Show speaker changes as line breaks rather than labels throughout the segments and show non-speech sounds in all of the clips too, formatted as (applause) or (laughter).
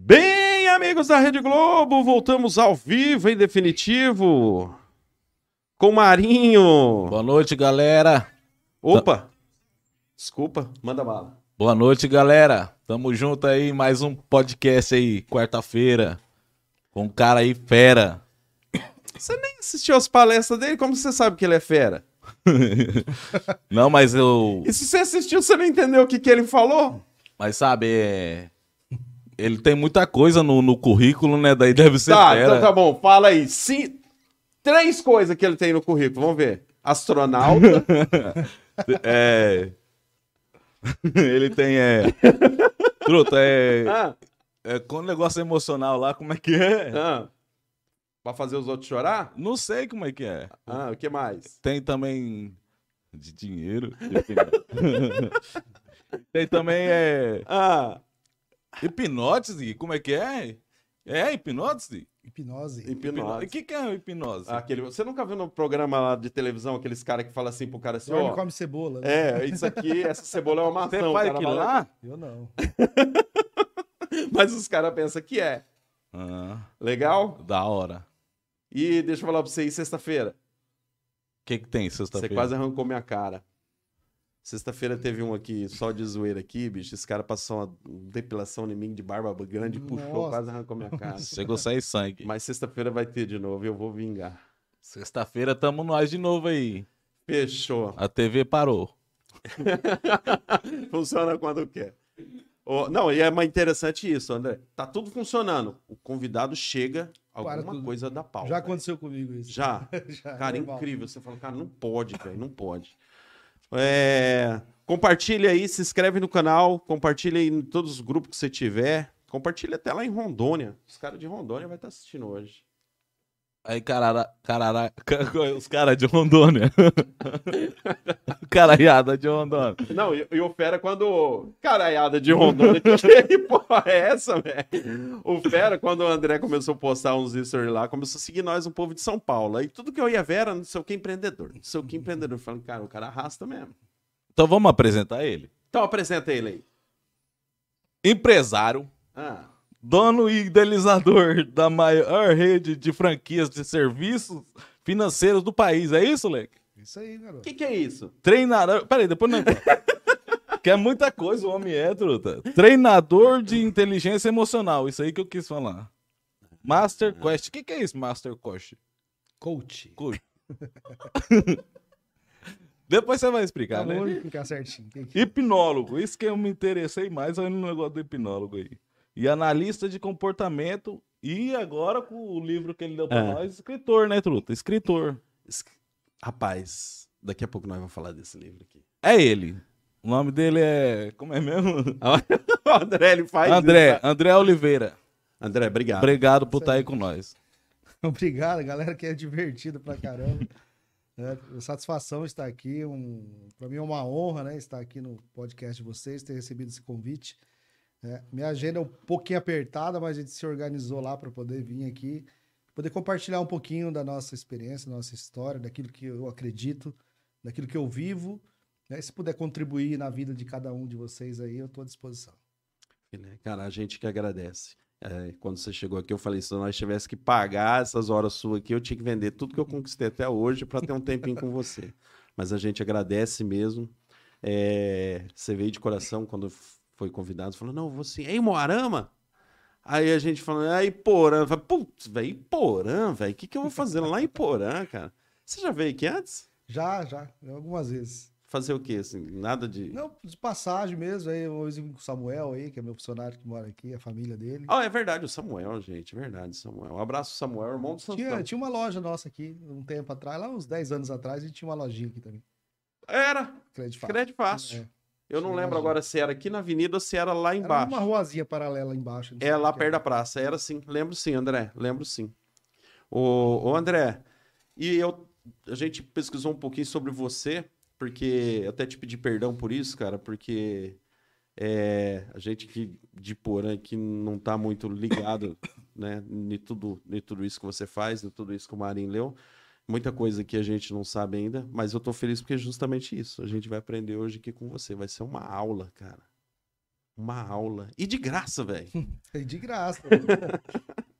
Bem, amigos da Rede Globo, voltamos ao vivo em definitivo com Marinho.
Boa noite, galera.
Opa, desculpa, manda bala.
Boa noite, galera. Tamo junto aí, mais um podcast aí, quarta-feira, com um cara aí fera.
Você nem assistiu as palestras dele, como você sabe que ele é fera? (laughs)
Não, mas eu.
E se você assistiu, você não entendeu o que, que ele falou?
Mas sabe, é. Ele tem muita coisa no, no currículo, né? Daí deve ser
Tá,
fera.
então tá bom, fala aí. Sim, três coisas que ele tem no currículo, vamos ver. Astronauta, (laughs)
É. Ele tem, é. Truta, é.
ah,
é com negócio emocional lá, como é que é?
ah, pra fazer os outros chorar?
Não sei como é que é.
Ah, o que mais?
Tem também. De dinheiro. (laughs) tem também, é.
Ah,
Hipnose, como é que é? É hipnose?
Hipnose.
hipnose.
O que, que é hipnose?
Aquele, você nunca viu no programa lá de televisão aqueles caras que falam assim pro cara assim, ó.
come cebola. né?
É, isso aqui, essa cebola é uma
Você
maçã. o
faz aquilo lá?
Eu não. (laughs)
Mas os caras pensam que é.
Ah,
Legal?
da hora.
E deixa eu falar pra você aí, sexta-feira.
O que, que tem
Você
sexta-feira?
quase arrancou minha cara. Sexta-feira teve um aqui, só de zoeira aqui, bicho. Esse cara passou uma depilação em mim de barba grande, puxou,
Nossa.
quase arrancou minha cara.
Chegou a sair sangue.
Mas sexta-feira vai ter de novo e eu vou vingar.
Sexta-feira tamo nós de novo aí.
Fechou.
A TV parou. (laughs)
Funciona quando quer. Ô, não, e é mais interessante isso, André. Tá tudo funcionando. O convidado chega, alguma coisa da pau.
Já aconteceu comigo isso.
Já. (laughs)
Já,
Cara,
normal.
incrível. Você fala, cara, não pode, velho, não pode. É, Compartilha aí, se inscreve no canal, compartilha aí em todos os grupos que você tiver. Compartilha até lá em Rondônia. Os caras de Rondônia vai estar assistindo hoje.
Aí, carara, carara, (laughs) os caras de Rondônia. (laughs) Caraiada de Rondônia.
Não, e, e o Fera, quando. Caraiada de Rondônia, que (laughs) porra é essa, velho? O Fera, quando o André começou a postar uns stories lá, começou a seguir nós, um povo de São Paulo. Aí tudo que eu ia ver era não sei o que empreendedor. Não sei o que empreendedor. Falei, cara, o cara arrasta mesmo.
Então vamos apresentar ele.
Então apresenta ele aí.
Empresário,
Ah.
Dono e idealizador da maior rede de franquias de serviços financeiros do país. É isso, Leque?
Isso aí,
O
garoto.
que, que é isso?
Treinador. Peraí, depois não. (laughs) que é muita coisa, o homem é, truta. Treinador de inteligência emocional. Isso aí que eu quis falar. Master Quest. O que, que é isso, Master Quest?
Coach.
Coach. (laughs) Depois você vai explicar,
Tá
né?
longe de ficar certinho. Que que-
Hipnólogo. Isso que eu me interessei mais aí no negócio do hipnólogo aí. E analista de comportamento. E agora com o livro que ele deu pra
É.
nós, escritor, né, truta? Escritor.
Es- Rapaz, daqui a pouco nós vamos falar desse livro aqui.
É ele. O nome dele é. Como é mesmo? (laughs)
o André, ele faz
André.
isso.
André Oliveira.
André, obrigado.
Obrigado por estar
aí.
aí com nós. (laughs)
Obrigado, galera, que é divertido pra caramba. É, satisfação estar aqui. Um, para mim é uma honra, né? Estar aqui no podcast de vocês, ter recebido esse convite. É, minha agenda é um pouquinho apertada, mas a gente se organizou lá para poder vir aqui, poder compartilhar um pouquinho da nossa experiência, da nossa história, daquilo que eu acredito, daquilo que eu vivo. Né? Se puder contribuir na vida de cada um de vocês aí, eu estou à disposição.
Cara, a gente que agradece. É, quando você chegou aqui, eu falei: se nós tivesse que pagar essas horas suas aqui, eu tinha que vender tudo que eu conquistei até hoje para ter um tempinho com você. Mas a gente agradece mesmo. É, você veio de coração quando foi convidado, falou: não, você é em Moarama? Aí a gente falou: é Iporã. Putz, velho, Iporã, velho, o que, que eu vou fazer lá em Iporã, cara? Você já veio aqui antes?
Já, já, algumas vezes.
Fazer o quê? Assim, nada de.
Não, de passagem mesmo, aí eu vim com o Samuel aí, que é meu funcionário que mora aqui, a família dele.
Ah, é verdade, o Samuel, gente, é verdade, Samuel. Um abraço, Samuel, irmão do Sansão.
Tinha, tinha uma loja nossa aqui, um tempo atrás, lá uns 10 anos atrás, a gente tinha uma lojinha aqui também.
Era,
Crédito fácil.
crédito fácil.
É.
Eu não
Tinha
lembro
lojinha.
agora se era aqui na avenida ou se era lá
Era
embaixo.
uma ruazinha paralela embaixo.
É lá perto da praça. Era sim. Lembro sim, André. Lembro sim. Ô, ô André, e eu, a gente pesquisou um pouquinho sobre você, porque eu até te pedi perdão por isso, cara, porque é, a gente que de Porã que não tá muito ligado, né, em tudo, em tudo isso que você faz, em tudo isso que o Marinho leu. Muita coisa que a gente não sabe ainda, mas eu tô feliz porque é justamente isso. A gente vai aprender hoje aqui com você. Vai ser uma aula, cara. Uma aula. E de graça, velho. (laughs)
E de graça. (laughs)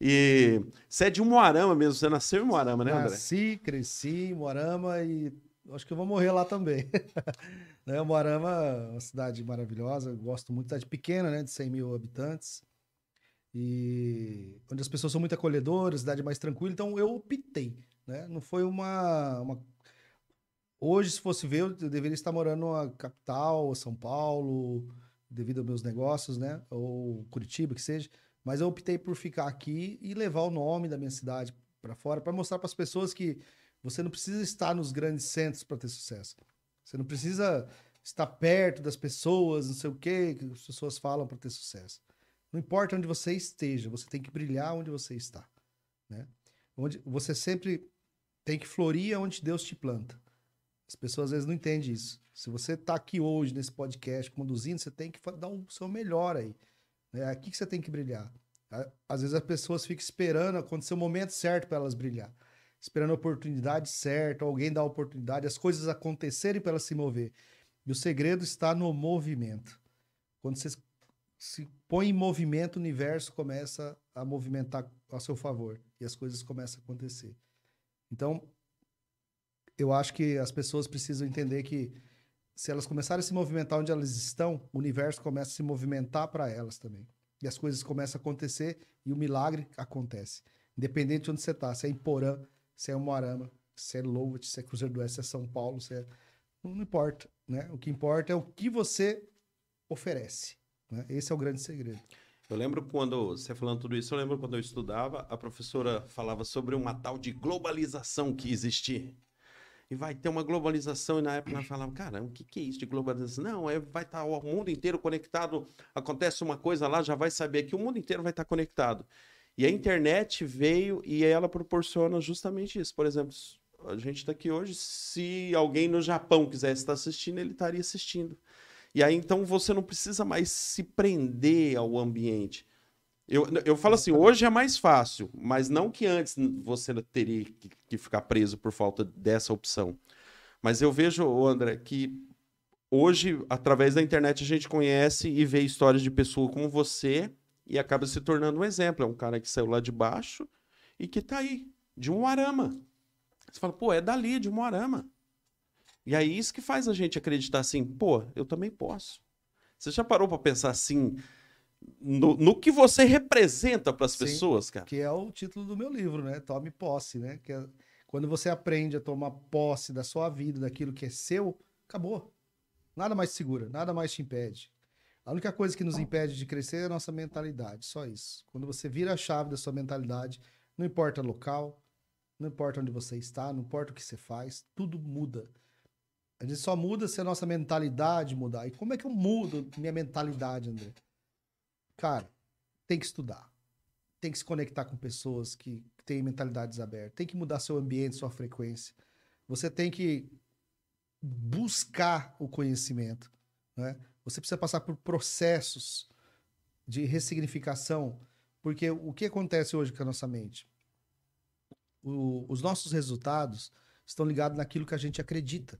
E você é de Moarama mesmo, você nasceu em Moarama, né, André?
Nasci, cresci em Moarama e acho que eu vou morrer lá também. (laughs) né? Moarama é uma cidade maravilhosa, gosto muito, cidade pequena, né, de 100 mil habitantes, e onde as pessoas são muito acolhedoras, cidade mais tranquila, então eu optei, né? Não foi uma, uma... Hoje, se fosse ver, eu deveria estar morando na capital, São Paulo, devido aos meus negócios, né? Ou Curitiba, que seja. Mas eu optei por ficar aqui e levar o nome da minha cidade para fora, para mostrar para as pessoas que você não precisa estar nos grandes centros para ter sucesso. Você não precisa estar perto das pessoas, não sei o quê, que as pessoas falam para ter sucesso. Não importa onde você esteja, você tem que brilhar onde você está, né? Onde você sempre tem que florir onde Deus te planta. As pessoas às vezes não entendem isso. Se você está aqui hoje nesse podcast conduzindo, você tem que dar o seu melhor aí. É aqui que você tem que brilhar. Às vezes as pessoas ficam esperando acontecer o momento certo para elas brilhar. Esperando a oportunidade certa, alguém dar a oportunidade, as coisas acontecerem para elas se mover. E o segredo está no movimento. Quando você se põe em movimento, o universo começa a movimentar a seu favor e as coisas começam a acontecer. Então, eu acho que as pessoas precisam entender que se elas começarem a se movimentar onde elas estão, o universo começa a se movimentar para elas também. E as coisas começam a acontecer e o milagre acontece. Independente de onde você está, se é em Porã, se é em Moarama, se é Louvat, se é Cruzeiro do Oeste, se é São Paulo, se é... Não importa, né? O que importa é o que você oferece. Né? Esse é o grande segredo.
Eu lembro quando, você falando tudo isso, eu lembro quando eu estudava, a professora falava sobre uma tal de globalização que existia. E vai ter uma globalização, e na época nós falava, cara, o que, que é isso de globalização? Não, é, vai estar o mundo inteiro conectado, acontece uma coisa lá, já vai saber que o mundo inteiro vai estar conectado. E a internet veio e ela proporciona justamente isso. Por exemplo, a gente está aqui hoje, se alguém no Japão quisesse estar assistindo, ele estaria assistindo. E aí, então, você não precisa mais se prender ao ambiente. Eu, eu falo assim, hoje é mais fácil, mas não que antes você teria que, que ficar preso por falta dessa opção. Mas eu vejo, André, que hoje, através da internet, a gente conhece e vê histórias de pessoas como você e acaba se tornando um exemplo. É um cara que saiu lá de baixo e que tá aí, de um arama. Você fala, pô, é dali, de um arama. E aí isso que faz a gente acreditar assim, pô, eu também posso. Você já parou para pensar assim, no, no, que você representa para as pessoas, cara?
Que é o título do meu livro, né? Tome posse, né? Que é, quando você aprende a tomar posse da sua vida, daquilo que é seu, acabou. Nada mais segura, nada mais te impede. A única coisa que nos impede de crescer é a nossa mentalidade, só isso. Quando você vira a chave da sua mentalidade, não importa o local, não importa onde você está, não importa o que você faz, tudo muda. A gente só muda se a nossa mentalidade mudar. E como é que eu mudo minha mentalidade, André? Cara, tem que estudar. Tem que se conectar com pessoas que têm mentalidades abertas. Tem que mudar seu ambiente, sua frequência. Você tem que buscar o conhecimento. Né? Você precisa passar por processos de ressignificação. Porque o que acontece hoje com a nossa mente? O, os nossos resultados estão ligados naquilo que a gente acredita.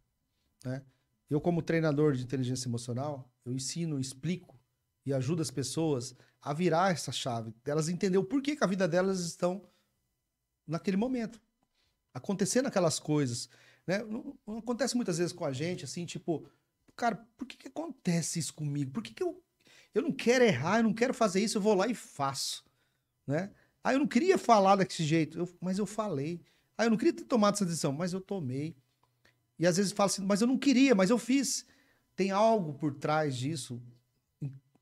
Né? Eu, como treinador de inteligência emocional, eu ensino, explico e ajuda as pessoas a virar essa chave, delas entender o porquê que a vida delas estão naquele momento, acontecendo aquelas coisas, né? Não, não, acontece muitas vezes com a gente, assim, tipo, cara, por que, que acontece isso comigo? Por que, que eu, eu não quero errar, eu não quero fazer isso, eu vou lá e faço, né? Ah, eu não queria falar desse jeito, eu, mas eu falei. Ah, eu não queria ter tomado essa decisão, mas eu tomei. E às vezes fala assim, mas eu não queria, mas eu fiz. Tem algo por trás disso,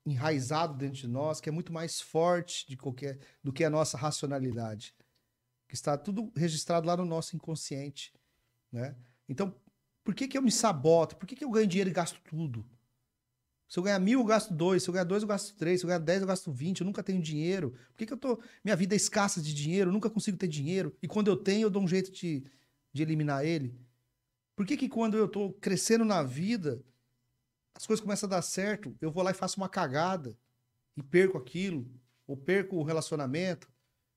enraizado dentro de nós, que é muito mais forte de qualquer, do que a nossa racionalidade. Que está tudo registrado lá no nosso inconsciente. Né? Então, por que, que eu me saboto? Por que, que eu ganho dinheiro e gasto tudo? Se eu ganhar mil, eu gasto dois. Se eu ganhar dois, eu gasto três. Se eu ganhar dez, eu gasto vinte. Eu nunca tenho dinheiro. Por que, que eu tô. Minha vida é escassa de dinheiro, eu nunca consigo ter dinheiro. E quando eu tenho, eu dou um jeito de, de eliminar ele. Por que, que quando eu estou crescendo na vida, as coisas começam a dar certo, eu vou lá e faço uma cagada e perco aquilo, ou perco o relacionamento,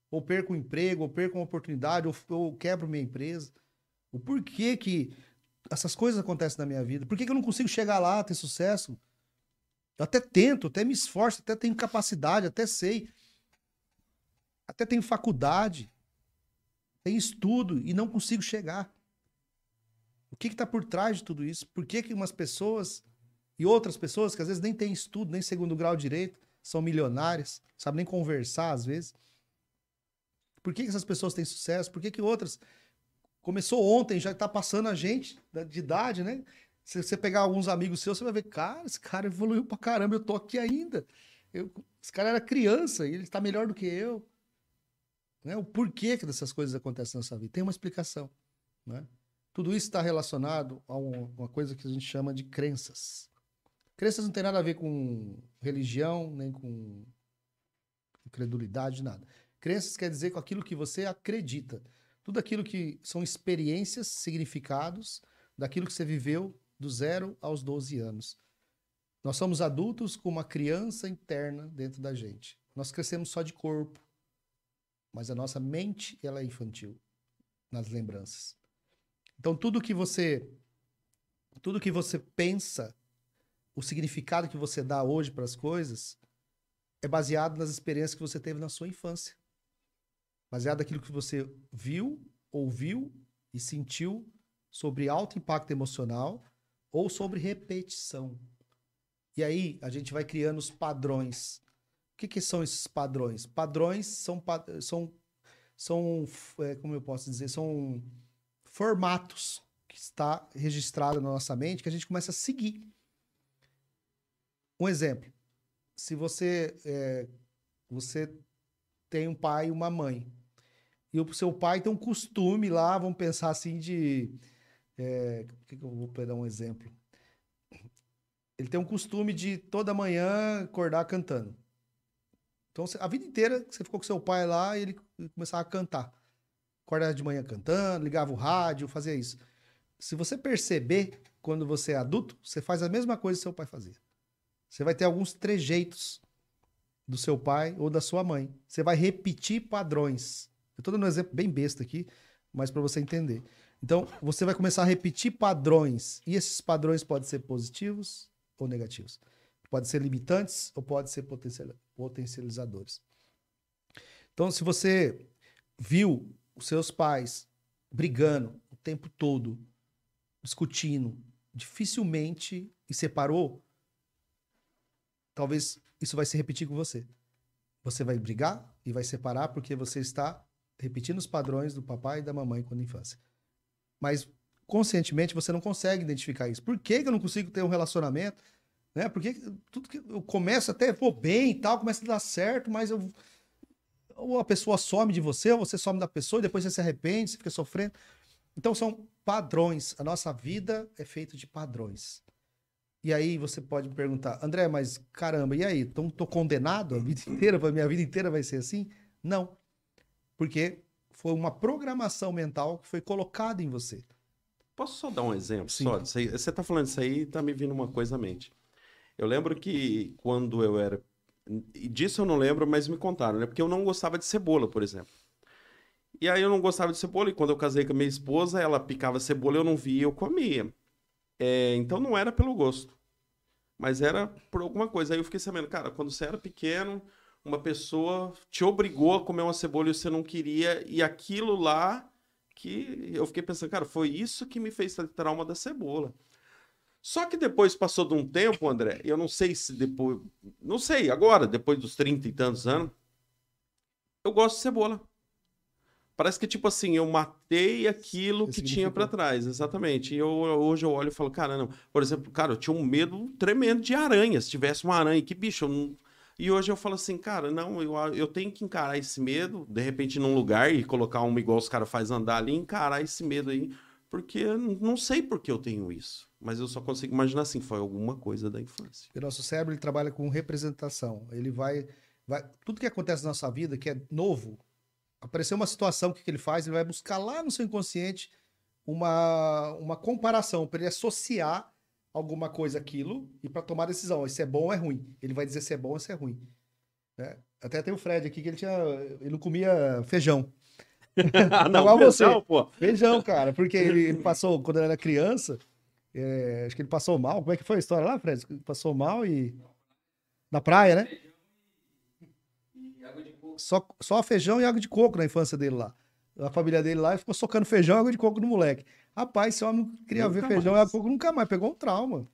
ou perco o emprego, ou perco uma oportunidade, ou, ou quebro minha empresa. O porquê que essas coisas acontecem na minha vida? Por que, que eu não consigo chegar lá, ter sucesso? Eu até tento, até me esforço, até tenho capacidade, até sei. Até tenho faculdade, tenho estudo e não consigo chegar. O que está por trás de tudo isso? Por que, que umas pessoas e outras pessoas que às vezes nem têm estudo, nem segundo grau direito, são milionárias, sabem nem conversar às vezes? Por que, que essas pessoas têm sucesso? Por que, que outras. Começou ontem, já está passando a gente de idade, né? Se você pegar alguns amigos seus, você vai ver, cara, esse cara evoluiu pra caramba, eu tô aqui ainda. Eu, esse cara era criança e ele está melhor do que eu. Né? O porquê que dessas coisas acontecem na sua vida. Tem uma explicação. Né? Tudo isso está relacionado a uma coisa que a gente chama de crenças. Crenças não tem nada a ver com religião, nem com credulidade, nada. Crenças quer dizer com aquilo que você acredita. Tudo aquilo que são experiências, significados daquilo que você viveu do zero aos 12 anos. Nós somos adultos com uma criança interna dentro da gente. Nós crescemos só de corpo, mas a nossa mente ela é infantil nas lembranças. Então tudo que você tudo que você pensa, o significado que você dá hoje para as coisas é baseado nas experiências que você teve na sua infância. Baseado naquilo que você viu, ouviu e sentiu sobre alto impacto emocional ou sobre repetição. E aí a gente vai criando os padrões que, que são esses padrões? Padrões são, são, são é, como eu posso dizer, são formatos que está registrado na nossa mente que a gente começa a seguir. Um exemplo: se você é, você tem um pai e uma mãe e o seu pai tem um costume lá, vamos pensar assim de é, que, eu vou pegar um exemplo? Ele tem um costume de toda manhã acordar cantando. Então, a vida inteira você ficou com seu pai lá e ele começava a cantar. Acordava de manhã cantando, ligava o rádio, fazia isso. Se você perceber, quando você é adulto, você faz a mesma coisa que seu pai fazia. Você vai ter alguns trejeitos do seu pai ou da sua mãe. Você vai repetir padrões. Eu estou dando um exemplo bem besta aqui, mas para você entender. Então, você vai começar a repetir padrões. E esses padrões podem ser positivos ou negativos. Pode ser limitantes ou pode ser potencializadores. Então, se você viu os seus pais brigando o tempo todo, discutindo, dificilmente e separou, talvez isso vai se repetir com você. Você vai brigar e vai separar porque você está repetindo os padrões do papai e da mamãe quando infância. Mas conscientemente você não consegue identificar isso. Por que, que eu não consigo ter um relacionamento? Né? Porque tudo que eu começo até vou bem e tal, começa a dar certo, mas eu ou a pessoa some de você, ou você some da pessoa e depois você se arrepende, você fica sofrendo. Então são padrões. A nossa vida é feita de padrões. E aí você pode me perguntar, André, mas caramba, e aí? Então tô condenado a vida (laughs) inteira, a minha vida inteira vai ser assim? Não. Porque foi uma programação mental que foi colocada em você.
Posso só dar um exemplo? Sim. Só, você está falando isso aí, está me vindo uma coisa à mente. Eu lembro que quando eu era. Disso eu não lembro, mas me contaram, né? Porque eu não gostava de cebola, por exemplo. E aí eu não gostava de cebola, e quando eu casei com a minha esposa, ela picava cebola, eu não via, eu comia. É, então não era pelo gosto, mas era por alguma coisa. Aí eu fiquei sabendo, cara, quando você era pequeno, uma pessoa te obrigou a comer uma cebola e você não queria, e aquilo lá que eu fiquei pensando, cara, foi isso que me fez trauma da cebola. Só que depois passou de um tempo, André, eu não sei se depois. Não sei, agora, depois dos 30 e tantos anos, eu gosto de cebola. Parece que, tipo assim, eu matei aquilo que tinha para trás, exatamente. E eu, hoje eu olho e falo, cara, não. Por exemplo, cara, eu tinha um medo tremendo de aranha. Se tivesse uma aranha, que bicho, eu não... E hoje eu falo assim, cara, não, eu, eu tenho que encarar esse medo, de repente, num lugar e colocar uma igual os caras fazem andar ali, encarar esse medo aí, porque não sei por que eu tenho isso. Mas eu só consigo imaginar assim, foi alguma coisa da infância.
O nosso cérebro ele trabalha com representação. Ele vai, vai. Tudo que acontece na nossa vida, que é novo, apareceu uma situação, o que, que ele faz? Ele vai buscar lá no seu inconsciente uma, uma comparação, para ele associar alguma coisa àquilo e para tomar decisão. Se é bom ou é ruim. Ele vai dizer se é bom ou se é ruim. É. Até tem o Fred aqui que ele tinha. Ele não comia feijão. (laughs)
não, Igual feijão,
você. pô. Feijão, cara, porque ele, passou, quando ele era criança, é, acho que ele passou mal. Como é que foi a história lá, Fred? Passou mal e. Da praia, né? Só, só feijão e água de coco na infância dele lá. A família dele lá ficou socando feijão e água de coco no moleque. Rapaz, esse homem não queria
Nunca
ver feijão e
mais.
água de coco nunca mais, pegou um trauma.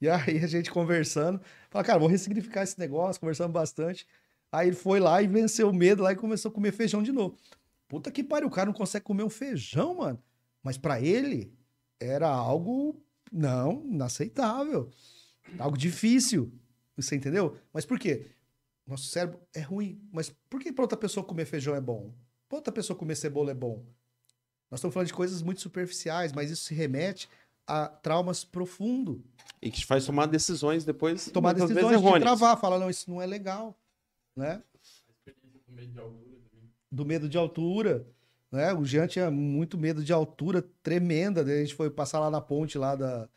E aí a gente conversando, fala, cara, vou ressignificar esse negócio, conversando bastante. Aí ele foi lá e venceu o medo lá e começou a comer feijão de novo. Puta que pariu, o cara não consegue comer um feijão, mano. Mas pra ele era algo, não, inaceitável. Algo difícil. Você entendeu? Mas por quê? Nosso cérebro é ruim. Mas por que pra outra pessoa comer feijão é bom? Pra outra pessoa comer cebola é bom? Nós estamos falando de coisas muito superficiais, mas isso se remete a traumas profundos.
E que te faz tomar decisões depois.
Tomar decisões
vezes
de
errôneas.
travar, falar, não, isso não é legal. Né? Do medo de altura. Né? O Jean tinha muito medo de altura tremenda. Daí a gente foi passar lá na ponte lá da.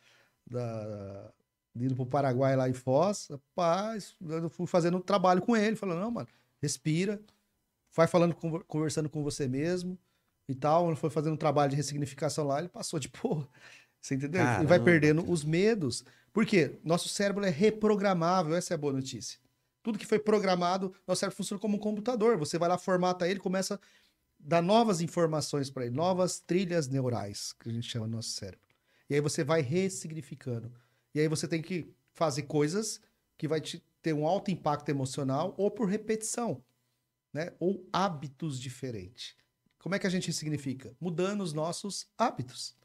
da indo pro Paraguai lá em Foz. Rapaz, eu fui fazendo um trabalho com ele, falando, não, mano, respira, vai falando, conver- conversando com você mesmo e tal. Ele foi fazendo um trabalho de ressignificação lá, ele passou de (laughs) porra. Você entendeu? Ele vai
Caramba,
perdendo
cara.
os medos. Por quê? Nosso cérebro é reprogramável, essa é a boa notícia. Tudo que foi programado, nosso cérebro funciona como um computador. Você vai lá, formata ele, começa a dar novas informações para ele, novas trilhas neurais, que a gente chama no nosso cérebro. E aí você vai ressignificando. E aí você tem que fazer coisas que vai te ter um alto impacto emocional ou por repetição, né? Ou hábitos diferentes. Como é que a gente ressignifica? Mudando os nossos hábitos.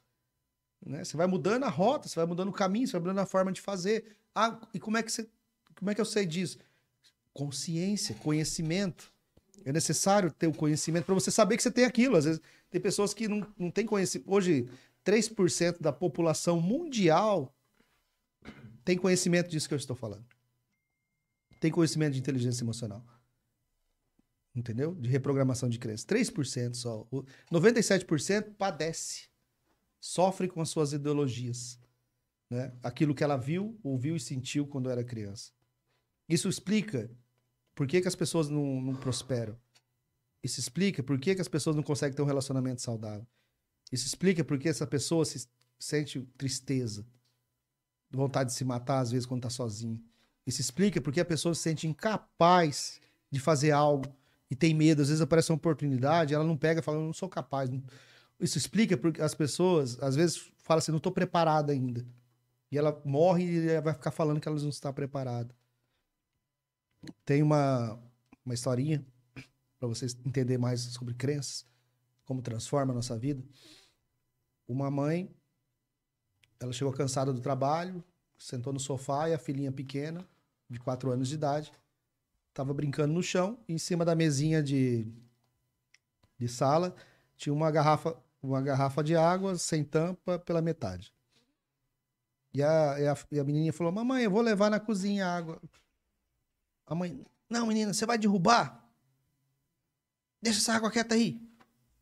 Né? Você vai mudando a rota, você vai mudando o caminho, você vai mudando a forma de fazer. Ah, e como é que você, como é que eu sei disso? Consciência, conhecimento. É necessário ter o conhecimento para você saber que você tem aquilo. Às vezes tem pessoas que não, não têm conhecimento. Hoje, 3% da população mundial tem conhecimento disso que eu estou falando. Tem conhecimento de inteligência emocional. Entendeu? De reprogramação de crença. 3% só. O 97% padece. Sofre com as suas ideologias. Né? Aquilo que ela viu, ouviu e sentiu quando era criança. Isso explica por que, que as pessoas não, não prosperam. Isso explica por que, que as pessoas não conseguem ter um relacionamento saudável. Isso explica por que essa pessoa se sente tristeza, vontade de se matar às vezes quando está sozinha. Isso explica por que a pessoa se sente incapaz de fazer algo e tem medo. Às vezes aparece uma oportunidade, ela não pega e fala, eu não sou capaz. Isso explica porque as pessoas às vezes falam assim, não estou preparada ainda. E ela morre e vai ficar falando que ela não está preparada. Tem uma, uma historinha para vocês entenderem mais sobre crenças, como transforma a nossa vida. Uma mãe, ela chegou cansada do trabalho, sentou no sofá e a filhinha pequena, de 4 anos de idade, estava brincando no chão, e em cima da mesinha de, de sala tinha uma garrafa, uma garrafa de água sem tampa pela metade. E a, e a, e a menininha falou: Mamãe, eu vou levar na cozinha água. A mãe: Não, menina, você vai derrubar? Deixa essa água quieta aí.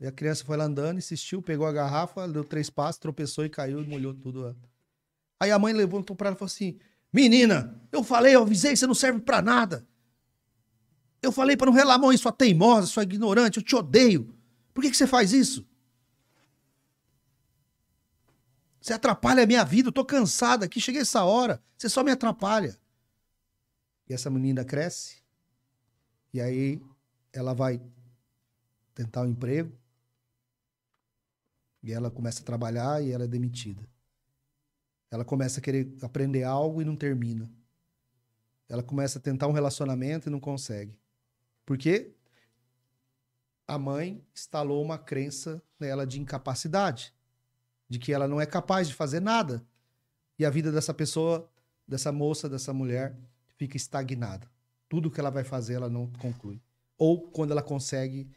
E a criança foi lá andando, insistiu, pegou a garrafa, deu três passos, tropeçou e caiu e molhou tudo. Aí a mãe levantou pra ela e falou assim: Menina, eu falei, eu avisei, você não serve pra nada. Eu falei pra não relar a mão aí, sua teimosa, sua ignorante, eu te odeio. Por que, que você faz isso? Você atrapalha a minha vida, eu tô cansada aqui, cheguei essa hora, você só me atrapalha. E essa menina cresce, e aí ela vai tentar um emprego, e ela começa a trabalhar e ela é demitida. Ela começa a querer aprender algo e não termina. Ela começa a tentar um relacionamento e não consegue. Porque a mãe instalou uma crença nela de incapacidade, de que ela não é capaz de fazer nada. E a vida dessa pessoa, dessa moça, dessa mulher, fica estagnada. Tudo que ela vai fazer, ela não conclui. Ou quando ela consegue,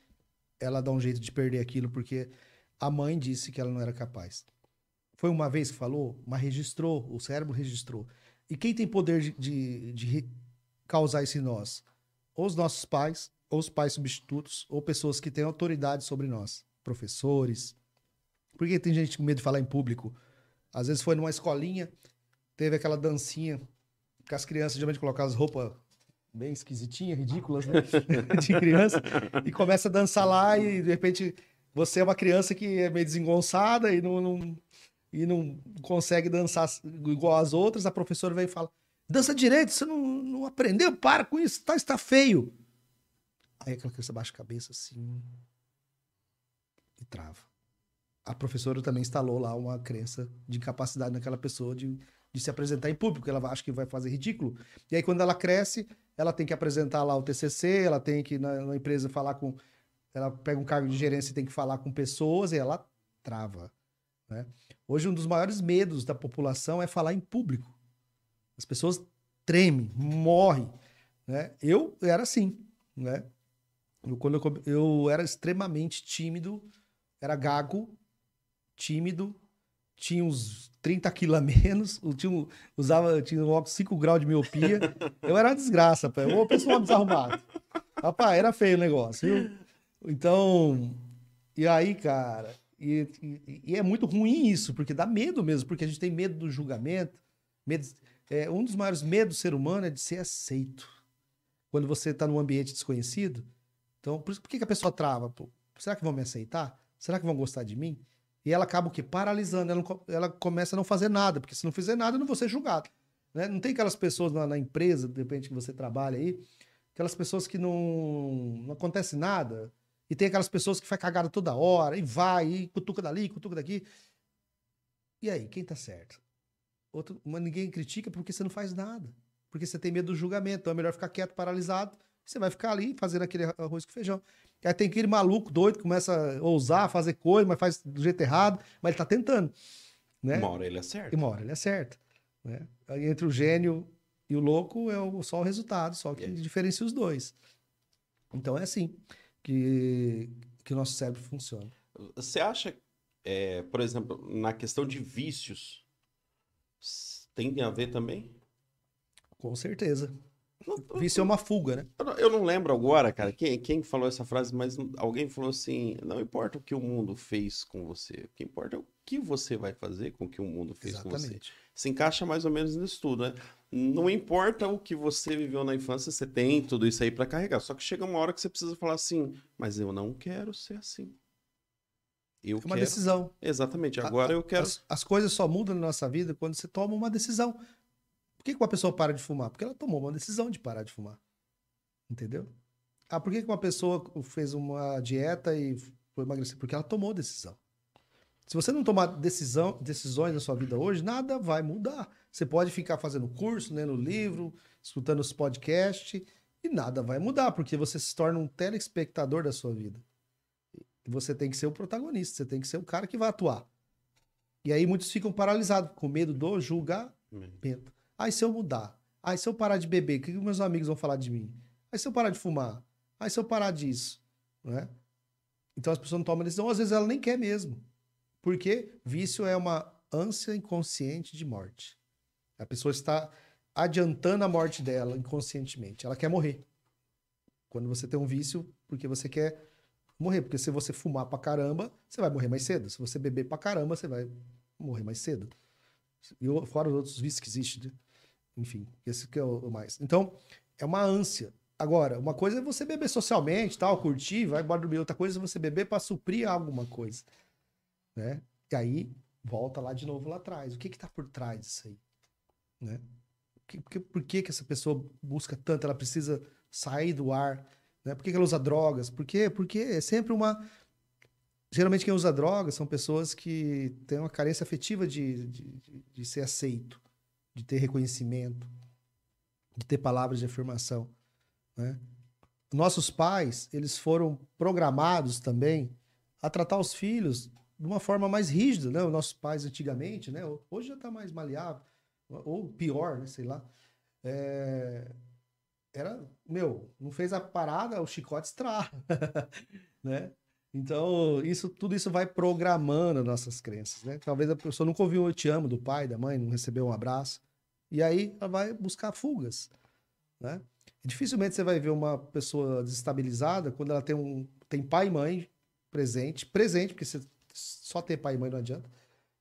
ela dá um jeito de perder aquilo porque a mãe disse que ela não era capaz. Foi uma vez que falou, mas registrou, o cérebro registrou. E quem tem poder de, de, de causar isso em nós? Ou os nossos pais, ou os pais substitutos, ou pessoas que têm autoridade sobre nós. Professores. Por que tem gente com medo de falar em público? Às vezes foi numa escolinha, teve aquela dancinha que as crianças geralmente colocam as roupas bem esquisitinhas, ridículas, né? (laughs) de criança, e começa a dançar lá e de repente você é uma criança que é meio desengonçada e não, não- e não consegue dançar igual as outras, a professora vem e fala: Dança direito, você não, não aprendeu? Para com isso, tá, está feio. Aí aquela criança baixa a cabeça assim e trava. A professora também instalou lá uma crença de incapacidade naquela pessoa de, de se apresentar em público. Ela acha que vai fazer ridículo. E aí, quando ela cresce, ela tem que apresentar lá o TCC, ela tem que, na, na empresa, falar com. Ela pega um cargo de gerência e tem que falar com pessoas e ela trava. Né? Hoje, um dos maiores medos da população é falar em público. As pessoas tremem, morrem. Né? Eu era assim. Né? Eu, quando eu, eu era extremamente tímido, era gago, tímido, tinha uns 30 quilos a menos, eu tinha, usava, tinha um óculos 5 graus de miopia. Eu era uma desgraça, pô. Uma pessoa desarrumada. Rapaz, era feio o negócio, viu? Então, e aí, cara, e, e, e, é muito ruim isso, porque dá medo mesmo, porque a gente tem medo do julgamento. Medo, é, um dos maiores medos do ser humano é de ser aceito. Quando você está num ambiente desconhecido. Então, por, por que, que a pessoa trava? Pô, será que vão me aceitar? Será que vão gostar de mim? E ela acaba o quê? Paralisando. Ela, ela começa a não fazer nada, porque se não fizer nada, eu não vou ser julgado. Né? Não tem aquelas pessoas na, na, empresa, de repente, que você trabalha aí, aquelas pessoas que não, não acontece nada, e tem aquelas pessoas que faz cagada toda hora, e vai, e cutuca dali, cutuca daqui. E aí, quem tá certo? Outro, mas ninguém critica porque você não faz nada. Porque você tem medo do julgamento. Então é melhor ficar quieto, paralisado. Você vai ficar ali fazendo aquele arroz com feijão. Aí tem aquele maluco doido que começa a ousar, fazer coisa, mas faz do jeito errado, mas ele tá tentando. Né?
Uma hora ele acerta.
E uma hora ele acerta. Né? Aí entre o gênio e o louco é só o resultado, só que diferencia os dois. Então é assim que, que o nosso cérebro funciona.
Você acha, é, por exemplo, na questão de vícios, tem a ver também?
Com certeza. Vício é uma fuga, né?
Eu não lembro agora, cara, quem, quem falou essa frase, mas alguém falou assim: não importa o que o mundo fez com você, o que importa é o que você vai fazer com o que o mundo fez Exatamente. com você. Se encaixa mais ou menos nisso tudo, né? Não importa o que você viveu na infância, você tem tudo isso aí para carregar. Só que chega uma hora que você precisa falar assim: mas eu não quero ser assim.
Eu é uma quero... decisão.
Exatamente. Agora a, eu quero.
As, as coisas só mudam na nossa vida quando você toma uma decisão. Por que, uma pessoa para de fumar? Porque ela tomou uma decisão de parar de fumar. Entendeu? Ah, por que, que uma pessoa fez uma dieta e foi emagrecer? Porque ela tomou decisão. Se você não tomar decisão, decisões na sua vida hoje, nada vai mudar. Você pode ficar fazendo curso, lendo livro, escutando os podcasts, e nada vai mudar, porque você se torna um telespectador da sua vida. Você tem que ser o protagonista, você tem que ser o cara que vai atuar. E aí muitos ficam paralisados, com medo do julgamento. Aí se eu mudar? Aí se eu parar de beber, o que, que meus amigos vão falar de mim? Aí se eu parar de fumar? Aí se eu parar disso? Né? Então as pessoas não tomam decisão, às vezes ela nem quer mesmo. Porque vício é uma ânsia inconsciente de morte. A pessoa está adiantando a morte dela inconscientemente. Ela quer morrer. Quando você tem um vício, porque você quer morrer. Porque se você fumar pra caramba, você vai morrer mais cedo. Se você beber pra caramba, você vai morrer mais cedo. E fora os outros vícios que existem. Né? Enfim, esse que é o, mais. Então, é uma ânsia. Agora, uma coisa é você beber socialmente, tal, curtir, vai embora dormir. Outra coisa é você beber para suprir alguma coisa. Né? E aí, volta lá de novo lá atrás. O que está por trás disso aí? Né? Por, que, por que, que essa pessoa busca tanto? Ela precisa sair do ar? Né? Por que, que ela usa drogas? Por quê? Porque é sempre uma. Geralmente, quem usa drogas são pessoas que têm uma carência afetiva de, de, de, de ser aceito de ter reconhecimento, de ter palavras de afirmação. Né? Nossos pais, eles foram programados também a tratar os filhos de uma forma mais rígida, né? Os nossos pais antigamente, né? Hoje já está mais maleável, ou pior, né? Sei lá. É... Era, meu, não fez a parada, o chicote estrala, (laughs) né? Então, isso, tudo isso vai programando nossas crenças, né? Talvez a pessoa nunca ouviu eu te amo do pai, da mãe, não recebeu um abraço. E aí ela vai buscar fugas, né? Dificilmente você vai ver uma pessoa desestabilizada quando ela tem um tem pai e mãe presente, presente, porque você, só ter pai e mãe não adianta.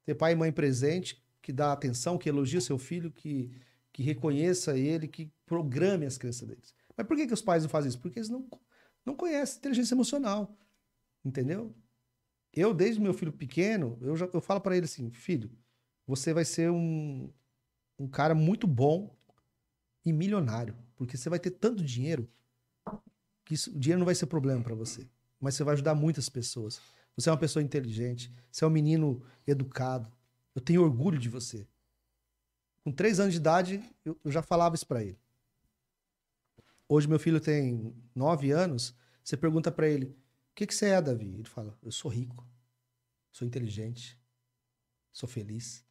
Ter pai e mãe presente, que dá atenção, que elogia seu filho, que, que reconheça ele, que programe as crenças deles. Mas por que, que os pais não fazem isso? Porque eles não, não conhecem inteligência emocional. Entendeu? Eu, desde meu filho pequeno, eu, já, eu falo para ele assim: filho, você vai ser um, um cara muito bom e milionário. Porque você vai ter tanto dinheiro que isso, o dinheiro não vai ser problema para você. Mas você vai ajudar muitas pessoas. Você é uma pessoa inteligente, você é um menino educado. Eu tenho orgulho de você. Com três anos de idade, eu, eu já falava isso para ele. Hoje meu filho tem nove anos. Você pergunta para ele: o que, que você é, Davi? Ele fala: eu sou rico, sou inteligente, sou feliz.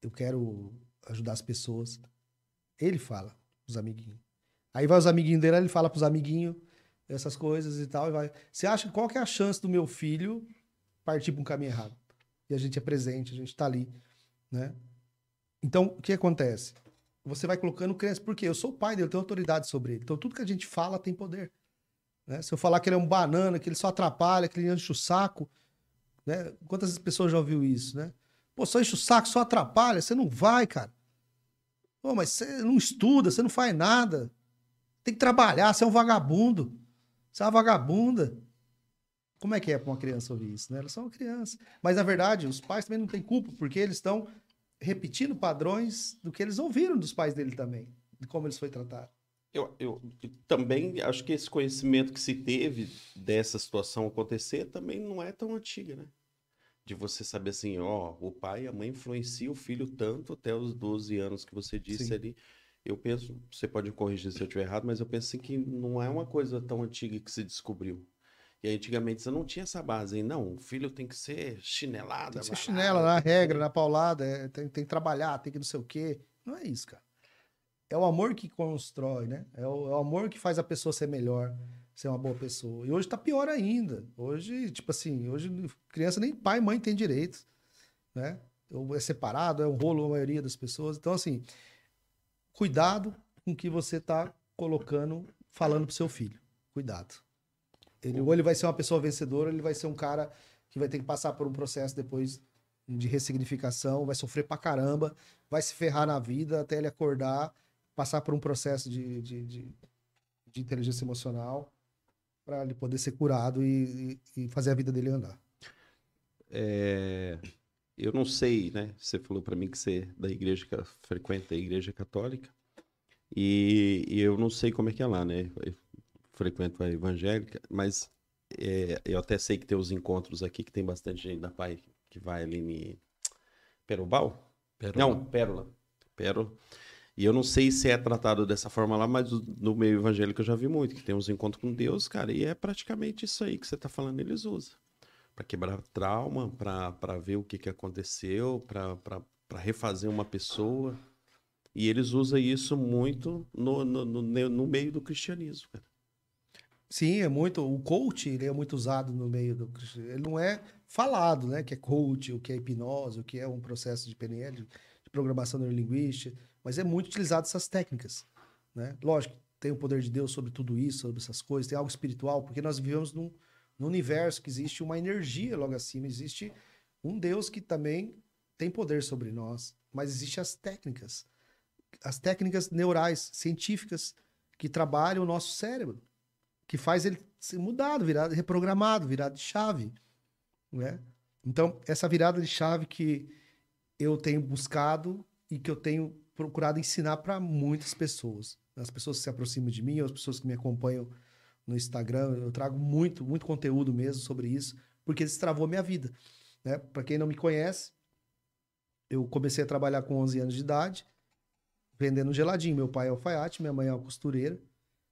Eu quero ajudar as pessoas. Ele fala, os amiguinhos. Aí vai os amiguinhos dele, ele fala pros amiguinhos essas coisas e tal. E vai. Você acha qual que é a chance do meu filho partir para um caminho errado? E a gente é presente, a gente tá ali, né? Então, o que acontece? Você vai colocando crença, porque eu sou o pai dele, eu tenho autoridade sobre ele. Então, tudo que a gente fala tem poder. Né? Se eu falar que ele é um banana, que ele só atrapalha, que ele enche o saco, né? Quantas pessoas já ouviu isso, né? Pô, só enche o saco, só atrapalha, você não vai, cara. Pô, mas você não estuda, você não faz nada. Tem que trabalhar, você é um vagabundo. Você é uma vagabunda. Como é que é para uma criança ouvir isso, né? Elas são uma criança. Mas, na verdade, os pais também não têm culpa, porque eles estão repetindo padrões do que eles ouviram dos pais dele também, de como eles foi tratado.
Eu, eu, eu, também acho que esse conhecimento que se teve dessa situação acontecer também não é tão antiga, né? De você saber assim, ó, o pai e a mãe influenciam o filho tanto até os 12 anos que você disse Sim. ali. Eu penso, você pode corrigir se eu estiver errado, mas eu penso assim que não é uma coisa tão antiga que se descobriu. E antigamente você não tinha essa base, hein? Não, o filho tem que ser chinelada.
Tem que ser chinela, na regra, na paulada, é, tem, tem que trabalhar, tem que não sei o quê. Não é isso, cara. É o amor que constrói, né? É o, é o amor que faz a pessoa ser melhor, ser uma boa pessoa. E hoje tá pior ainda. Hoje, tipo assim, hoje criança nem pai e mãe tem direito, né? Ou é separado, é um rolo a maioria das pessoas. Então, assim, cuidado com o que você tá colocando, falando pro seu filho. Cuidado. Ele, ou ele vai ser uma pessoa vencedora, ou ele vai ser um cara que vai ter que passar por um processo depois de ressignificação, vai sofrer pra caramba, vai se ferrar na vida até ele acordar, passar por um processo de, de, de, de inteligência emocional para ele poder ser curado e, e, fazer a vida dele andar.
É, eu não sei, né? Você falou para mim que você é da igreja, frequenta a igreja católica, e, e, eu não sei como é que é lá, né? Eu frequento a evangélica, mas é, eu até sei que tem os encontros aqui, que tem bastante gente da Pai que vai ali em Perubal? Pérola. Não, Pérola. Pérola. E eu não sei se é tratado dessa forma lá, mas no meio evangélico eu já vi muito, que tem uns encontros com Deus, cara, e é praticamente isso aí que você está falando, eles usam. Para quebrar trauma, para ver o que, que aconteceu, para refazer uma pessoa. E eles usam isso muito no, no, no, no meio do cristianismo, cara.
Sim, é muito. O coach ele é muito usado no meio do. Ele não é falado, né? Que é coach, o que é hipnose, o que é um processo de PNL, de programação neurolinguística, mas é muito utilizado essas técnicas, né? Lógico, tem o poder de Deus sobre tudo isso, sobre essas coisas, tem algo espiritual, porque nós vivemos num, num universo que existe uma energia logo acima, existe um Deus que também tem poder sobre nós, mas existem as técnicas, as técnicas neurais, científicas, que trabalham o nosso cérebro que faz ele ser mudado, virado, reprogramado, virado de chave, né? Então, essa virada de chave que eu tenho buscado e que eu tenho procurado ensinar para muitas pessoas. As pessoas que se aproximam de mim, as pessoas que me acompanham no Instagram, eu trago muito, muito conteúdo mesmo sobre isso, porque isso travou minha vida, né? Para quem não me conhece, eu comecei a trabalhar com 11 anos de idade, vendendo geladinho. Meu pai é alfaiate, minha mãe é uma costureira.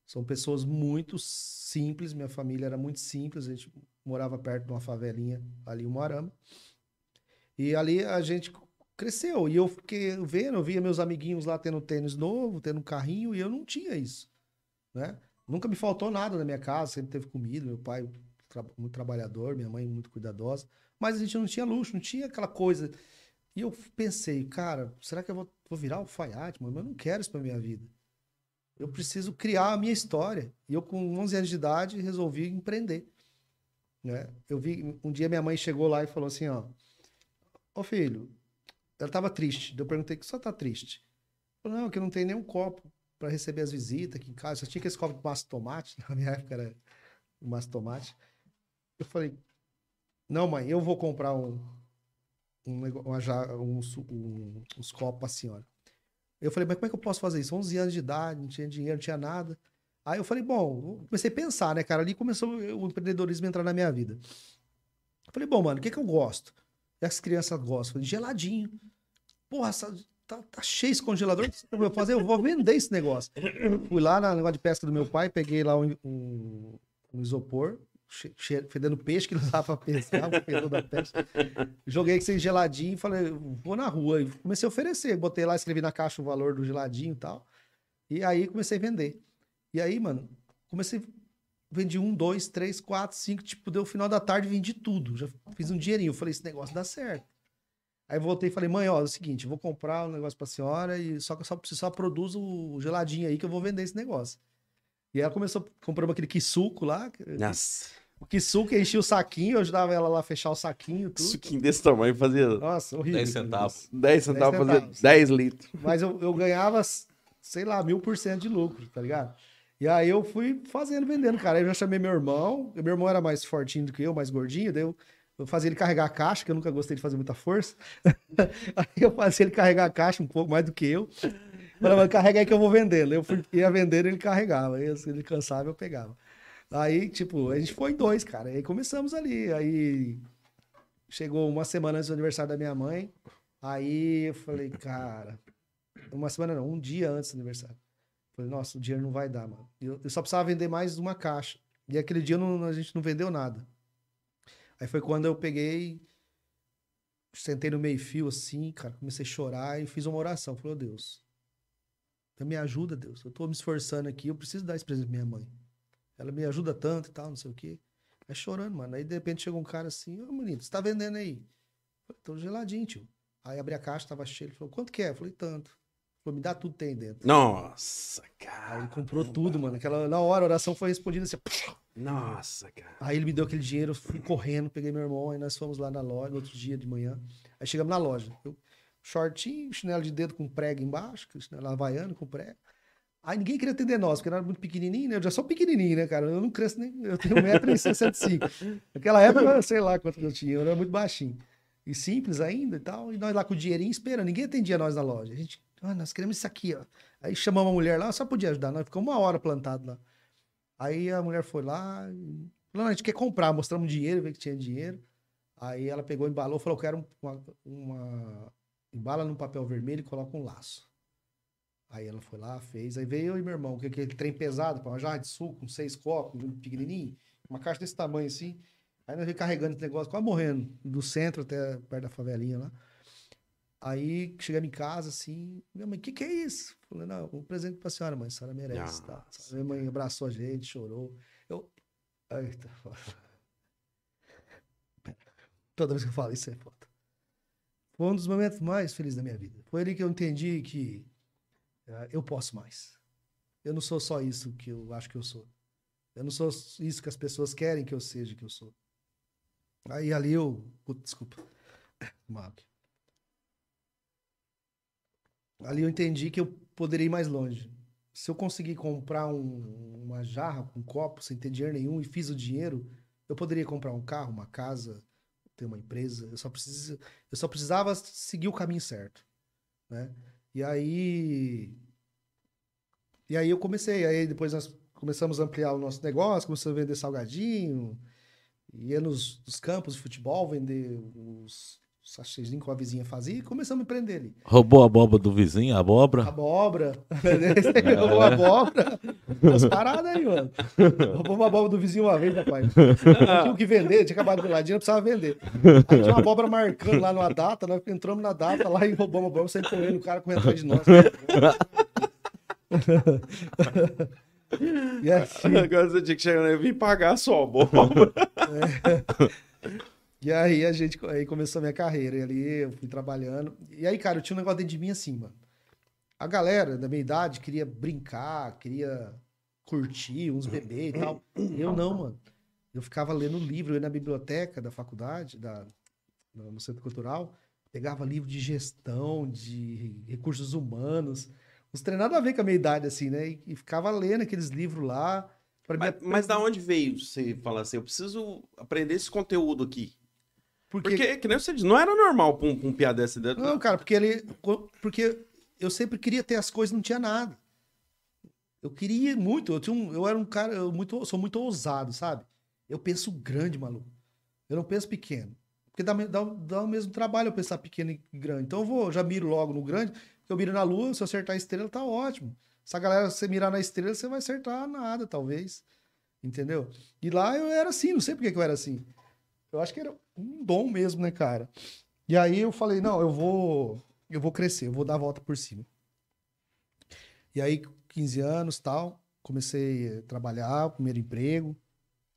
São pessoas muito simples, minha família era muito simples, a gente morava perto de uma favelinha ali em Moarama. E ali a gente cresceu. E eu fiquei vendo, eu via meus amiguinhos lá tendo tênis novo, tendo um carrinho, e eu não tinha isso. Né? Nunca me faltou nada na minha casa, sempre teve comida, meu pai muito trabalhador, minha mãe muito cuidadosa, mas a gente não tinha luxo, não tinha aquela coisa. E eu pensei, cara, será que eu vou, vou virar alfaiate? Mas eu não quero isso pra minha vida eu preciso criar a minha história. E eu, com 11 anos de idade, resolvi empreender. Né? Eu vi, um dia minha mãe chegou lá e falou assim, ó, ô filho, ela estava triste. Eu perguntei, que só tá triste? Falou, não, que não tem nenhum copo para receber as visitas aqui em casa. Só tinha aquele copo de massa tomate, (laughs) na minha época era massa tomate. Eu falei, não mãe, eu vou comprar um, um, um, um, uns copos para a senhora. Eu falei, mas como é que eu posso fazer isso? 11 anos de idade, não tinha dinheiro, não tinha nada. Aí eu falei, bom, comecei a pensar, né, cara? Ali começou o empreendedorismo a entrar na minha vida. Eu falei, bom, mano, o que que eu gosto? E as crianças gostam? Geladinho. Porra, essa- tá, tá cheio esse congelador. O que eu vou fazer? Eu vou vender esse negócio. Fui lá no negócio de pesca do meu pai, peguei lá um, um- um isopor, fedendo peixe que não dava pra pescar, o da pesca. Joguei esse geladinho e falei, vou na rua. E comecei a oferecer. Botei lá, escrevi na caixa o valor do geladinho e tal. E aí comecei a vender. E aí, mano, comecei. Vendi um, dois, três, quatro, cinco. Tipo, deu o final da tarde, vendi tudo. Já fiz um dinheirinho. Eu falei, esse negócio dá certo. Aí voltei e falei, mãe, ó, é o seguinte, eu vou comprar um negócio pra senhora, e só que eu só, você só produz o geladinho aí que eu vou vender esse negócio. E ela começou, compramos aquele quisuco lá.
Nossa.
O quisuco enchia o saquinho, eu ajudava ela lá a fechar o saquinho, tudo.
Suquinho desse tamanho fazia
Nossa, horrível.
10
aquele
centavos.
negócio.
10 centavos
centavos.
fazer 10 litros.
Mas eu, eu ganhava, sei lá, mil por cento de lucro, tá ligado? E aí eu fui fazendo, vendendo, cara. Aí eu já chamei meu irmão. Meu irmão era mais fortinho do que eu, mais gordinho. Daí eu, eu fazia ele carregar a caixa, que eu nunca gostei de fazer muita força. (laughs) aí eu fazia ele carregar a caixa um pouco mais do que eu. Falei, carrega aí que eu vou vendendo. Eu fui, ia vendendo, ele carregava. Aí se ele cansava, eu pegava. Aí, tipo, a gente foi em dois, cara. Aí começamos ali. Aí chegou uma semana antes do aniversário da minha mãe. Aí eu falei, cara, uma semana não, um dia antes do aniversário. Falei, nossa, o dinheiro não vai dar, mano. Eu, eu só precisava vender mais uma caixa. E aquele dia não- a gente não vendeu nada. Aí foi quando eu peguei, sentei no meio-fio assim, cara, comecei a chorar e fiz uma oração. Falei, ô Deus, me ajuda, Deus. Eu tô me esforçando aqui, eu preciso dar esse presente pra minha mãe. Ela me ajuda tanto e tal, não sei o quê. Aí chorando, mano. Aí de repente chegou um cara assim, ô menino, você tá vendendo aí? Falei, tô geladinho, tio. Aí abri a caixa, tava cheio. Ele falou, quanto que é? Eu falei, tanto. Me dá tudo tem dentro.
Nossa,
Aí
cara.
ele comprou tudo, mano. Aquela, na hora a oração foi respondida assim.
Nossa, cara.
Aí ele me deu aquele dinheiro, eu fui correndo, peguei meu irmão, aí nós fomos lá na loja, no outro dia de manhã. Aí chegamos na loja. Eu, shortinho, chinelo de dedo com prego embaixo, chinelo havaiano com prego. Aí ninguém queria atender nós, porque era muito pequenininho, né? Eu já sou pequenininho, né, cara? Eu não cresço nem... Eu tenho 1,65m. Naquela época, sei lá quanto eu tinha, eu era muito baixinho. E simples ainda e tal. E nós lá com o dinheirinho esperando. Ninguém atendia nós na loja. A gente, ah, nós queremos isso aqui, ó. Aí chamamos uma mulher lá, só podia ajudar. Nós ficamos uma hora plantado lá. Aí a mulher foi lá, falou, a gente quer comprar, mostramos dinheiro, veio que tinha dinheiro. Aí ela pegou, embalou, falou, eu quero uma, uma... embala num papel vermelho e coloca um laço. Aí ela foi lá, fez, aí veio eu e meu irmão, que aquele trem pesado, uma jarra de suco, com seis copos, um pequenininho, uma caixa desse tamanho assim. Aí nós veio carregando esse negócio, quase morrendo, do centro até perto da favelinha lá. Aí chegamos em casa, assim, minha mãe, o que, que é isso? Falei, não, um presente pra senhora, mãe, a senhora merece. Tá?
Nossa,
Minha mãe abraçou a gente, chorou. Eu. Eita, (laughs) foda. Toda vez que eu falo isso é foda. Foi um dos momentos mais felizes da minha vida. Foi ali que eu entendi que eh, eu posso mais. Eu não sou só isso que eu acho que eu sou. Eu não sou isso que as pessoas querem que eu seja que eu sou. Aí ali eu. Desculpa. (coughs) Aqui. Ali eu entendi que eu poderia ir mais longe. Se eu conseguir comprar um- uma jarra, um copo, sem ter dinheiro nenhum e fiz o dinheiro, eu poderia comprar um carro, uma casa, ter uma empresa. Eu só, eu só precisava seguir o caminho certo. Né? E aí. E aí eu comecei. Aí depois nós começamos a ampliar o nosso negócio, começamos a vender salgadinho, ia nos, nos campos de futebol, vender os sachêzinhos que a vizinha fazia e começamos a empreender ali.
Roubou a boba do vizinho, a abóbora.
Abóbora. (laughs) Roubou abóbora. As paradas aí, mano. Roubou uma abóbora do vizinho uma vez, rapaz. Não (laughs) tinha o que vender, tinha acabado de ladinho, não precisava vender. Aí tinha uma abóbora marcando lá numa data, nós entramos na data lá e roubamos a abóbora, saímos correndo, o cara correndo atrás de nós. (laughs) E assim,
Agora você tinha que chegar, eu vim pagar só, boba.
E aí a gente aí começou a minha carreira. E ali eu fui trabalhando. E aí, cara, eu tinha um negócio dentro de mim assim, mano. A galera da minha idade queria brincar, queria curtir, uns bebês e tal. Eu não, mano. Eu ficava lendo livro, eu ia na biblioteca da faculdade, da, no centro cultural, pegava livro de gestão, de recursos humanos. Uns treinados a ver com a minha idade, assim, né? E, e ficava lendo aqueles livros lá.
Mas,
mim,
mas da onde veio você falar assim, eu preciso aprender esse conteúdo aqui?
Porque
Porque, que nem você disse, não era normal pra um, pra um piada dessa dentro.
Não, cara, porque ele. Porque eu sempre queria ter as coisas, não tinha nada. Eu queria muito, eu, tinha um, eu era um cara, eu muito, sou muito ousado, sabe? Eu penso grande, maluco. Eu não penso pequeno. Porque dá, dá, dá o mesmo trabalho eu pensar pequeno e grande. Então eu vou, já miro logo no grande, porque eu miro na lua, se eu acertar a estrela, tá ótimo. Se a galera, você mirar na estrela, você vai acertar nada, talvez. Entendeu? E lá eu era assim, não sei porque que eu era assim. Eu acho que era um dom mesmo, né, cara? E aí eu falei, não, eu vou, eu vou crescer, eu vou dar a volta por cima. E aí, 15 anos, tal, comecei a trabalhar, primeiro emprego,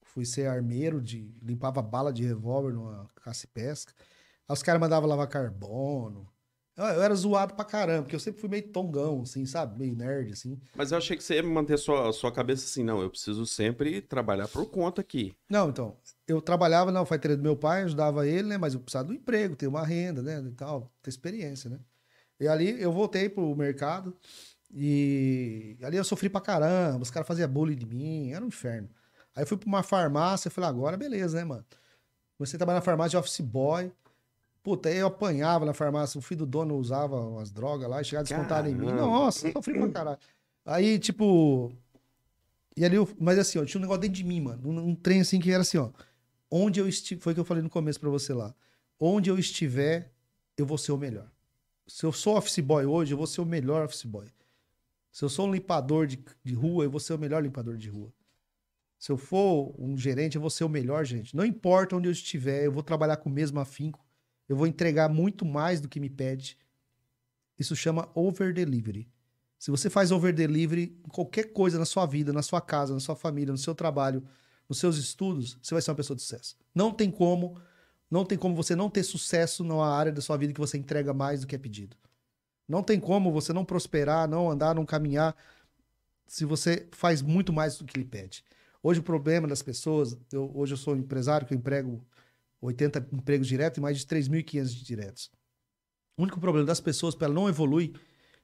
fui ser armeiro de limpava bala de revólver numa caça e pesca. Aí os caras mandavam lavar carbono. Eu, eu era zoado pra caramba, porque eu sempre fui meio tongão, assim, sabe? Meio nerd, assim.
Mas eu achei que você ia manter sua, sua cabeça assim, não, eu preciso sempre trabalhar por conta aqui.
Não, então, eu trabalhava na alfaiataria do meu pai, ajudava ele, né? Mas eu precisava do emprego, ter uma renda, né? E tal, ter experiência, né? E ali eu voltei pro mercado e ali eu sofri pra caramba, os caras faziam bullying de mim, era um inferno. Aí eu fui pra uma farmácia, eu falei, agora beleza, né, mano? Comecei a trabalhar na farmácia de office boy. Puta, aí eu apanhava na farmácia, o filho do dono usava umas drogas lá, e chegava descontado em mim. Nossa, sofri pra (clears throat) caralho. Aí, tipo. E ali, eu, mas assim, ó, tinha um negócio dentro de mim, mano. Um, um trem assim que era assim, ó. Onde eu estiver. Foi o que eu falei no começo pra você lá. Onde eu estiver, eu vou ser o melhor. Se eu sou office boy hoje, eu vou ser o melhor office boy. Se eu sou um limpador de, de rua, eu vou ser o melhor limpador de rua. Se eu for um gerente, eu vou ser o melhor gerente. Não importa onde eu estiver, eu vou trabalhar com o mesmo afinco. Eu vou entregar muito mais do que me pede. Isso chama over delivery. Se você faz over delivery em qualquer coisa na sua vida, na sua casa, na sua família, no seu trabalho, nos seus estudos, você vai ser uma pessoa de sucesso. Não tem como, não tem como você não ter sucesso numa área da sua vida que você entrega mais do que é pedido. Não tem como você não prosperar, não andar, não caminhar, se você faz muito mais do que lhe pede. Hoje o problema das pessoas, eu, hoje eu sou um empresário que eu emprego 80 empregos diretos e mais de 3.500 de diretos. O único problema das pessoas, para ela não evoluir,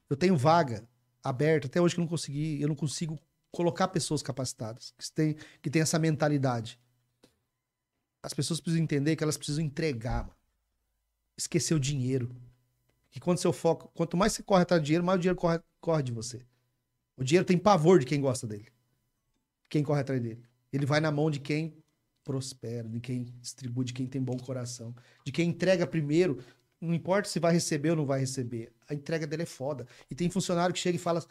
eu tenho vaga aberta, até hoje que eu não consegui, eu não consigo colocar pessoas capacitadas, que têm que tem essa mentalidade. As pessoas precisam entender que elas precisam entregar, esquecer o dinheiro. Que quando seu foco, quanto mais você corre atrás do dinheiro, mais o dinheiro corre, corre de você. O dinheiro tem pavor de quem gosta dele. Quem corre atrás dele. Ele vai na mão de quem prospera, de quem distribui, de quem tem bom coração, de quem entrega primeiro. Não importa se vai receber ou não vai receber. A entrega dele é foda. E tem funcionário que chega e fala: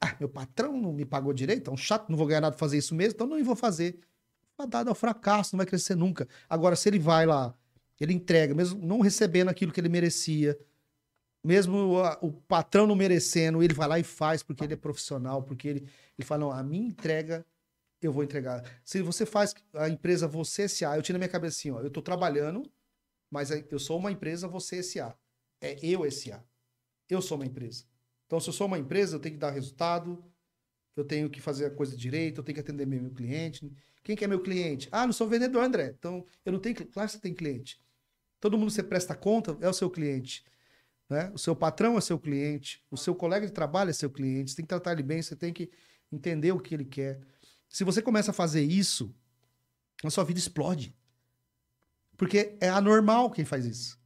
Ah, meu patrão não me pagou direito, é um chato, não vou ganhar nada pra fazer isso mesmo, então não vou fazer. Fadado ao fracasso, não vai crescer nunca. Agora, se ele vai lá, ele entrega, mesmo não recebendo aquilo que ele merecia, mesmo a- o patrão não merecendo, ele vai lá e faz porque ele é profissional, porque ele, ele fala, não, a minha entrega eu vou entregar. Se você faz a empresa você S.A., eu tinha na minha cabeça assim, ó, eu tô trabalhando, mas é- eu sou uma empresa você S.A. É eu S.A. Eu sou uma empresa. Então, se eu sou uma empresa, eu tenho que dar resultado, eu tenho que fazer a coisa direito, eu tenho que atender meu, cliente. Quem que é meu cliente? Ah, não sou vendedor, André. Então, eu não tenho... Claro que você tem cliente. Todo mundo que você presta conta é o seu cliente. Né? O seu patrão é seu cliente, o seu colega de trabalho é seu cliente, você tem que tratar ele bem, você tem que entender o que ele quer. Se você começa a fazer isso, a sua vida explode. Porque é anormal quem faz isso.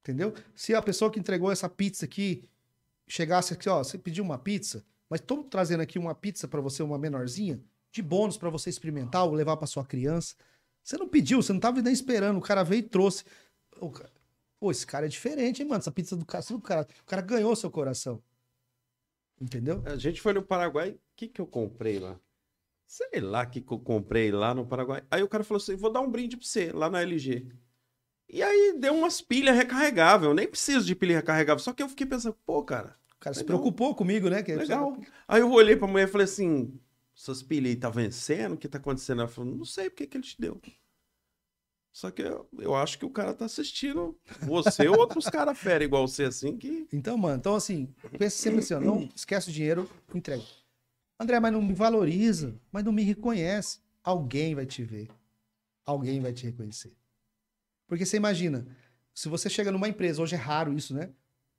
Entendeu? Se a pessoa que entregou essa pizza aqui chegasse aqui, ó, você pediu uma pizza, mas tô trazendo aqui uma pizza para você, uma menorzinha, de bônus para você experimentar ou levar para sua criança. Você não pediu, você não tava nem esperando, o cara veio e trouxe. O Pô, esse cara é diferente, hein, mano? Essa pizza do cara, o cara, o cara ganhou seu coração. Entendeu?
A gente foi no Paraguai, o que que eu comprei lá? Sei lá que eu comprei lá no Paraguai. Aí o cara falou assim, vou dar um brinde pra você, lá na LG. E aí deu umas pilhas recarregáveis, eu nem preciso de pilha recarregável, só que eu fiquei pensando, pô, cara,
O cara se preocupou comigo, né? Que
legal. Aí eu olhei pra mulher e falei assim, essas pilhas aí tá vencendo? O que tá acontecendo? Ela falou, não sei porque que ele te deu. Só que eu, eu acho que o cara tá assistindo você ou outros caras fera igual você, assim, que...
Então, mano, então assim, pensa sempre assim, ó, não esquece o dinheiro, entrega. André, mas não me valoriza, mas não me reconhece. Alguém vai te ver. Alguém vai te reconhecer. Porque você imagina, se você chega numa empresa, hoje é raro isso, né?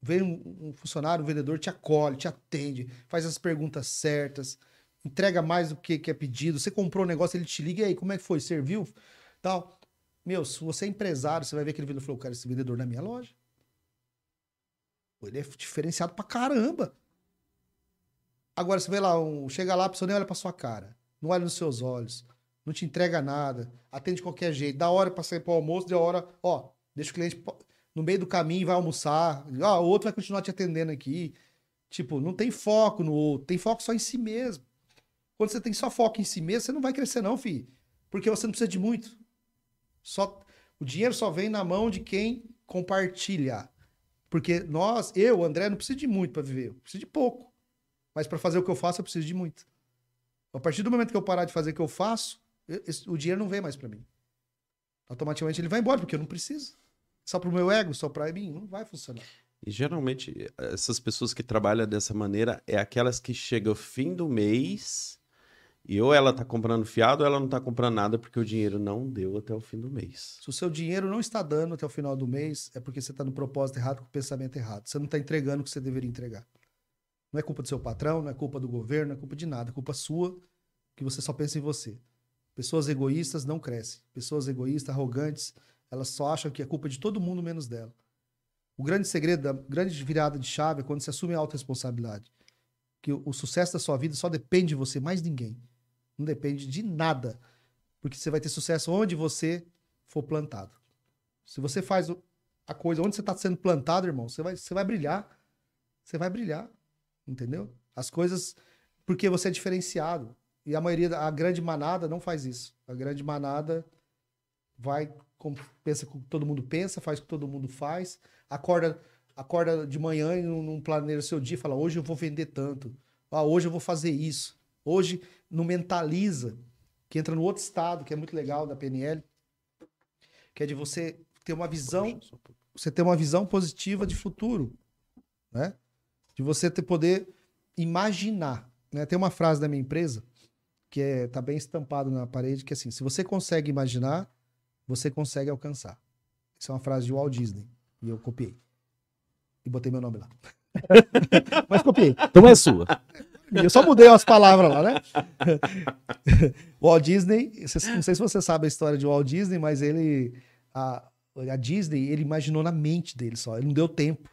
Vem um, um funcionário, um vendedor, te acolhe, te atende, faz as perguntas certas, entrega mais do que, que é pedido. Você comprou um negócio, ele te liga, e aí, como é que foi? Serviu? Tal. Meu, se você é empresário, você vai ver aquele vendedor e falou, cara, esse vendedor na minha loja. Ele é diferenciado pra caramba. Agora, você vê lá, um, chega lá, a pessoa nem olha pra sua cara, não olha nos seus olhos, não te entrega nada, atende de qualquer jeito, dá hora pra sair pro almoço, dá hora, ó, deixa o cliente no meio do caminho vai almoçar, ó, o outro vai continuar te atendendo aqui. Tipo, não tem foco no outro, tem foco só em si mesmo. Quando você tem só foco em si mesmo, você não vai crescer não, filho. Porque você não precisa de muito. Só o dinheiro só vem na mão de quem compartilha. Porque nós, eu, André, não preciso de muito para viver, eu preciso de pouco. Mas para fazer o que eu faço, eu preciso de muito. A partir do momento que eu parar de fazer o que eu faço, o dinheiro não vem mais para mim. Automaticamente ele vai embora, porque eu não preciso. Só para o meu ego, só para mim, não vai funcionar.
E geralmente, essas pessoas que trabalham dessa maneira é aquelas que chegam fim do mês e ou ela está comprando fiado ou ela não está comprando nada porque o dinheiro não deu até o fim do mês.
Se o seu dinheiro não está dando até o final do mês, é porque você está no propósito errado, com o pensamento errado. Você não está entregando o que você deveria entregar. Não é culpa do seu patrão, não é culpa do governo, não é culpa de nada. É culpa sua, que você só pensa em você. Pessoas egoístas não crescem. Pessoas egoístas, arrogantes, elas só acham que é culpa de todo mundo menos dela. O grande segredo, da grande virada de chave é quando você assume a autorresponsabilidade. Que o, o sucesso da sua vida só depende de você, mais ninguém. Não depende de nada. Porque você vai ter sucesso onde você for plantado. Se você faz a coisa onde você está sendo plantado, irmão, você vai, você vai brilhar. Você vai brilhar. Entendeu? As coisas. Porque você é diferenciado. E a maioria, a grande manada não faz isso. A grande manada vai, pensa que todo mundo pensa, faz o que todo mundo faz, acorda, acorda de manhã e não, planeja o seu dia e fala: hoje eu vou vender tanto. Ah, hoje eu vou fazer isso. Hoje não mentaliza, que entra no outro estado, que é muito legal da PNL, que é de você ter uma visão, você ter uma visão positiva de futuro, né? De você ter poder imaginar. Né? Tem uma frase da minha empresa que é, tá bem estampado na parede, que é assim, se você consegue imaginar, você consegue alcançar. Isso é uma frase de Walt Disney. E eu copiei. E botei meu nome lá. (laughs) Mas copiei.
Então é sua.
Eu só mudei as palavras lá, né? Walt Disney, não sei se você sabe a história de Walt Disney, mas ele. A, a Disney, ele imaginou na mente dele só. Ele não deu tempo.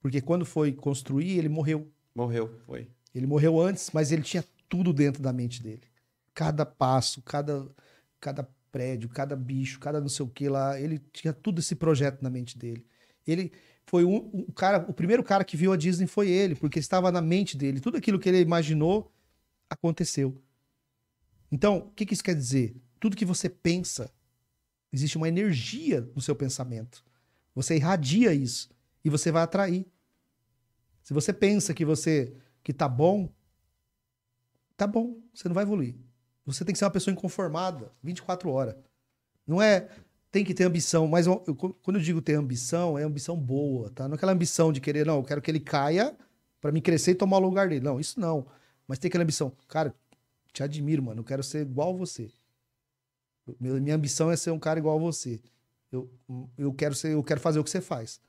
Porque quando foi construir, ele morreu.
Morreu, foi.
Ele morreu antes, mas ele tinha tudo dentro da mente dele. Cada passo, cada, cada prédio, cada bicho, cada não sei o que lá, ele tinha tudo esse projeto na mente dele. Ele foi um, um cara, o primeiro cara que viu a Disney foi ele, porque estava na mente dele. Tudo aquilo que ele imaginou aconteceu. Então, o que, que isso quer dizer? Tudo que você pensa, existe uma energia no seu pensamento. Você irradia isso e você vai atrair. Se você pensa que você que tá bom, tá bom, você não vai evoluir. Você tem que ser uma pessoa inconformada 24 horas. Não é tem que ter ambição, mas eu, quando eu digo ter ambição, é ambição boa, tá? Não é aquela ambição de querer, não, eu quero que ele caia para me crescer e tomar o lugar dele. Não, isso não. Mas tem aquela ambição, cara, te admiro, mano, eu quero ser igual você. Minha ambição é ser um cara igual a você. Eu, eu quero ser, eu quero fazer o que você faz.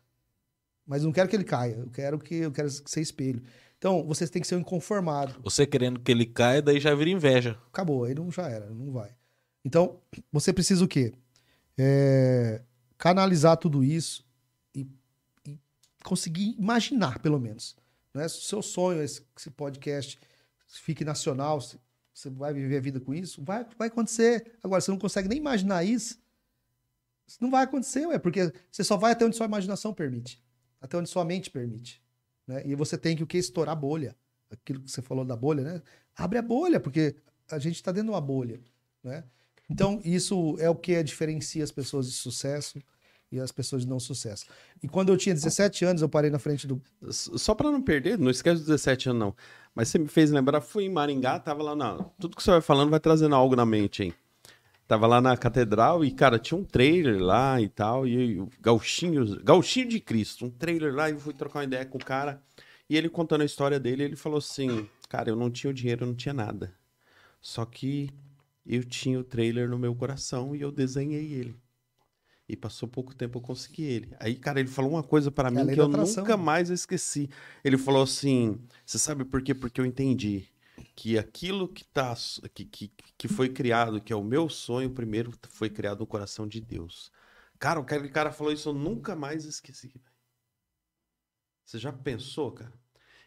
Mas não quero que ele caia, eu quero que eu quero ser espelho. Então, vocês têm que ser um inconformado.
Você querendo que ele caia, daí já vira inveja.
Acabou, aí não já era, não vai. Então, você precisa o quê? É, canalizar tudo isso e, e, conseguir imaginar, pelo menos. Né? Se o seu sonho, esse, esse podcast, fique nacional, você vai viver a vida com isso, vai, vai acontecer. Agora, você não consegue nem imaginar isso, isso não vai acontecer, ué, porque você só vai até onde sua imaginação permite, até onde sua mente permite. Né? E você tem que o que? Estourar a bolha. Aquilo que você falou da bolha, né? Abre a bolha, porque a gente está dentro de uma bolha. Né? Então, isso é o que diferencia as pessoas de sucesso e as pessoas de não sucesso. E quando eu tinha 17 anos, eu parei na frente do.
Só para não perder, não esquece dos 17 anos, não. Mas você me fez lembrar, fui em Maringá, tava lá na. Tudo que você vai falando vai trazendo algo na mente, hein? Tava lá na catedral e, cara, tinha um trailer lá e tal, e o Gauchinho, Gauchinho de Cristo, um trailer lá, e eu fui trocar uma ideia com o cara, e ele contando a história dele, ele falou assim, cara, eu não tinha o dinheiro, eu não tinha nada. Só que eu tinha o trailer no meu coração e eu desenhei ele. E passou pouco tempo eu consegui ele. Aí, cara, ele falou uma coisa para mim que eu nunca mais esqueci. Ele falou assim: Você sabe por quê? Porque eu entendi que aquilo que, tá, que, que, que foi criado, que é o meu sonho, primeiro foi criado no coração de Deus. Cara, aquele cara falou isso, eu nunca mais esqueci. Você já pensou, cara?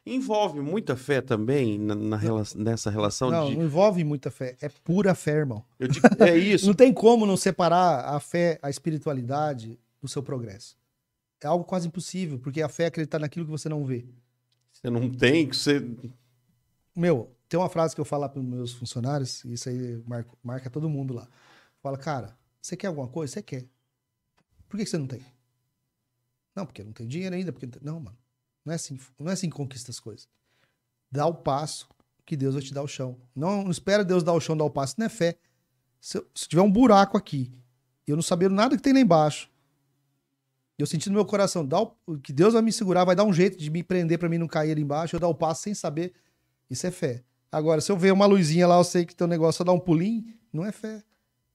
Envolve muita fé também na, na rela- nessa relação
Não,
de.
não envolve muita fé. É pura fé, irmão.
Eu digo- é (laughs) isso.
Não tem como não separar a fé, a espiritualidade do seu progresso. É algo quase impossível, porque a fé é acreditar naquilo que você não vê.
Você não tem que você.
Meu, tem uma frase que eu falo para os meus funcionários, e isso aí marca, marca todo mundo lá. Fala, cara, você quer alguma coisa? Você quer. Por que você não tem? Não, porque não tem dinheiro ainda. Porque... Não, mano. Não é, assim, não é assim que conquista as coisas. Dá o passo que Deus vai te dar o chão. Não, não espera Deus dar o chão, dar o passo. Não é fé. Se, eu- se tiver um buraco aqui, eu não sabendo nada que tem lá embaixo, eu senti no meu coração, dá o, que Deus vai me segurar, vai dar um jeito de me prender para mim não cair ali embaixo, eu dar o passo sem saber. Isso é fé. Agora, se eu ver uma luzinha lá, eu sei que teu negócio só dá um pulinho, não é fé.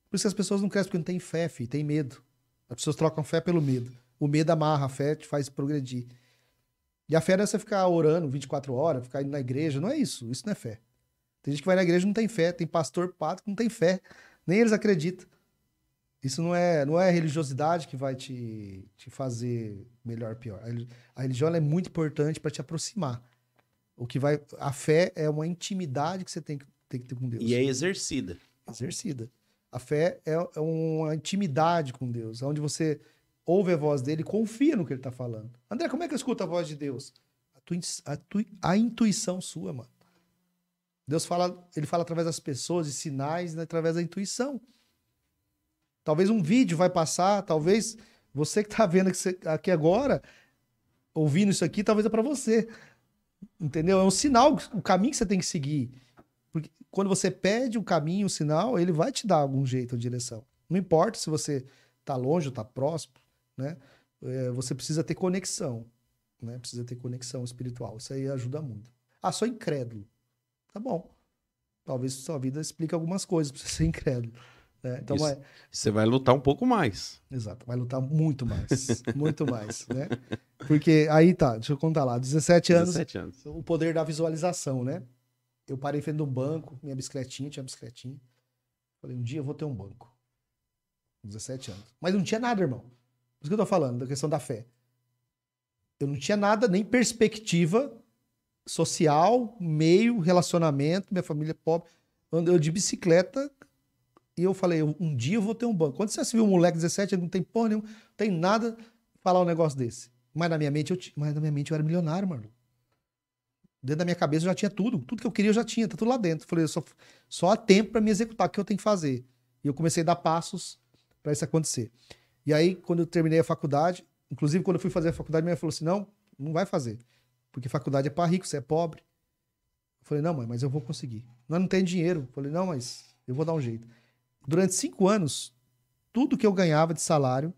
Por isso que as pessoas não crescem porque não tem fé, filho, tem medo. As pessoas trocam fé pelo medo. O medo amarra, a fé te faz progredir. E a fé não é você ficar orando 24 horas, ficar indo na igreja, não é isso. Isso não é fé. Tem gente que vai na igreja e não tem fé, tem pastor, pato que não tem fé. Nem eles acreditam. Isso não é, não é a religiosidade que vai te, te fazer melhor ou pior. A reli- A religião é muito importante para te aproximar. O que vai, a fé é uma intimidade que você tem que, tem que ter com Deus.
E é exercida.
Exercida. A fé é, é uma intimidade com Deus, onde você ouve a voz dele e confia no que ele está falando. André, como é que eu escuto a voz de Deus? A, in- a tua- a intuição sua, mano. Deus fala, ele fala através das pessoas e sinais, né, através da intuição. Talvez um vídeo vai passar, talvez você que está vendo aqui agora, ouvindo isso aqui, talvez é para você. Entendeu? É um sinal, o caminho que você tem que seguir. Porque quando você pede o caminho, o sinal, ele vai te dar algum jeito, a direção. Não importa se você está longe ou está próximo, né? É, você precisa ter conexão, né? Precisa ter conexão espiritual. Isso aí ajuda muito. Ah, sou incrédulo. Tá bom. Talvez sua vida explique algumas coisas para você ser incrédulo. Né? Então,
Isso.
é,
Você vai lutar um pouco mais.
Exato, vai lutar muito mais, (laughs) muito mais, né? Porque aí tá, deixa eu contar lá, 17 anos,
17 anos.
o poder da visualização, né? Eu parei frente do banco, minha bicicletinha, tinha bicicletinha. Falei, um dia eu vou ter um banco. 17 anos. Mas não tinha nada, irmão. Por isso que eu tô falando, da questão da fé. Eu não tinha nada, nem perspectiva social, meio, relacionamento, minha família é pobre. Ando eu de bicicleta e eu falei, um dia eu vou ter um banco. Quando você viu um moleque de 17 anos, não tem porra nenhuma, não tem nada falar um negócio desse. Mas na minha mente eu, mas na minha mente eu era milionário, mano. Dentro da minha cabeça eu já tinha tudo. Tudo que eu queria eu já tinha, tá tudo lá dentro. Falei, só, só há tempo para me executar o que eu tenho que fazer. E eu comecei a dar passos para isso acontecer. E aí, quando eu terminei a faculdade, inclusive quando eu fui fazer a faculdade, minha mãe falou assim: não, não vai fazer. Porque faculdade é para rico, você é pobre. Eu falei, não, mãe, mas eu vou conseguir. Nós não tem dinheiro. Eu falei, não, mas eu vou dar um jeito. Durante cinco anos, tudo que eu ganhava de salário,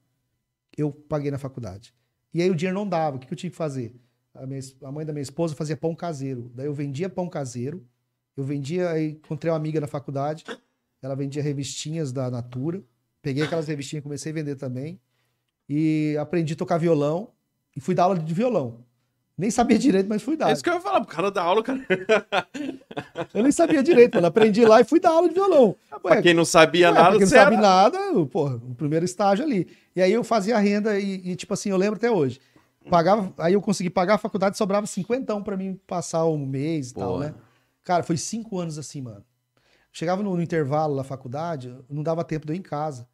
eu paguei na faculdade. E aí o dinheiro não dava. O que eu tinha que fazer? A, minha a mãe da minha esposa fazia pão caseiro. Daí eu vendia pão caseiro. Eu vendia, aí encontrei uma amiga na faculdade. Ela vendia revistinhas da Natura. Peguei aquelas revistinhas, comecei a vender também. E aprendi a tocar violão. E fui dar aula de violão. Nem sabia direito, mas fui dar.
É isso que eu ia falar, pro cara da aula, cara. (laughs)
Eu nem sabia direito, mano. Aprendi lá e fui dar aula de violão.
pra quem não sabia
Ué,
nada,
porque não
você
sabe nada, porra, o primeiro estágio ali. E aí eu fazia renda e, e, tipo assim, eu lembro até hoje. Pagava, aí eu consegui pagar a faculdade, sobrava cinquentão pra mim passar um mês e tal, né? Cara, foi cinco anos assim, mano. Chegava no, no intervalo da faculdade, não dava tempo de eu ir em casa.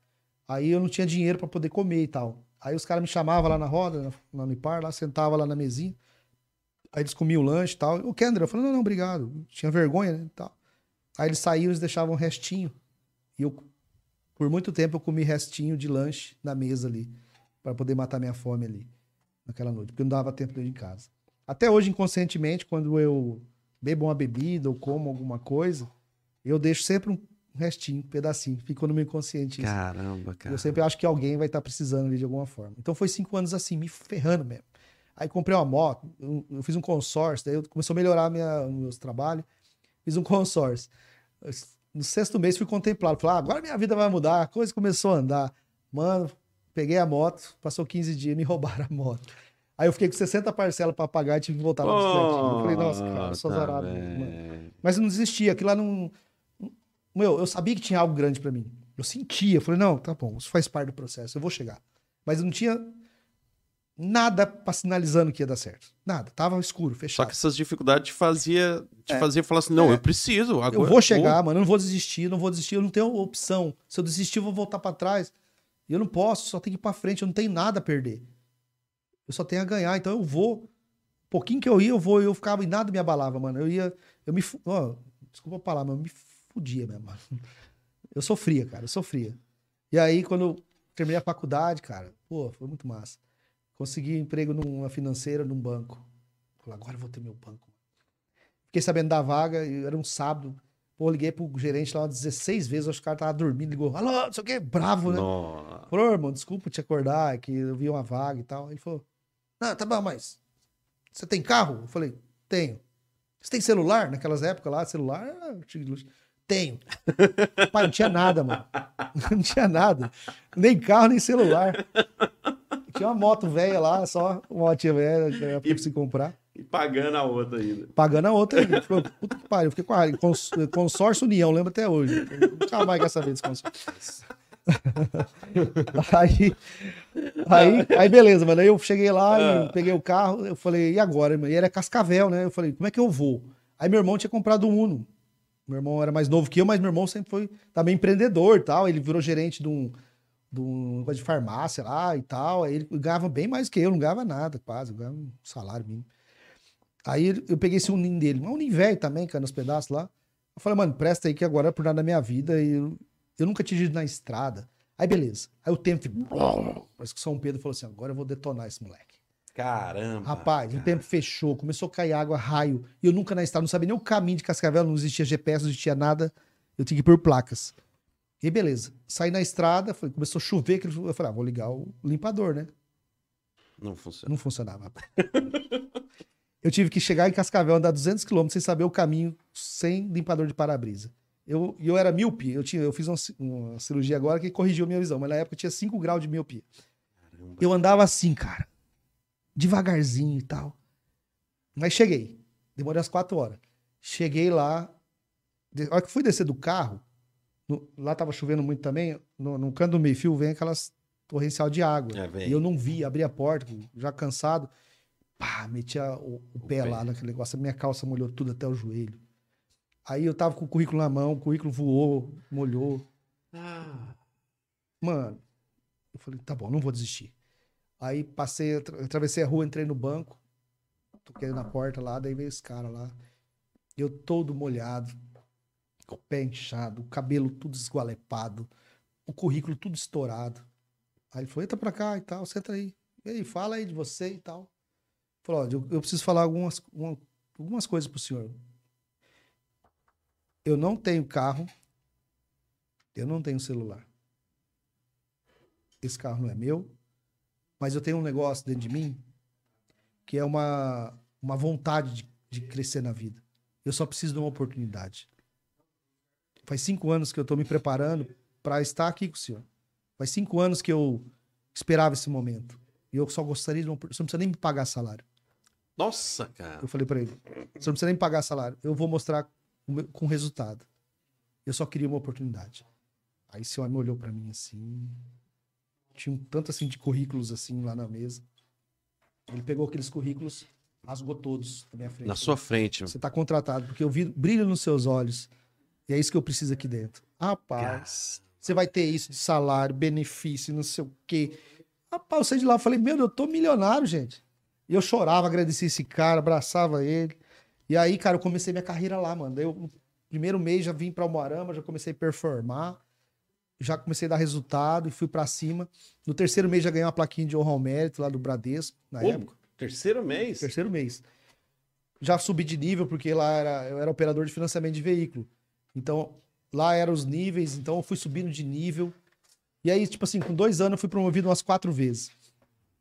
Aí eu não tinha dinheiro pra poder comer e tal. Aí os caras me chamavam lá na roda, na- lá no IPAR, lá, sentava lá na mesinha. Aí eles comiam o lanche e tal. O Kendra, eu falei, não, não, obrigado. Tinha vergonha, né, tal. Aí eles saíam, eles deixavam um restinho. E eu, por muito tempo, eu comi restinho de lanche na mesa ali, para poder matar minha fome ali, naquela noite, porque não dava tempo de ir em casa. Até hoje, inconscientemente, quando eu bebo uma bebida ou como alguma coisa, eu deixo sempre um restinho, um pedacinho, ficou no meu inconsciente isso.
Caramba, cara.
Eu sempre acho que alguém vai estar precisando ali de alguma forma. Então foi cinco anos assim, me ferrando mesmo. Aí comprei uma moto, eu, eu fiz um consórcio, daí eu começou a melhorar minha, meus trabalhos, fiz um consórcio. No sexto mês fui contemplado, falei, ah, agora minha vida vai mudar, a coisa começou a andar. Mano, peguei a moto, passou 15 dias, me (laughs) roubaram a moto. Aí eu fiquei com 60 parcelas para pagar e tive que voltar na bicicletinha. Eu falei, nossa, cara, eu sou mano.
velho.
Mas eu não desistia, aquilo lá não. Meu, eu sabia que tinha algo grande pra mim. Eu sentia, eu falei, não, tá bom, isso faz parte do processo, eu vou chegar. Mas eu não tinha nada pra sinalizando que ia dar certo. Nada. Tava escuro,
Só
fechado.
que essas dificuldades te fazia, te
É.
fazia falar assim, não,
É.
eu preciso. Agora
eu vou chegar, mano, eu não vou desistir, não vou desistir, eu não tenho opção. Se eu desistir, eu vou voltar pra trás. E eu não posso, só tenho que ir pra frente, eu não tenho nada a perder. Eu só tenho a ganhar, então eu vou. Um pouquinho que eu ia, eu vou, eu ficava e nada me abalava, mano. Eu ia, eu me, ó, desculpa a palavra, mas eu me fudia mesmo, mano. Eu sofria, cara, eu sofria. E aí, quando eu terminei a faculdade, cara, pô, foi muito massa. Consegui emprego numa financeira, num banco. Falei, agora eu vou ter meu banco. Fiquei sabendo da vaga, era um sábado. Pô, liguei pro gerente lá umas 16 vezes, acho que o cara tava dormindo, ligou, alô, não sei o quê, bravo, né?
Nossa.
Falou, "Ô, irmão, desculpa te acordar, é que eu vi uma vaga e tal. Ele falou, não, tá bom, mas você tem carro? Eu falei, tenho. Você tem celular? Naquelas épocas lá, celular, luxo. tenho. Pai, não tinha nada, mano. (laughs) Não tinha nada. Nem carro, nem celular. Tinha uma moto velha lá, só uma motinha velha, pra se comprar.
E pagando a outra ainda.
Pagando a outra ainda. Falou, puta que pariu. Fiquei com a cons- consórcio União, lembro até hoje. Nunca mais quer saber desse consórcio. aí, aí, aí, beleza, mano. Aí eu cheguei lá, e peguei o carro, eu falei, e agora? E era Cascavel, né? Eu falei, como é que eu vou? Aí meu irmão tinha comprado um Uno. Meu irmão era mais novo que eu, mas meu irmão sempre foi também empreendedor tal. Ele virou gerente de um, de um negócio de farmácia lá e tal. Aí ele ganhava bem mais que eu, não ganhava nada, quase. Eu ganhava um salário mínimo. Aí eu peguei esse uninho dele, um uninho velho também, cara, nos pedaços lá. Eu falei, mano, presta aí que agora é por nada da minha vida e eu, eu nunca tinha ido na estrada. Aí beleza. Aí o tempo, parece que São Pedro falou assim, agora eu vou detonar esse moleque.
Caramba.
Rapaz, o
cara.
tempo fechou, começou a cair água, raio. E eu nunca na estrada, não sabia nem o caminho de Cascavel, não existia GPS, não existia nada. Eu tinha que ir por placas. E beleza. Saí na estrada, foi- começou a chover, que eu falei, ah, vou ligar o limpador, né?
Não funciona.
Não funcionava. (laughs) eu tive que chegar em Cascavel, andar 200 km sem saber o caminho, sem limpador de para-brisa. Eu, e eu era míope, eu, tinha, eu fiz uma, uma cirurgia agora que corrigiu a minha visão, mas na época eu tinha 5 graus de miopia.
Caramba.
Eu andava assim, cara. Devagarzinho e tal. Mas cheguei. Demorei umas quatro horas. Cheguei lá. De- A hora que fui descer do carro, no- lá tava chovendo muito também. No, no canto do meio-fio vem aquelas torrencial de água.
É.
E eu não vi, abri a porta, já cansado. Pá, meti o, o pé lá naquele negócio. A minha calça molhou tudo até o joelho. Aí eu tava com o currículo na mão, o currículo voou, molhou.
Ah,
Mano, eu falei, tá bom, não vou desistir. Aí passei, atra- atravessei a rua, entrei no banco, toquei na porta lá, daí veio esse cara lá. Eu todo molhado, com o pé inchado, o cabelo tudo esgualepado, o currículo tudo estourado. Aí ele falou, entra pra cá e tal, senta aí. E aí, fala aí de você e tal. Falou, eu, eu preciso falar algumas, uma- algumas coisas pro senhor. Eu não tenho carro, eu não tenho celular esse carro não é meu, mas eu tenho um negócio dentro de mim que é uma, uma vontade de, de crescer na vida. Eu só preciso de uma oportunidade. Faz cinco anos que eu estou me preparando para estar aqui com o senhor. Faz cinco anos que eu esperava esse momento. E eu só gostaria de uma opor- Você não precisa nem me pagar salário.
Nossa, cara.
Eu falei para ele: você não precisa nem me pagar salário. Eu vou mostrar com resultado. Eu só queria uma oportunidade. Aí esse homem olhou para mim assim. Tinha um tanto assim de currículos assim lá na mesa. Ele pegou aqueles currículos, rasgou todos na minha frente.
Na sua frente.
Você tá contratado, porque eu vi brilho nos seus olhos. E é isso que eu preciso aqui dentro. Rapaz, você vai ter isso de salário, benefício, não sei o quê. Rapaz, eu saí de lá, eu falei, meu, eu tô milionário, gente. E eu chorava, agradecia esse cara, abraçava ele. E aí, cara, eu comecei minha carreira lá, mano. Daí eu, no primeiro mês já vim pra Almoarama, já comecei a performar. Já comecei a dar resultado e fui pra cima. No terceiro mês já ganhei uma plaquinha de honra ao mérito lá do Bradesco, na
Ô,
época.
Terceiro mês?
Terceiro mês. Já subi de nível, porque lá era, eu era operador de financiamento de veículo. Então, lá eram os níveis, então eu fui subindo de nível. E aí, tipo assim, com dois anos eu fui promovido umas quatro vezes.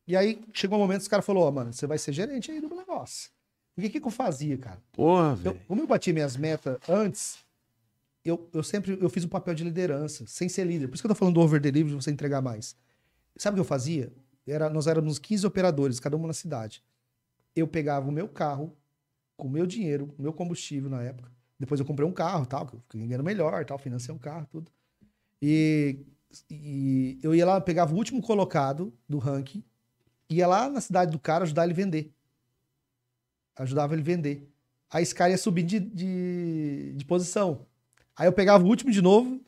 E aí, chegou um momento que os caras falaram, ó, mano, você vai ser gerente aí do negócio. E o que, que eu fazia, cara?
Porra, velho.
como eu bati minhas metas antes, eu, eu sempre eu fiz um papel de liderança, sem ser líder. Por isso que eu tô falando do over delivery, de você entregar mais. Sabe o que eu fazia? Era, nós éramos 15 operadores, cada uma na cidade. Eu pegava o meu carro, com o meu dinheiro, o meu combustível na época. Depois eu comprei um carro, tal, que eu fiquei ganhando melhor, tal, financei um carro, tudo. E, e eu ia lá, pegava o último colocado do ranking, ia lá na cidade do cara ajudar ele vender. Ajudava ele vender. Aí esse cara ia subindo de, de, de posição. Aí eu pegava o último de novo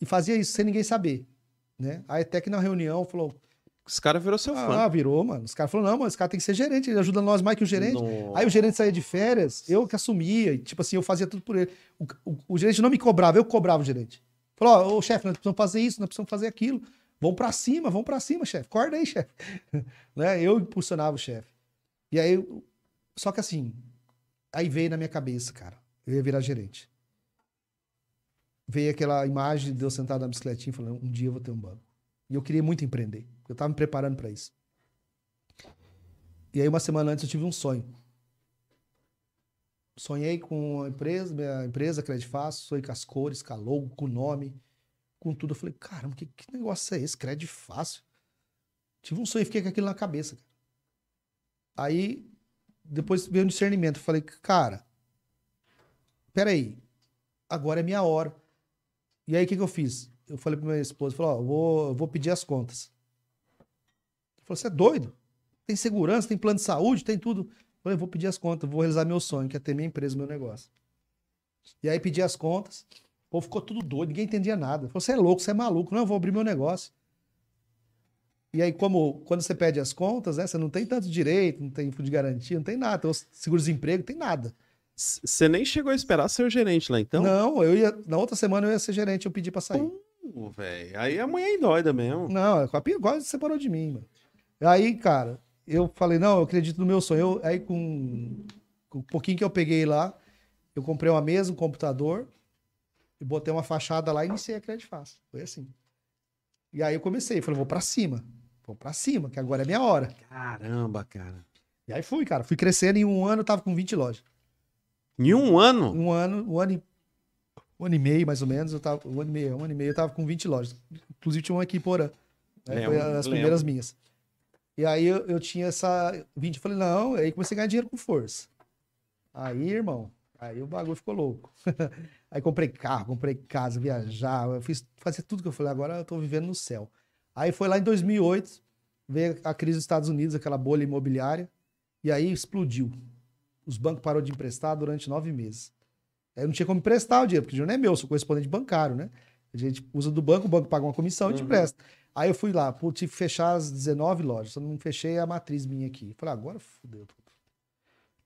e fazia isso sem ninguém saber. Né? Aí até que na reunião falou:
Esse cara virou seu fã.
Ah, virou, mano. Os caras falaram: não, mano, esse cara tem que ser gerente, ele ajuda nós mais que o gerente.
Nossa.
Aí o gerente saía de férias, eu que assumia, e, tipo assim, eu fazia tudo por ele. O, o- o gerente não me cobrava, eu cobrava o gerente. Falou, ó, ô chefe, nós precisamos fazer isso, nós precisamos fazer aquilo. Vamos pra cima, vamos pra cima, chefe. Acorda aí, chefe. (laughs) né? Eu impulsionava o chefe. E aí, só que assim, aí veio na minha cabeça, cara, eu ia virar gerente. Veio aquela imagem de eu sentado na bicicletinha falando, um dia eu vou ter um banco. E eu queria muito empreender. Eu tava me preparando pra isso. E aí, uma semana antes, eu tive um sonho. Sonhei com a empresa, minha empresa, Credit Fácil, sonhei com as cores, com a logo, com o nome, com tudo. Eu falei, caramba, que, que negócio é esse? Credit Fácil. Tive um sonho e fiquei com aquilo na cabeça. cara. Aí, depois veio um discernimento. Eu falei, cara, peraí, agora é minha hora. E aí, o que, que eu fiz? Eu falei pra minha esposa, falei, ó, vou, eu vou pedir as contas. Falou, você é doido? Tem segurança, tem plano de saúde, tem tudo. Eu falei, vou pedir as contas, vou realizar meu sonho, que é ter minha empresa, meu negócio. E aí pedi as contas, o povo ficou tudo doido, ninguém entendia nada. Falou, você é louco, você é maluco, não, eu vou abrir meu negócio. E aí, como quando você pede as contas, né, você não tem tanto direito, não tem fundo de garantia, não tem nada, tem seguro-desemprego, tem nada.
Você nem chegou a esperar ser o gerente lá, então?
Não, eu ia, na outra semana eu ia ser gerente, eu pedi pra sair.
Velho. Aí a mulher é doida mesmo.
Não, a Pia quase separou de mim, mano. Aí, cara, eu falei, não, eu acredito no meu sonho. Eu- aí, com, com um pouquinho que eu peguei lá, eu comprei uma mesa, um computador, e botei uma fachada lá e iniciei a Credit Fácil. Foi assim. E aí eu comecei, falei, vou pra cima. Vou pra cima, que agora é minha hora.
Caramba, cara.
E aí fui, cara. Fui crescendo, em um ano eu tava com 20 lojas.
Em um ano?
Um ano, um ano e, um ano e meio, mais ou menos, eu tava. Um ano e meio, um ano e meio eu tava com 20 lojas. Inclusive tinha uma aqui em Porã. né? Foi as
lembro.
primeiras minhas. E aí eu, eu tinha essa 20, eu falei, não, aí comecei a ganhar dinheiro com força. Aí, irmão, aí o bagulho ficou louco. (laughs) aí comprei carro, comprei casa, viajava, eu fiz, fazia tudo que eu falei, agora eu tô vivendo no céu. Aí foi lá em 2008, veio a crise dos Estados Unidos, aquela bolha imobiliária, e aí explodiu. Os bancos pararam de emprestar durante nove meses. Aí não tinha como emprestar o dinheiro, porque o dinheiro não é meu, eu sou correspondente bancário, né? A gente usa do banco, o banco paga uma comissão e te
Uhum.
empresta. Aí eu fui lá, pô, tive que fechar as 19 lojas, só não fechei a matriz minha aqui. Falei, agora fudeu tudo.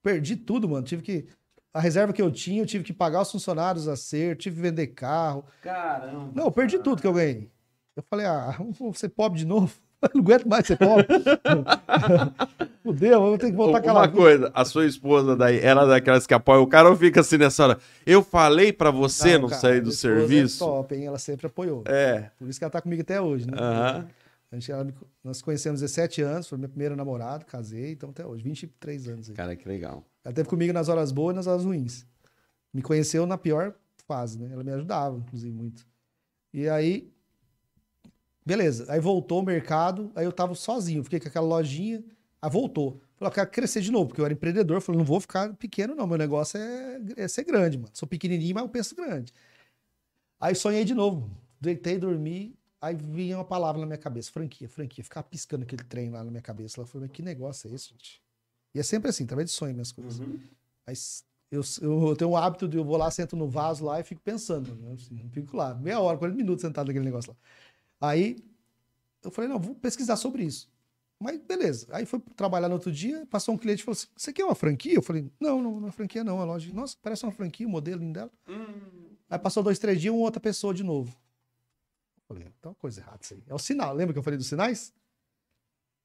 Perdi tudo, mano. Tive que. A reserva que eu tinha, eu tive que pagar os funcionários a ser, tive que vender carro.
Caramba.
Não, eu perdi tudo que eu ganhei. Eu falei, ah, (laughs) vou ser pobre de novo. (laughs) não aguento mais ser pobre. (laughs) Fudeu, eu vou ter que voltar aquela
Uma coisa, a sua esposa daí, ela é daquelas que apoia o cara ou fica assim nessa hora? Eu falei pra você não,
cara,
sair do
esposa
serviço?
É top, hein? Ela sempre apoiou.
É.
Por isso que ela tá comigo até hoje, né?
Aham.
A gente, ela nós conhecemos 17 anos, foi meu primeiro namorado, casei, então até hoje, 23 anos. Aí.
Cara, que legal.
Ela teve comigo nas horas boas e nas horas ruins. Me conheceu na pior fase, né? Ela me ajudava, inclusive, muito. E aí, beleza. Aí voltou o mercado, aí eu tava sozinho, fiquei com aquela lojinha, aí voltou. Falei, eu quero crescer de novo, porque eu era empreendedor. Falei, não vou ficar pequeno, não. Meu negócio é, é ser grande, mano. Sou pequenininho, mas eu penso grande. Aí sonhei de novo. Deitei, dormi. Aí vinha uma palavra na minha cabeça: franquia, franquia. Ficava piscando aquele trem lá na minha cabeça. Eu falei, mas que negócio é esse, gente? E é sempre assim, através de sonho, minhas coisas. Mas eu, eu, eu tenho um hábito de eu vou lá, sento no vaso lá e fico pensando. Né? Assim, fico lá, meia hora, 40 minutos sentado naquele negócio lá. Aí eu falei, não, vou pesquisar sobre isso. Mas beleza. Aí fui trabalhar no outro dia, passou um cliente e falou assim: Você quer uma franquia? Eu falei, não, não, não é franquia, não. É loja. Nossa, parece uma franquia, o modelinho dela. Aí passou dois, três dias, uma outra pessoa de novo. Eu falei, tá uma coisa errada isso aí. É o sinal. Lembra que eu falei dos sinais?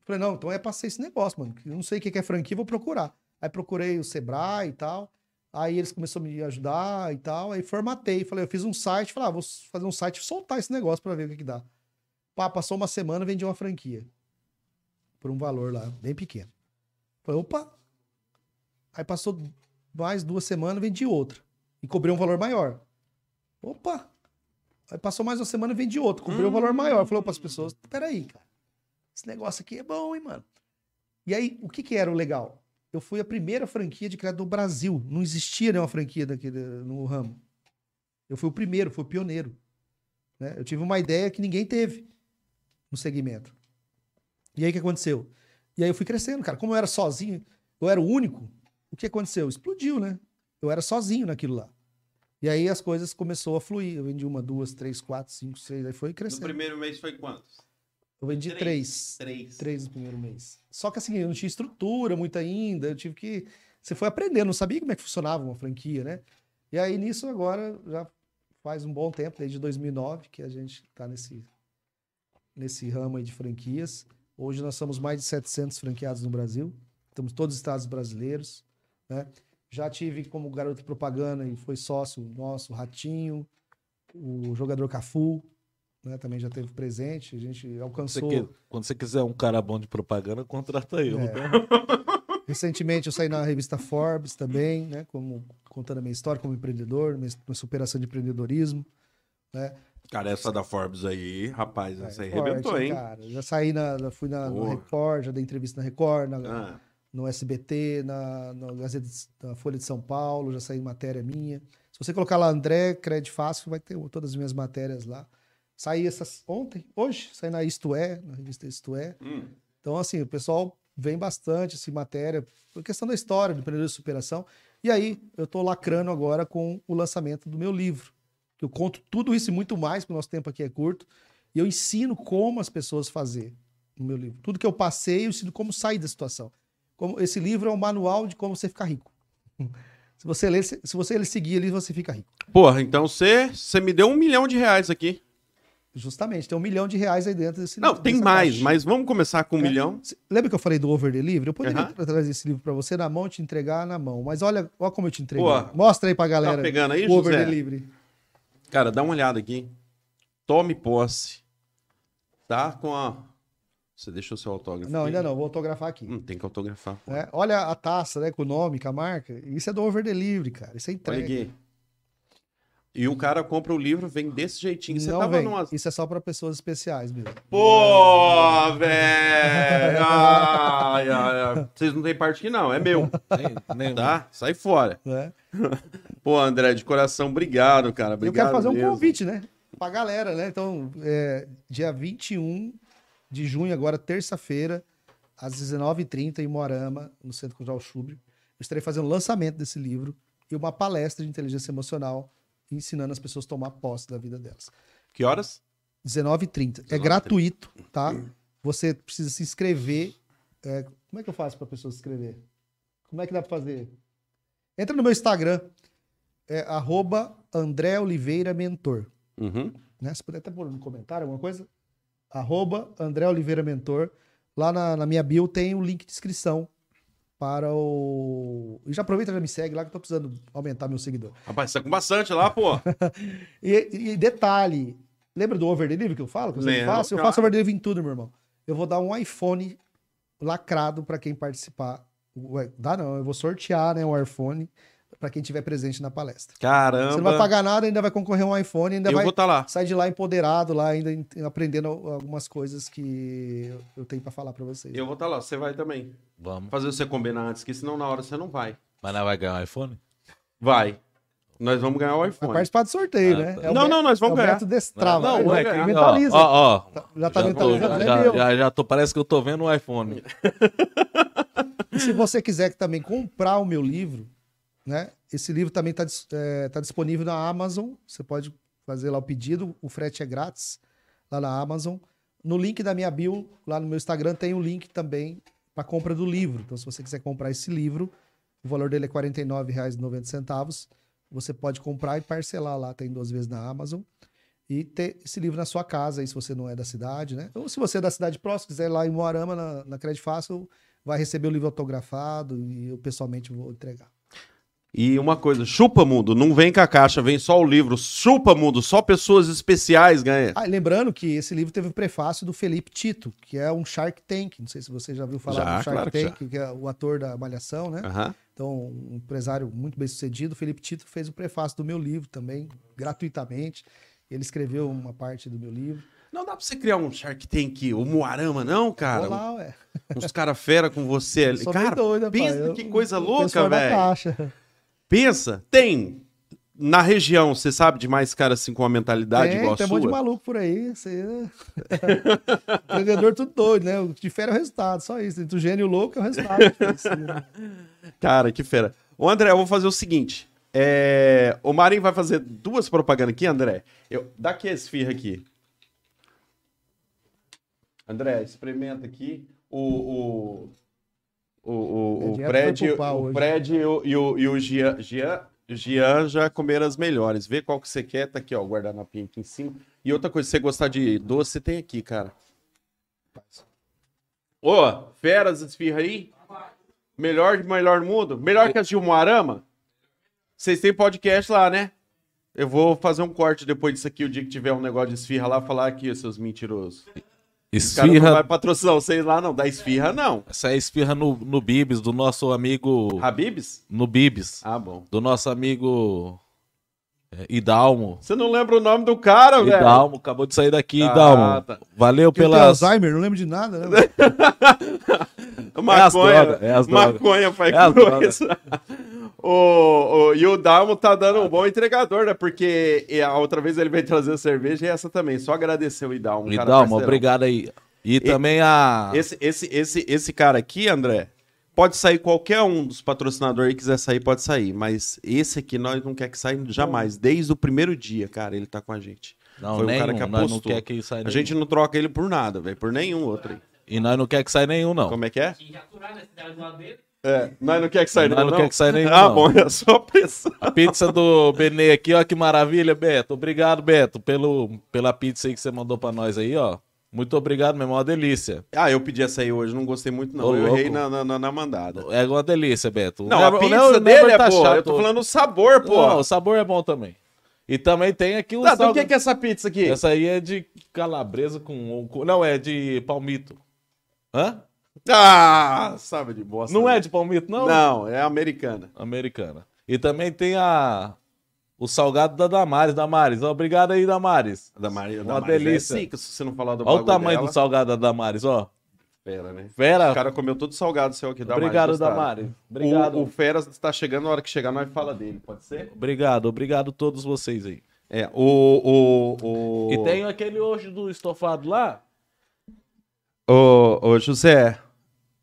Eu falei, não, então é pra ser esse negócio, mano. Eu não sei o que é franquia, vou procurar. Aí procurei o Sebrae e tal. Aí eles começaram a me ajudar e tal. Aí formatei. Falei, eu fiz um site. Falei, ah, vou fazer um site soltar esse negócio pra ver o que, que dá. Pá, passou uma semana, vendi uma franquia. Por um valor lá, bem pequeno. Falei, opa. Aí passou mais duas semanas, vendi outra. E cobrei um valor maior. Opa. Aí passou mais uma semana, vendi outra. Cobrei um valor maior. Falei para as pessoas, peraí, cara. Esse negócio aqui é bom, hein, mano. E aí, o que que era o legal? Eu fui a primeira franquia de crédito do Brasil. Não existia nenhuma franquia daquele, no ramo. Eu fui o primeiro, fui o pioneiro. né? Eu tive uma ideia que ninguém teve no segmento. E aí, o que aconteceu? E aí eu fui crescendo, cara. Como eu era sozinho, eu era o único, o que aconteceu? Explodiu, né? Eu era sozinho naquilo lá. E aí as coisas começou a fluir. Eu vendi uma, duas, três, quatro, cinco, seis, aí foi
No
crescendo.
primeiro mês foi quantos?
Eu vendi três.
Três.
Três no primeiro mês. Só que assim, eu não tinha estrutura muito ainda, eu tive que. Você foi aprendendo, não sabia como é que funcionava uma franquia, né? E aí nisso agora já faz um bom tempo, desde 2009, que a gente está nesse, nesse ramo de franquias. Hoje nós somos mais de 700 franqueados no Brasil, estamos todos os estados brasileiros, né? Já tive como garoto propaganda e foi sócio nosso, o Ratinho, o jogador Cafu, né? Também já teve presente, a gente
Você
alcançou.
que- quando você quiser um cara bom de propaganda, contrata eu.
É.
tá? (laughs)
Recentemente eu saí na revista Forbes também, né? Como, contando a minha história como empreendedor, minha, minha superação de empreendedorismo. Né?
Cara, essa da Forbes aí, rapaz, essa aí
Forte,
arrebentou, hein?
Cara. Já saí na. fui na. Record, já dei entrevista na Record, na-
Ah,
no SBT, na, na Gazeta na Folha de São Paulo, já saí matéria minha. Se você colocar lá André Crédito Fácil, vai ter todas as minhas matérias lá. Saí essas ontem, hoje, saí na Isto É, na revista Isto É.
hum.
Então, assim, o pessoal vem bastante essa matéria, por questão da história do empreendedorismo de superação. E aí, eu estou lacrando agora com o lançamento do meu livro. Que eu conto tudo isso e muito mais, porque o nosso tempo aqui é curto. E eu ensino como as pessoas fazer no meu livro. Tudo que eu passei, eu ensino como sair da situação. Como, esse livro é um manual de como você ficar rico. (laughs) Se você ler, se você ele seguir ali, você fica rico.
Porra, então você me deu um milhão de reais aqui.
Justamente, tem um milhão de reais aí dentro desse
Não, tem mais,
caixa.
mas vamos começar com um
É.
milhão.
Lembra que eu falei do over delivery? Eu poderia tra- trazer esse livro para você na mão e te entregar na mão. Mas olha, olha como eu te entreguei.
Pô,
Mostra aí pra
Tá
galera
pegando aí,
o over
José?
delivery.
Cara, dá uma olhada aqui. Tome posse. Tá com a. Você deixou seu autógrafo?
Não,
aqui?
ainda não, vou autografar aqui.
Hum, tem que autografar.
É, olha a taça, né, com o nome, com a marca. Isso é do over delivery, cara. Isso é
Olha
entrega.
aqui. E o cara compra o livro, vem desse jeitinho. Você
não
tava
vem.
numa.
Isso é só para pessoas especiais mesmo.
Pô, velho! Ai, ai, ai. Vocês não têm parte aqui, não. É meu.
Nem-
Tá? Sai fora.
Né?
Pô, André, de coração, obrigado, cara.
eu
Obrigado
quero fazer um
mesmo.
convite, né? Pra galera, né? Então, é, dia 21 de junho, agora, terça-feira, às 19h30, em Moarama, no Centro Cultural Chubre. Eu estarei fazendo o lançamento desse livro e uma palestra de inteligência emocional, ensinando as pessoas a tomar posse da vida delas.
Que horas?
19h30. É
19h30.
gratuito, tá? Você precisa se inscrever. É, como é que eu faço para a pessoa se inscrever? Como é que dá para fazer? Entra no meu Instagram, é arroba André Oliveira Mentor.
Uhum.
Né? Se puder até pôr no comentário alguma coisa. Arroba André Oliveira Mentor. Lá na, na minha bio tem o link de inscrição para o... E já aproveita e já me segue lá que eu tô precisando aumentar meu seguidor.
Rapaz, você tá com bastante lá, pô. (laughs)
E, e detalhe, lembra do over delivery que eu falo? Que eu
Lembro,
faço? Eu faço over delivery em tudo, meu irmão. Eu vou dar um iPhone lacrado para quem participar. Ué, dá não, eu vou sortear né, um iPhone para quem tiver presente na palestra.
Caramba.
Você não vai pagar nada, ainda vai concorrer um iPhone, ainda
eu
vai
vou estar lá.
sair de lá empoderado, lá ainda aprendendo algumas coisas que eu- tenho para falar para vocês.
Eu vou estar lá. Você vai também.
Vamos.
Fazer você combinar antes, que senão na hora você não vai.
Mas não vai ganhar um iPhone?
Vai. Nós vamos ganhar o
Vai
iPhone.
participar do sorteio,
Ah,
né?
tá.
É o
Não, não, nós vamos
é o
ganhar.
método Destrava.
Não,
vai
é
mentaliza.
Ó, ó, ó.
Tá- Já tá
Já tô,
mentalizando,
já,
né,
já, já, já tô, parece que eu tô vendo um iPhone. (laughs)
E se você quiser também comprar o meu livro, né? Esse livro também está disponível na Amazon. Você pode fazer lá o pedido, o frete é grátis lá na Amazon. No link da minha bio, lá no meu Instagram, tem o link também para compra do livro. Então, se você quiser comprar esse livro, o valor dele é R$ 49,90. Você pode comprar e parcelar lá, tem duas vezes na Amazon. E ter esse livro na sua casa, aí, se você não é da cidade, né? Ou se você é da cidade próxima, quiser ir lá em Moarama, na, na Fácil, vai receber o livro autografado e eu pessoalmente vou entregar.
E uma coisa, chupa mundo, não vem com a caixa, vem só o livro. Chupa mundo, só pessoas especiais ganham.
Ah, lembrando que esse livro teve o prefácio do Felipe Tito, que é um Shark Tank. Não sei se você já viu falar
Já,
do Shark
claro que
Tank, que, é o ator da Malhação, né?
Aham.
Então, um empresário muito bem sucedido. O Felipe Tito fez o prefácio do meu livro também, gratuitamente. Ele escreveu uma parte do meu livro.
Não dá pra você criar um Shark Tank, o Moarama, não, cara?
Olá, ué.
Uns cara fera com você Cara,
doido,
pensa
Eu-
que coisa
eu
louca, velho. Pensa, tem na região, você sabe de mais cara assim com uma mentalidade
Tem,
igual a
tem um
sua?
monte de maluco por aí. Você... (laughs) Empreendedor tudo doido, né? O que difere é o resultado, só isso. Entre o gênio louco é o resultado. (laughs)
Cara, que fera. Ô, André, eu vou fazer o seguinte. É... O Marinho vai fazer duas propagandas aqui, André. Eu... Dá aqui a esfirra aqui. André, experimenta aqui. O, o, o, o, o Fred, o. Fred e o, e o, e o Gian, Gian, Gian já comeram as melhores. Vê qual que você quer. Tá aqui, ó, o guardanapinho aqui em cima. E outra coisa, se você gostar de doce, você tem aqui, cara. Ô, feras esfirra aí. Melhor de melhor do mundo? Melhor que a Gilmoarama? Vocês têm podcast lá, né? Eu vou fazer um corte depois disso aqui, o dia que tiver um negócio de esfirra lá, falar aqui, seus mentirosos. Caras não
Esfirra.
vai patrocinar vocês lá, não. Da esfirra, não.
Essa é esfirra no, no Bibis, do nosso amigo.
Habibs?
No Bibis.
Ah, bom.
Do nosso amigo. é, Idalmo.
Você não lembra o nome do cara, velho?
Idalmo, acabou de sair daqui,
Ah,
Idalmo.
tá.
Valeu
Porque eu tenho
pelas.
Alzheimer, não lembro de nada, né? (laughs)
Maconha,
as drogas, é as drogas.
maconha faz
É
coisa. O, o, e o Dalmo tá dando um bom entregador, né? Porque a outra vez ele veio trazer cerveja e essa também. Só agradecer o Idalmo.
Idalmo, obrigado aí. E, também a.
Esse, esse, esse, esse cara aqui, André, pode sair qualquer um dos patrocinadores que quiser sair, pode sair. Mas esse aqui nós não quer que saia jamais. Desde o primeiro dia, cara, ele tá com a gente.
Não,
Foi o cara que
nós não
apostou.
quer que saia
A
nenhum.
gente não troca ele por nada, velho. Por nenhum outro aí.
E nós não quer que saia nenhum, não.
Como é que é?
Tinha que aturar, né? Se der do lado dele.
É, nós não quer que saia
Nós
nenhum,
não quer que saia nenhum,
Ah,
não.
bom, é só pressão.
A pizza do Benê aqui, ó, que maravilha, Beto. Obrigado, Beto, pelo, pela pizza aí que você mandou pra nós aí, ó. Muito obrigado mesmo, é uma delícia.
Ah, eu pedi essa aí hoje, não gostei muito, não.
Ô,
eu
louco.
errei na, na, na- mandada.
É uma delícia, Beto.
Não,
Never-
a pizza dele é
tá
boa.
chato
Eu tô falando o sabor, pô.
Não, o sabor é bom também. E também tem aqui o
Tá, então o
salga-
que que é essa pizza aqui?
Essa aí é de calabresa com- Não, é de palmito. Hã?
Ah, sabe de bosta.
Não
né?
é de palmito, não?
Não, é americana.
Americana. E também tem a... O salgado da Damares. Damares, obrigado aí, Damares.
Da Maria,
Uma delícia.
É, sim, que se você não falar do
Olha o tamanho
dela,
do salgado da Damares, ó.
Fera, né?
Fera,
O cara comeu todo salgado seu aqui, Damares.
obrigado. Damares. Obrigado.
O, o Feras está chegando, na hora que chegar, nós fala dele, pode ser?
Obrigado, obrigado a todos vocês aí.
É, o... o, o...
E tem aquele hoje do estofado lá.
Ô, ô, José,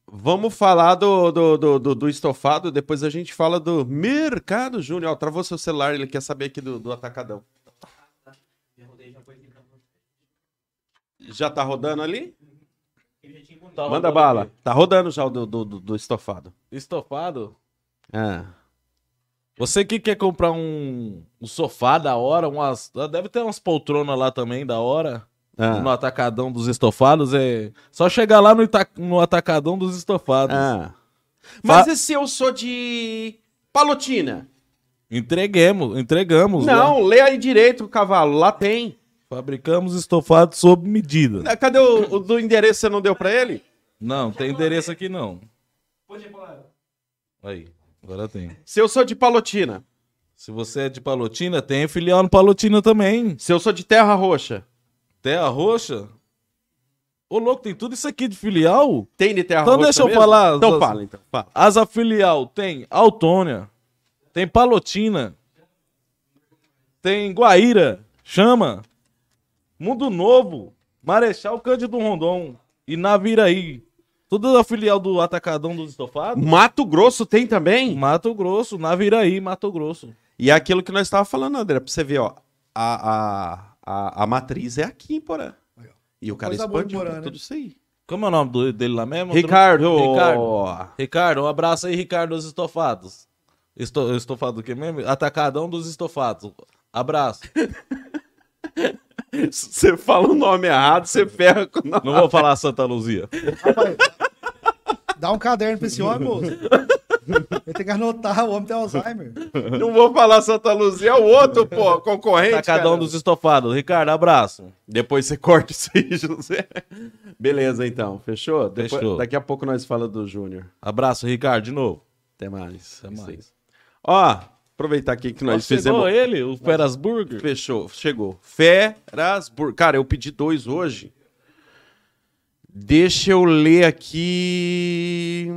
vamos falar do, do, do, do- do estofado, depois a gente fala do Mercado Júnior. Travou seu celular, ele quer saber aqui do, do Atacadão.
Já
tá rodando ali?
Tá
Manda bala.
aqui.
Tá rodando já o do, do, do- do estofado.
Estofado?
Ah.
Você que quer comprar um, um sofá da hora, umas. Deve ter umas poltronas lá também da hora.
Ah.
No atacadão dos estofados. É só chegar lá no, ita- no atacadão dos estofados.
Ah. Mas e se eu sou de Palotina?
Entreguemos, entregamos. lá.
Não, lê aí direito, cavalo. Lá tem.
Fabricamos estofados sob medida.
Cadê o, o do endereço você não deu pra ele?
Não, tem endereço aqui não.
Pode ir pra lá.
Aí, agora tem.
Se eu sou de Palotina.
Se você é de Palotina, tem filial no Palotina também.
Se eu sou de Terra Roxa.
Terra Roxa? Ô, louco, tem tudo isso aqui de filial?
Tem de Terra
Então
Roxa
deixa eu falar.
Então
As-
fala, então. Fala.
Asa filial tem Autônia, tem Palotina, tem Guaíra, Chama, Mundo Novo, Marechal Cândido Rondon e Naviraí. Tudo a filial do Atacadão dos Estofados.
Mato Grosso tem também?
Mato Grosso, Naviraí, Mato Grosso.
E é aquilo que nós estávamos falando, André, pra você ver, ó. A, a, a, a matriz é aqui em Porã. E o cara
Coisa boa em
expandiu
Porã,
pra
né?
tudo isso aí.
Como é o nome do- dele lá mesmo?
Ricardo!
Ricardo. Ricardo, um abraço aí, Ricardo dos Estofados. Esto, estofado do que mesmo? Atacadão dos Estofados. Abraço.
Se (laughs) você fala o nome errado, você ferra com o nome.
Não vou falar Santa Luzia.
Rapaz, dá um caderno pra esse homem, moço. Ele tem que anotar, o homem tem Alzheimer.
Não vou falar Santa Luzia, é o outro, pô, concorrente.
Atacadão
cara.
dos Estofados. Ricardo, abraço.
Depois você corta isso aí, (laughs) José. Beleza, então. Fechou? Depois-
Fechou.
Daqui a pouco nós falamos do Júnior.
Abraço, Ricardo, de novo.
Até mais.
Até
Isso
mais.
Ó, aproveitar aqui que nós
chegou
fizemos.
ele, o Feras Burger.
Fechou, chegou. Ferasburg. Cara, eu pedi dois hoje. Deixa eu ler aqui.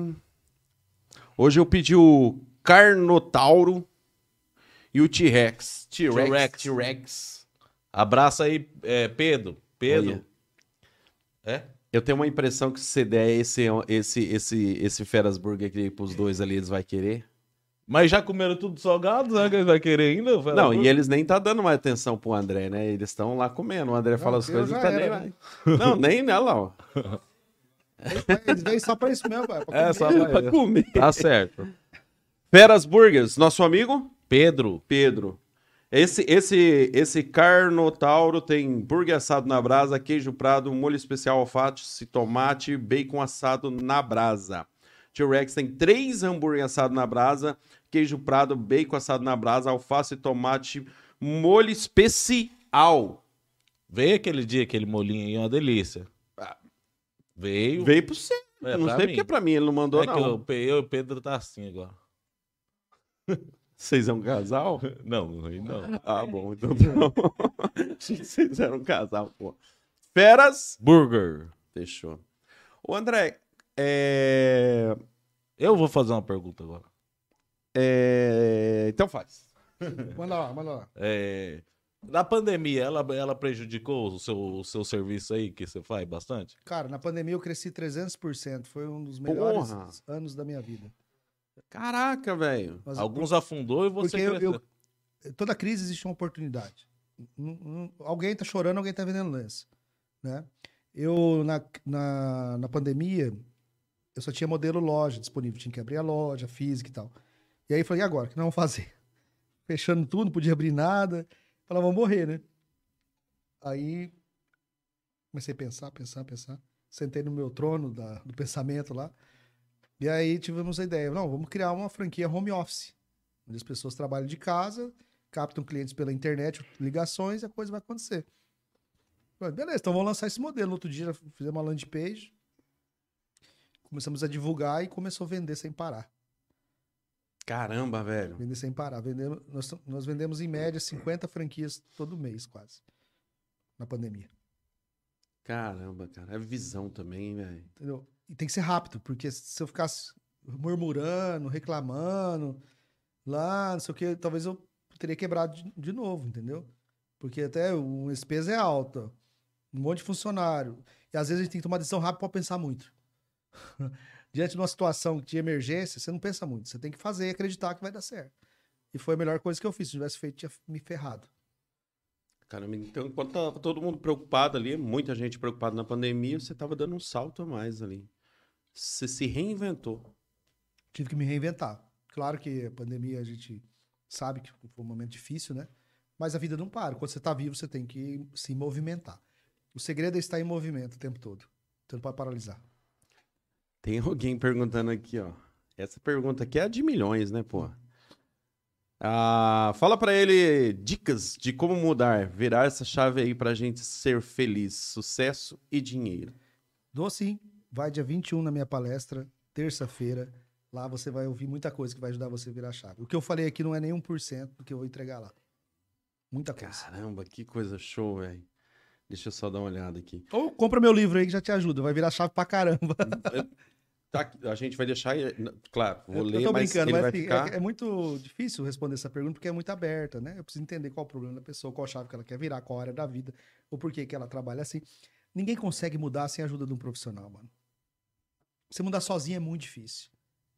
Hoje eu pedi o Carnotauro E o T-Rex. T-Rex.
T-Rex. Abraça aí, é, Pedro. Pedro.
Olha.
É?
Eu tenho uma impressão que se você der esse, esse, esse, esse Feras Burger aqui pros dois ali, eles vão querer.
Mas já comeram tudo salgado, né? Que ele vai querer ainda?
Não, e eles nem tá dando mais atenção pro André, né? Eles estão lá comendo. O André fala as coisas e tá nem lá. Não, nem nela, ó. (laughs)
Eles vêm só pra isso mesmo, pai. pra
É,
comer.
só
Pra
pra...
comer.
Tá certo.
Feras Burgers, nosso amigo
Pedro.
Pedro. Esse, esse, esse Carnotauro tem burger assado na brasa, queijo prado, molho especial alface, tomate, bacon assado na brasa. T-Rex tem três hambúrguer assado na brasa, queijo prado, bacon assado na brasa, alface, tomate, molho especial.
Veio aquele dia, aquele molinho aí, uma delícia. Veio.
Veio pro você.
É,
não sei
mim.
porque pra mim ele não mandou,
É que
não.
eu, eu e o Pedro tá assim agora. (laughs)
Vocês é um casal?
Não, aí não.
Ah, bom, então que (laughs) Vocês eram um casal, pô. Feras.
Burger.
Fechou. Ô, André, é...
Eu vou fazer uma pergunta agora.
é, Então faz.
Manda lá, manda lá.
É, Na pandemia, ela, ela prejudicou o seu, o seu serviço aí, que você faz bastante?
Cara, na pandemia eu cresci 300%. Foi um dos melhores
Porra!
anos da minha vida.
Caraca, velho.
Alguns afundou e você
Porque eu-
cresceu.
eu- toda crise existe uma oportunidade. Não- não- alguém tá chorando, alguém tá vendendo lance. Né? Eu, na, na, na pandemia, eu só tinha modelo loja disponível. Tinha que abrir a loja física e tal. E aí eu falei, e agora? O que nós vamos fazer? (laughs) Fechando tudo, não podia abrir nada. Falei, vamos morrer, né? Aí comecei a pensar, pensar, pensar. Sentei no meu trono da- do pensamento lá. E aí tivemos a ideia, não, vamos criar uma franquia home office onde as pessoas trabalham de casa, captam clientes pela internet, ligações, e a coisa vai acontecer. Beleza, então vamos lançar esse modelo. Outro dia, fizemos uma landing page, começamos a divulgar e começou a vender sem parar.
Caramba, velho.
Vender sem parar. Vendemos, nós, nós vendemos, em média, 50 franquias todo mês, quase, na pandemia.
Caramba, cara. É visão também, velho.
Entendeu? E tem que ser rápido, porque se eu ficasse murmurando, reclamando, lá, não sei o que, talvez eu teria quebrado de, de novo, entendeu? Porque até o despesa é alta, um monte de funcionário. E às vezes a gente tem que tomar decisão rápida para pensar muito. (laughs) Diante de uma situação de emergência, você não pensa muito. Você tem que fazer e acreditar que vai dar certo. E foi a melhor coisa que eu fiz. Se tivesse feito, tinha me ferrado.
Caramba, então enquanto tava todo mundo preocupado ali, muita gente preocupada na pandemia, você tava dando um salto a mais ali. Você se reinventou.
tive que me reinventar. Claro que a pandemia a gente sabe que foi um momento difícil, né? Mas a vida não para. Quando você está vivo, você tem que se movimentar. O segredo é estar em movimento o tempo todo. Você não pode paralisar.
Tem (laughs) alguém perguntando aqui, ó. Essa pergunta aqui é a de milhões, né, pô? Ah, fala pra ele dicas de como mudar, virar essa chave aí pra gente ser feliz, sucesso e dinheiro.
Dou sim. Vai dia 21 na minha palestra, terça-feira. Lá você vai ouvir muita coisa que vai ajudar você a virar a chave. O que eu falei aqui não é nem 1% do que eu vou entregar lá. Muita coisa.
Caramba, que coisa show, velho. Deixa eu só dar uma olhada aqui.
Ou compra meu livro aí que já te ajuda. Vai virar chave pra caramba. (laughs)
Tá a gente vai deixar, claro, vou
Eu-
ler,
eu tô
mas
brincando,
ele
mas
vai
assim,
ficar...
é, é muito difícil responder essa pergunta porque é muito aberta, né? Eu preciso entender qual o problema da pessoa, qual chave que ela quer virar, qual área da vida, ou por que que ela trabalha assim. Ninguém consegue mudar sem a ajuda de um profissional, mano. Você mudar sozinho é muito difícil.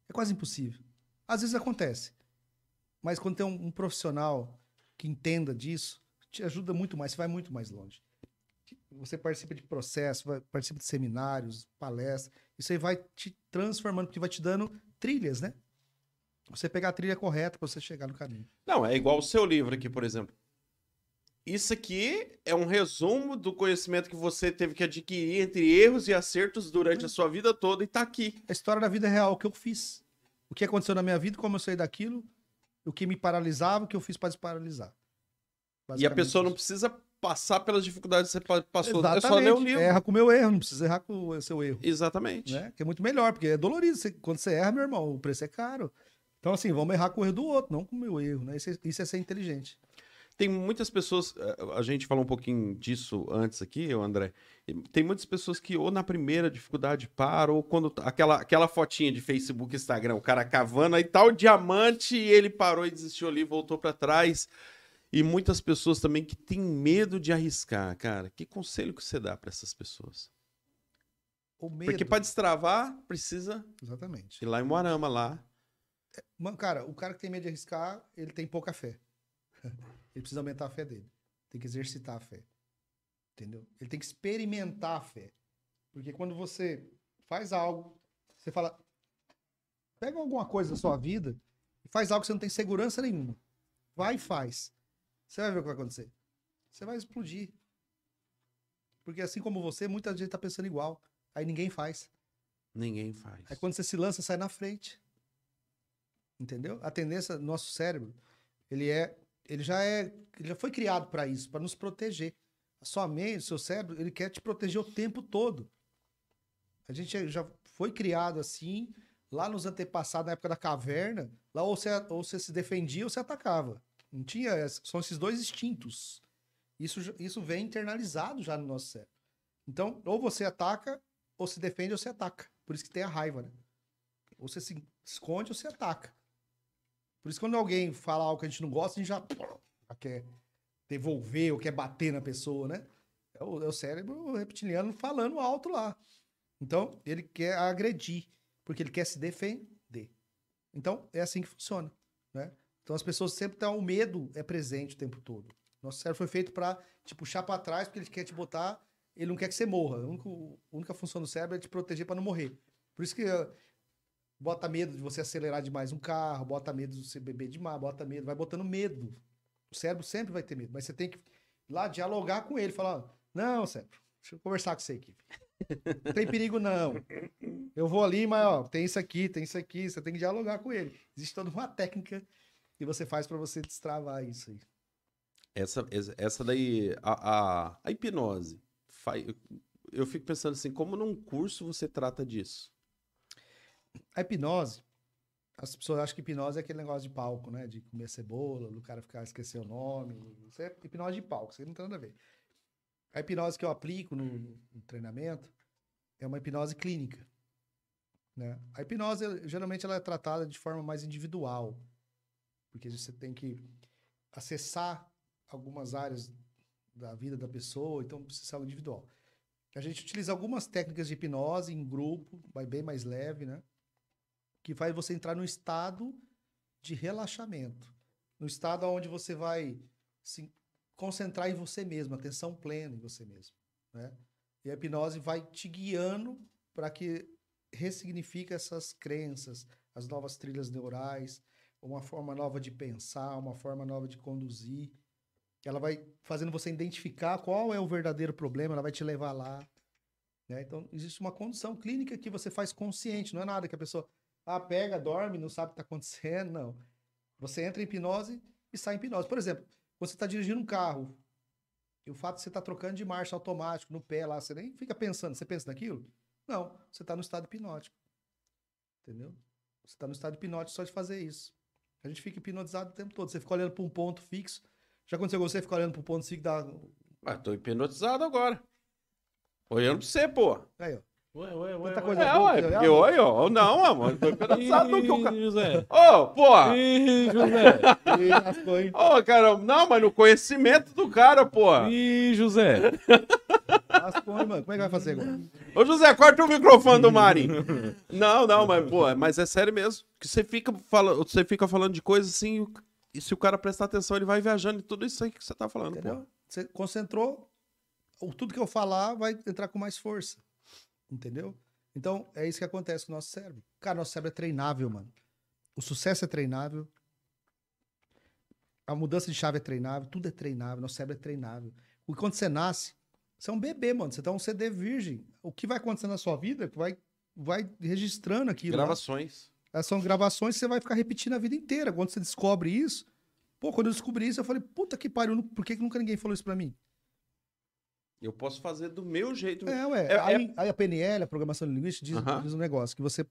É quase impossível. Às vezes acontece. Mas quando tem um, um profissional que entenda disso, te ajuda muito mais, você vai muito mais longe. Você participa de processos, participa de seminários, palestras. Isso aí vai te transformando, porque vai te dando trilhas, né? Você pegar a trilha correta para você chegar no caminho.
Não, é igual o seu livro aqui, por exemplo. Isso aqui é um resumo do conhecimento que você teve que adquirir entre erros e acertos durante a sua vida toda e tá aqui.
A história da vida real, o que eu fiz. O que aconteceu na minha vida, como eu saí daquilo, o que me paralisava, o que eu fiz para desparalisar.
E a pessoa não precisa passar pelas dificuldades que você pa- passou. É só ler o
Exatamente.
livro.
Erra com o meu erro, não precisa errar com o seu erro.
Exatamente.
né? Que é muito melhor, porque é dolorido. Você- quando você erra, meu irmão, o preço é caro. Então, assim, vamos errar com o erro do outro, não com o meu erro, né? Isso é, isso é ser inteligente.
tem muitas pessoas, eh, a gente falou um pouquinho disso antes aqui, André. Tem muitas pessoas que ou na primeira dificuldade param, ou quando tá- aquela, aquela fotinha de Facebook, Instagram, o cara cavando aí tá o diamante e ele parou e desistiu ali, voltou pra trás. E muitas pessoas também que têm medo de arriscar, cara. Que conselho que você dá pra essas pessoas? Porque pra destravar precisa
Exatamente.
ir lá em Moarama lá.
Mano, cara, o cara que tem medo de arriscar, ele tem pouca fé. (laughs) ele precisa aumentar a fé dele. Tem que exercitar a fé. Entendeu? Ele tem que experimentar a fé. Porque quando você faz algo, você fala. Pega alguma coisa da sua vida e faz algo que você não tem segurança nenhuma. Vai e faz. Você vai ver o que vai acontecer. Você vai explodir. Porque assim como você, muita gente tá pensando igual. Aí ninguém faz.
Ninguém faz.
Aí quando você se lança, sai na frente. Entendeu? A tendência do nosso cérebro, ele é, ele já é, ele já foi criado para isso, para nos proteger. A sua mente, o seu cérebro, ele quer te proteger o tempo todo. A gente já foi criado assim, lá nos antepassados, na época da caverna, lá ou você, ou você se defendia ou você atacava. Não tinha, são esses dois instintos. Isso, isso vem internalizado já no nosso cérebro. Então, ou você ataca, ou se defende, ou você ataca. Por isso que tem a raiva, né? Ou você se esconde ou você ataca. Por isso, quando alguém fala algo que a gente não gosta, a gente já, já quer devolver ou quer bater na pessoa, né? É o, é o cérebro reptiliano falando alto lá. Então, ele quer agredir, porque ele quer se defender. Então, é assim que funciona, né? Então, as pessoas sempre têm o medo é presente o tempo todo. Nosso cérebro foi feito para te puxar para trás, porque ele quer te botar, ele não quer que você morra. A única, a única função do cérebro é te proteger para não morrer. Por isso que eh, bota medo de você acelerar demais um carro, bota medo de você beber demais, bota medo, vai botando medo. O cérebro sempre vai ter medo, mas você tem que lá dialogar com ele, falar, não, cérebro, deixa eu conversar com você aqui. Não tem perigo não. Eu vou ali, mas ó, tem isso aqui, tem isso aqui, você tem que dialogar com ele. Existe toda uma técnica que você faz para você destravar isso aí.
Essa, essa- daí, a, a, a hipnose. eu- fico pensando assim, como num curso você trata disso?
A hipnose, as pessoas acham que hipnose é aquele negócio de palco, né? De comer cebola, do cara ficar esquecer o nome. Isso é hipnose de palco, isso aí não tem nada a ver. A hipnose que eu aplico no, no treinamento é uma hipnose clínica. Né? A hipnose, geralmente, ela é tratada de forma mais individual. Porque você tem que acessar algumas áreas da vida da pessoa, então precisa ser individual. A gente utiliza algumas técnicas de hipnose em grupo, vai bem mais leve, né? Que faz você entrar num estado de relaxamento. No estado onde você vai se concentrar em você mesmo, atenção plena em você mesmo, né? E a hipnose vai te guiando para que ressignifique essas crenças, as novas trilhas neurais, uma forma nova de pensar, uma forma nova de conduzir. Ela vai fazendo você identificar qual é o verdadeiro problema, ela vai te levar lá. né? Então, existe uma condução clínica que você faz consciente, não é nada que a pessoa ah, pega, dorme, não sabe o que está acontecendo, não. Você entra em hipnose e sai em hipnose. Por exemplo, você está dirigindo um carro e o fato de você estar trocando de marcha automático no pé lá, você nem fica pensando, você pensa naquilo? Não, você está no estado hipnótico. Entendeu? Você está no estado hipnótico só de fazer isso. A gente fica hipnotizado o tempo todo. Você fica olhando para um ponto fixo. Já aconteceu com você ficar olhando para um ponto fixo da.
Ah, tô hipnotizado agora. Olhando pra você, pô.
Aí, ó.
Ué, ué, ué.
Tanta coisa
É,
boa
ué, porque
olha.
olha, ó. Não, amor, tô hipnotizado no que o cara.
Ih, José.
Ô, porra!
Ih, José.
Ih, lascou, hein?
Ô, cara, não, mas no conhecimento do cara, porra.
Ih, José.
Mano? Como é que vai fazer agora?
Ô, José, corta o microfone do Mari. (laughs) Não, não, mas, pô, mas é sério mesmo. Que você fica falando, você fica falando de coisas assim, e e se o cara prestar atenção, ele vai viajando em tudo isso aí que você tá falando, pô.
Entendeu? Você concentrou, o- tudo que eu falar vai entrar com mais força. Entendeu? Então, é isso que acontece com o nosso cérebro. Cara, nosso cérebro é treinável, mano. O sucesso é treinável. A mudança de chave é treinável. Tudo é treinável. Nosso cérebro é treinável. Porque quando você nasce, você é um bebê, mano. Você tá um CD virgem. O que vai acontecer na sua vida vai, vai registrando aquilo. lá.
Gravações.
Essas são gravações que você vai ficar repetindo a vida inteira. Quando você descobre isso, pô, quando eu descobri isso, eu falei, puta que pariu, por que, que nunca ninguém falou isso pra mim?
Eu posso fazer do meu jeito.
É, ué.
É-
aí, aí a PNL, a programação linguística, diz, diz um negócio que você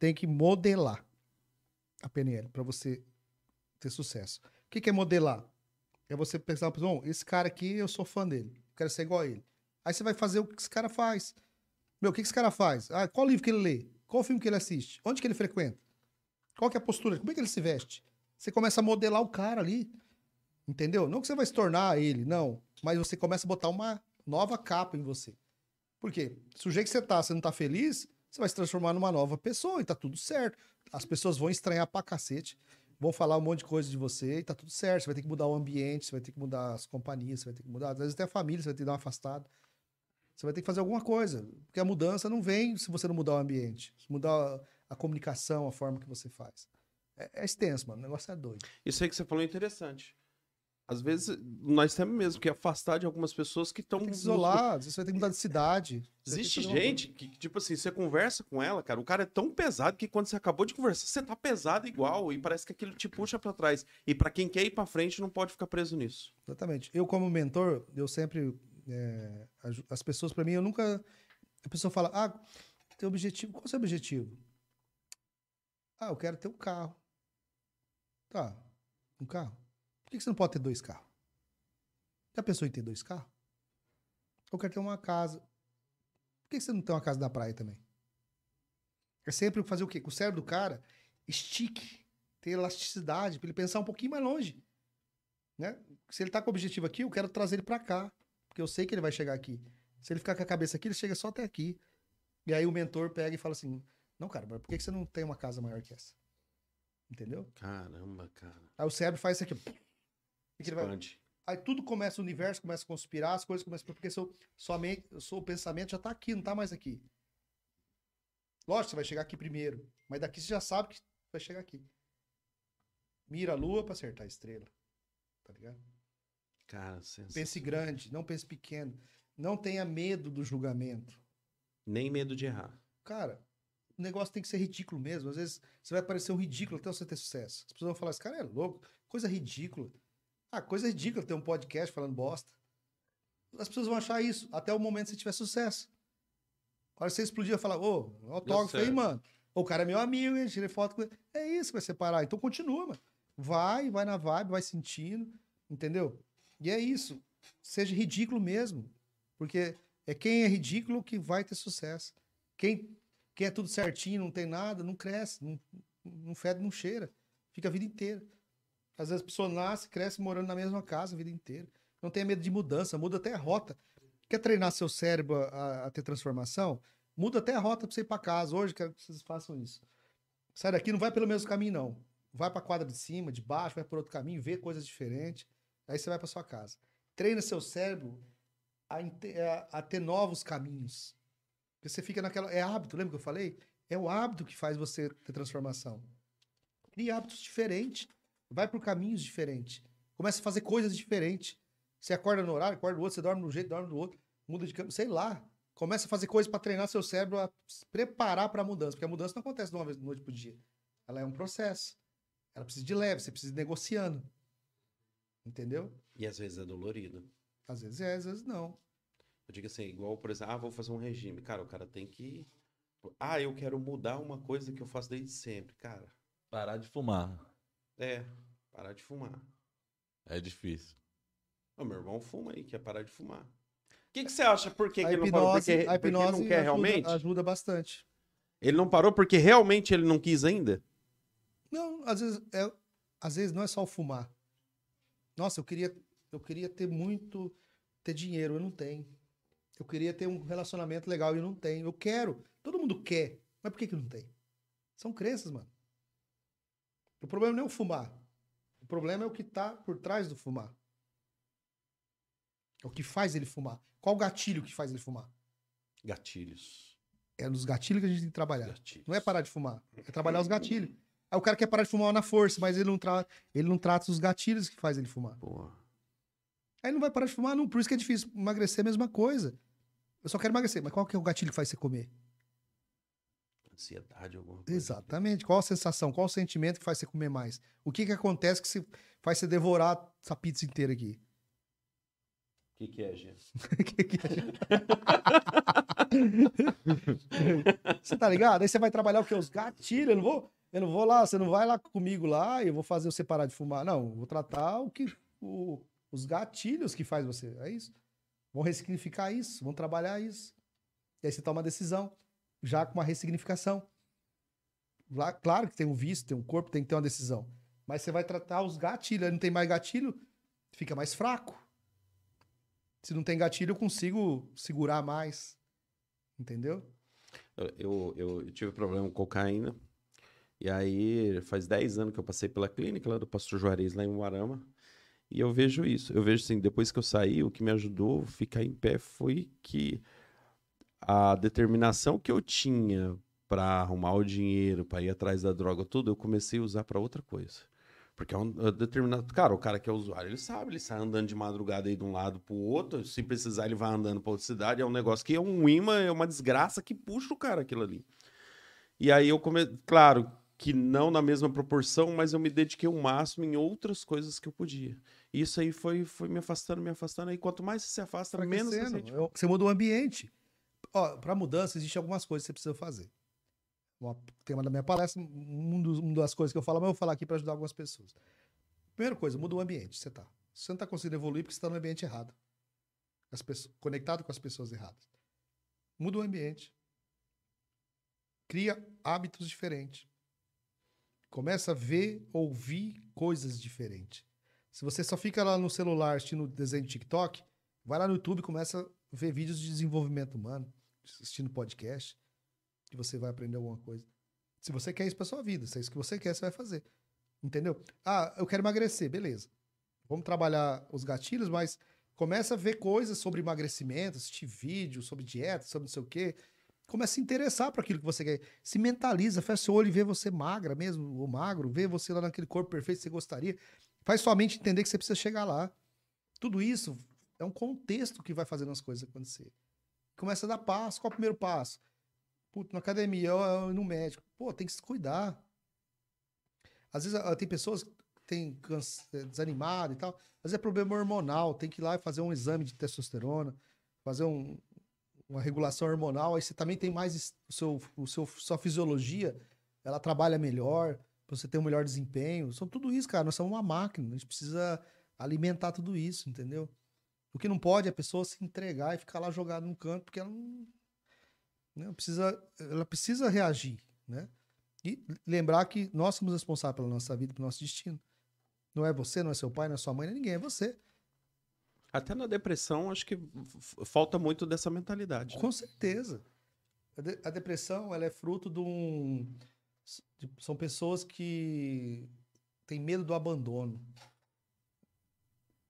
tem que modelar a PNL pra você ter sucesso. O que, que é modelar? É você pensar, bom, esse cara aqui, eu sou fã dele. Quero ser igual a ele. Aí você vai fazer o que esse cara faz. Meu, o que esse cara faz? Ah, qual livro que ele lê? Qual filme que ele assiste? Onde que ele frequenta? Qual que é a postura? Como é que ele se veste? Você começa a modelar o cara ali. Entendeu? Não que você vai se tornar ele, não. Mas você começa a botar uma nova capa em você. Por quê? Se o jeito que você tá, você não tá feliz, você vai se transformar numa nova pessoa e tá tudo certo. As pessoas vão estranhar pra cacete, vão falar um monte de coisa de você e tá tudo certo. Você vai ter que mudar o ambiente, você vai ter que mudar as companhias, você vai ter que mudar. Às vezes até a família, você vai ter que dar uma afastada. Você vai ter que fazer alguma coisa. Porque a mudança não vem se você não mudar o ambiente. Se mudar a comunicação, a forma que você faz. É, é extenso, mano. O negócio é doido.
Isso aí que você falou é interessante. Às vezes, nós temos mesmo que afastar de algumas pessoas que estão.
Vezes você vai ter que mudar de cidade. Você
Existe
fazer uma
gente que, tipo assim, você conversa com ela, cara, o cara é tão pesado que quando você acabou de conversar, você tá pesado igual e parece que aquilo te puxa pra trás. E pra quem quer ir pra frente, não pode ficar preso nisso.
Exatamente. Eu, como mentor, eu sempre. é, as pessoas, pra mim, eu nunca. A pessoa fala: Ah, teu objetivo. Qual é o seu objetivo? Ah, eu quero ter um carro. Tá, um carro. Por que você não pode ter dois carros? Já pensou em ter dois carros? Eu quero ter uma casa. Por que você não tem uma casa na praia também? É sempre fazer o quê? Que o cérebro do cara estique, ter elasticidade, pra ele pensar um pouquinho mais longe né? Se ele tá com o objetivo aqui, eu quero trazer ele pra cá, porque eu sei que ele vai chegar aqui. Se ele ficar com a cabeça aqui, ele chega só até aqui. E aí o mentor pega e fala assim: "Não, cara, mas por que você não tem uma casa maior que essa?" Entendeu?
Caramba, cara.
Aí o cérebro faz isso aqui. E ele vai-
Expande.
Aí tudo começa, o universo começa a conspirar, as coisas começam porque seu, sua mente, o seu pensamento já tá aqui, não tá mais aqui. Lógico, você vai chegar aqui primeiro, mas daqui você já sabe que vai chegar aqui. Mira a lua pra acertar a estrela. Tá ligado?
Cara, sensacional.
Pense grande, não pense pequeno. Não tenha medo do julgamento.
Nem medo de errar.
Cara, o negócio tem que ser ridículo mesmo. Às vezes você vai parecer um ridículo até você ter sucesso. As pessoas vão falar, esse cara é louco, coisa ridícula. Ah, coisa ridícula ter um podcast falando bosta. As pessoas vão achar isso até o momento que você tiver sucesso. A hora que você explodir, vai falar, ô, autógrafo aí, mano. O cara é meu amigo, hein? Tirei foto com ele. É isso que vai separar. Então continua, mano. Vai, vai na vibe, vai sentindo, entendeu? E é isso. Seja ridículo mesmo. Porque é quem é ridículo que vai ter sucesso. Quem, quem é tudo certinho, não tem nada, não cresce, não, não fede, não cheira. Fica a vida inteira. Às vezes a pessoa nasce, cresce morando na mesma casa a vida inteira. Não tenha medo de mudança, muda até a rota. Quer treinar seu cérebro a, a ter transformação? Muda até a rota pra você ir pra casa. Hoje quero que vocês façam isso. Sai daqui, não vai pelo mesmo caminho, não. Vai pra quadra de cima, de baixo, vai por outro caminho, vê coisas diferentes. Aí você vai pra sua casa. Treina seu cérebro a, a- a ter novos caminhos. Porque você fica naquela. É hábito, lembra que eu falei? É o hábito que faz você ter transformação. Crie hábitos diferentes. Vai por caminhos diferentes. Começa a fazer coisas diferentes. Você acorda no horário, acorda no outro, você dorme de um jeito, dorme do outro, muda de cama, sei lá. Começa a fazer coisas para treinar seu cérebro a se preparar para a mudança. Porque a mudança não acontece de uma vez de noite pro dia. Ela é um processo. Ela precisa de leve, você precisa ir negociando. Entendeu?
E às vezes é dolorido.
Às vezes é, às vezes não.
Eu digo assim, igual, por exemplo, ah, vou fazer um regime. Cara, o cara tem que. Ah, eu quero mudar uma coisa que eu faço desde sempre. Cara,
Parar de fumar.
é, parar de fumar.
É difícil.
Ô, meu irmão fuma aí, quer parar de fumar. O que, que você acha? Por que, que
a
ele não parou?
hipnose,
Porque,
a
porque ele
hipnose
não quer
ajuda,
realmente?
ajuda bastante.
Ele não parou porque realmente ele não quis ainda?
Não, às vezes, é, às vezes não é só o fumar. Nossa, eu queria, eu queria ter muito, ter dinheiro, eu não tenho. Eu queria ter um relacionamento legal e eu não tenho. Eu quero, todo mundo quer, mas por que que não tem? São crenças, mano. O problema não é o fumar. O problema é o que tá por trás do fumar. É o que faz ele fumar. Qual o gatilho que faz ele fumar?
Gatilhos.
É nos gatilhos que a gente tem que trabalhar.
Gatilhos.
Não é parar de fumar, é trabalhar os gatilhos. Aí o cara quer parar de fumar na força, mas ele não, tra... ele não trata os gatilhos que faz ele fumar.
Porra.
Aí não vai parar de fumar, não. Por isso que é difícil. Emagrecer é a mesma coisa. Eu só quero emagrecer, mas qual que é o gatilho que faz você comer?
Ansiedade, alguma coisa.
Exatamente. Qual a sensação, qual o sentimento que faz você comer mais? O que que acontece que se... faz você devorar essa pizza inteira aqui?
O que, que é, Gê? (laughs) (laughs)
Você tá ligado? Aí você vai trabalhar o quê? Os gatilhos. Eu não vou, eu não vou lá, você não vai lá comigo lá e eu vou fazer você parar de fumar. Não, eu vou tratar o que o, os gatilhos que faz você. É isso. Vão ressignificar isso, vão trabalhar isso. E aí você toma uma decisão, já com uma ressignificação. Lá, claro que tem um vício, tem um corpo, tem que ter uma decisão. Mas você vai tratar os gatilhos. Aí não tem mais gatilho, fica mais fraco. Se não tem gatilho, eu consigo segurar mais. Entendeu?
Eu, eu, eu tive problema com cocaína. E aí, faz 10 anos que eu passei pela clínica lá do Pastor Juarez, lá em Uarama. E eu vejo isso. Eu vejo assim, depois que eu saí, o que me ajudou a ficar em pé foi que a determinação que eu tinha para arrumar o dinheiro, para ir atrás da droga, tudo, eu comecei a usar para outra coisa. Porque é um é determinado. Cara, o cara que é usuário, ele sabe, ele sai andando de madrugada aí de um lado pro outro. Se precisar, ele vai andando pra outra cidade. É um negócio que é um imã, é uma desgraça que puxa o cara aquilo ali. E aí eu comecei. Claro que não na mesma proporção, mas eu me dediquei o máximo em outras coisas que eu podia. E isso aí foi, foi me afastando, me afastando. E quanto mais você se afasta, menos você.
Eu- Você muda o ambiente. Ó, para mudança, existem algumas coisas que você precisa fazer. O tema da minha palestra, um dos- uma das coisas que eu falo, mas eu vou falar aqui para ajudar algumas pessoas. Primeira coisa, muda o ambiente. Você tá. Você não tá conseguindo evoluir porque você está no ambiente errado. As pessoas, conectado com as pessoas erradas. Muda o ambiente. Cria hábitos diferentes. Começa a ver, ouvir coisas diferentes. Se você só fica lá no celular assistindo desenho de TikTok, vai lá no YouTube e começa a ver vídeos de desenvolvimento humano, assistindo podcast, que você vai aprender alguma coisa. Se você quer isso para sua vida, se é isso que você quer, você vai fazer. Entendeu? Ah, eu quero emagrecer, beleza. Vamos trabalhar os gatilhos, mas começa a ver coisas sobre emagrecimento, assistir vídeo sobre dieta, sobre não sei o quê. Começa a se interessar por aquilo que você quer. Se mentaliza, fecha seu olho e vê você magra mesmo, ou magro, vê você lá naquele corpo perfeito que você gostaria. Faz sua mente entender que você precisa chegar lá. Tudo isso é um contexto que vai fazendo as coisas acontecer. Começa a dar passo. Qual é o primeiro passo? Puta, na academia, no médico. Pô, tem que se cuidar. Às vezes ah, tem pessoas que têm cansa- eh, desanimado e tal. Às vezes é problema hormonal. Tem que ir lá e fazer um exame de testosterona, fazer um- uma regulação hormonal. Aí você também tem mais o seu, o seu, sua fisiologia, ela trabalha melhor, pra você ter um melhor desempenho. São tudo isso, cara. Nós somos uma máquina. A gente precisa alimentar tudo isso, entendeu? O que não pode é a pessoa se entregar e ficar lá jogada num canto, porque ela não, né, precisa, ela precisa reagir, né? E lembrar que nós somos responsáveis pela nossa vida, pelo nosso destino. Não é você, não é seu pai, não é sua mãe, não é ninguém, é você.
Até na depressão, acho que falta muito dessa mentalidade. né?
Com certeza. A, de- a depressão, ela é fruto de um... de- são pessoas que têm medo do abandono.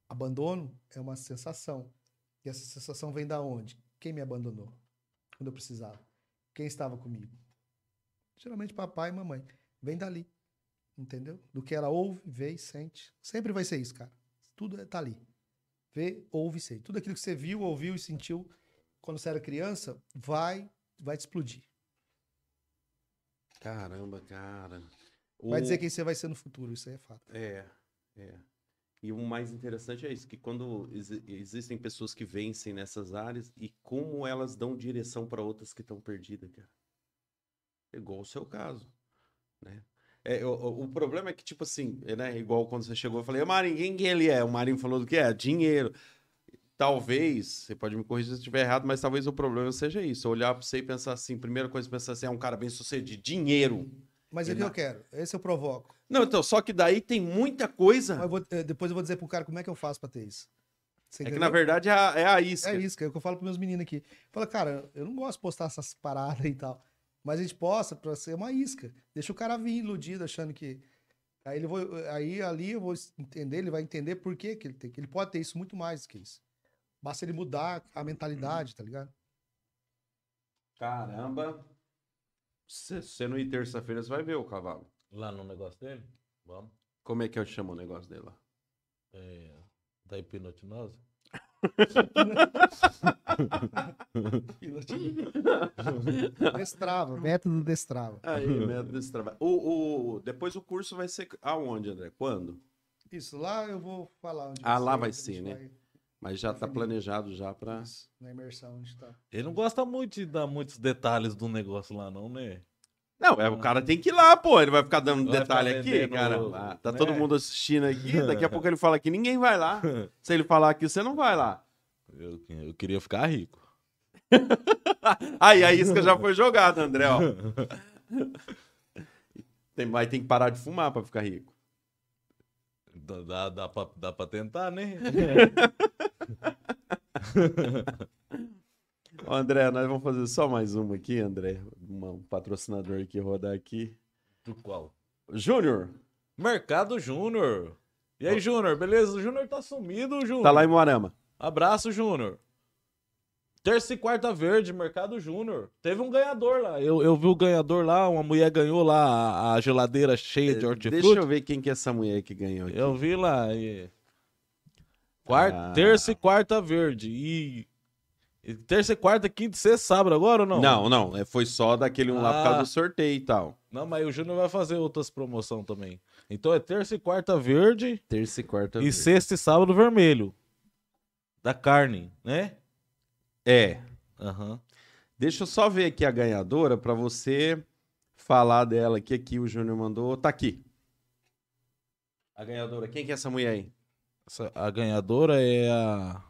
Abandono é uma sensação. E essa sensação vem da onde? Quem me abandonou? Quando eu precisava? Quem estava comigo? Geralmente papai e mamãe. Vem dali. Entendeu? Do que ela ouve, vê e sente. Sempre vai ser isso, cara. Tudo é- tá ali. Vê, ouve e sente. Tudo aquilo que você viu, ouviu e sentiu quando você era criança, vai, vai te explodir.
Caramba, cara.
Vai
O-
dizer quem você vai ser no futuro, isso aí é fato.
É, é. E o mais interessante é isso, que quando exi- existem pessoas que vencem nessas áreas e como elas dão direção para outras que estão perdidas, cara. É Igual o seu caso, né? É, o, o- problema é que, tipo assim, é, né? Igual quando você chegou, eu falei, Marinho, quem que ele é? O Marinho falou do que é? Dinheiro. Talvez, você pode me corrigir se eu estiver errado, mas talvez o problema seja isso. Olhar para você e pensar assim, primeira coisa, pensar assim, é um cara bem sucedido, dinheiro.
Mas é o que eu quero, esse eu provoco.
Não, então, só que daí tem muita coisa.
Eu vou- eh, depois eu vou dizer pro cara como é que eu faço pra ter isso. Você
É que
entendeu?
na verdade é a, é a isca.
É isso, que é o que eu falo pros meus meninos aqui. Fala, cara, eu não gosto de postar essas paradas e tal. Mas a gente posta pra ser uma isca. Deixa o cara vir iludido, achando que. Aí, ele vou, aí ali eu vou entender, ele vai entender por que, que ele tem. Que ele pode ter isso muito mais que isso. Basta ele mudar a mentalidade, tá ligado?
Caramba. Você não ir terça-feira, você vai ver o cavalo.
Lá no negócio dele? Vamos.
Como é que eu chamo o negócio dele lá?
É, da hipnotinose? (laughs)
Destrava, método destrava.
Aí, método desse trabalho. O, o, depois o curso vai ser aonde, André? Quando?
Isso, lá eu vou falar onde
Ah, lá vai ser, né?
vai-
Mas já tá
Definir.
planejado já pra...
Isso, na imersão onde tá.
Ele não gosta muito de dar muitos detalhes do negócio lá, não, né?
Não, é, o cara tem que ir lá, pô. Ele vai ficar dando
Vai
detalhe
ficar
aqui, cara. Ah, tá
né?
todo mundo assistindo aqui. Daqui a (laughs) pouco ele fala aqui, ninguém vai lá. (laughs) Se ele falar aqui, você não vai lá.
Eu, eu queria ficar rico. (laughs)
Aí a isca já foi jogada, André, ó. Tem, vai ter que parar de fumar pra ficar rico.
Dá, dá, dá, pra, dá pra tentar, né?
André, nós vamos fazer só mais uma aqui, André. Um patrocinador aqui rodar aqui.
Do qual?
Júnior,
Mercado Júnior. E aí, Júnior, beleza? O Júnior tá sumido, Júnior.
tá lá em Moarama.
Abraço, Júnior. Terça e quarta verde, Mercado Júnior. Teve um ganhador lá. Eu, eu vi o ganhador lá, uma mulher ganhou lá a, a geladeira cheia de hortifruti.
É, Deixa eu ver quem que é essa mulher que ganhou aqui.
Eu vi lá. E... Quarta,
Ah.
Terça e quarta verde. E... e terça e quarta, quinta e sexta, sábado agora ou não?
Não, não, é, foi só daquele um lá por causa
Ah.
do sorteio e tal.
Não, mas o Júnior vai fazer outras promoções também. Então é terça e quarta verde
Terça e quarta.
e
verde.
sexta e sábado vermelho. Da carne, né?
É.
Aham.
Deixa eu só ver aqui a ganhadora pra você falar dela aqui. Aqui o Júnior mandou. Tá aqui. A ganhadora. Quem que é essa mulher aí?
Essa- A ganhadora é a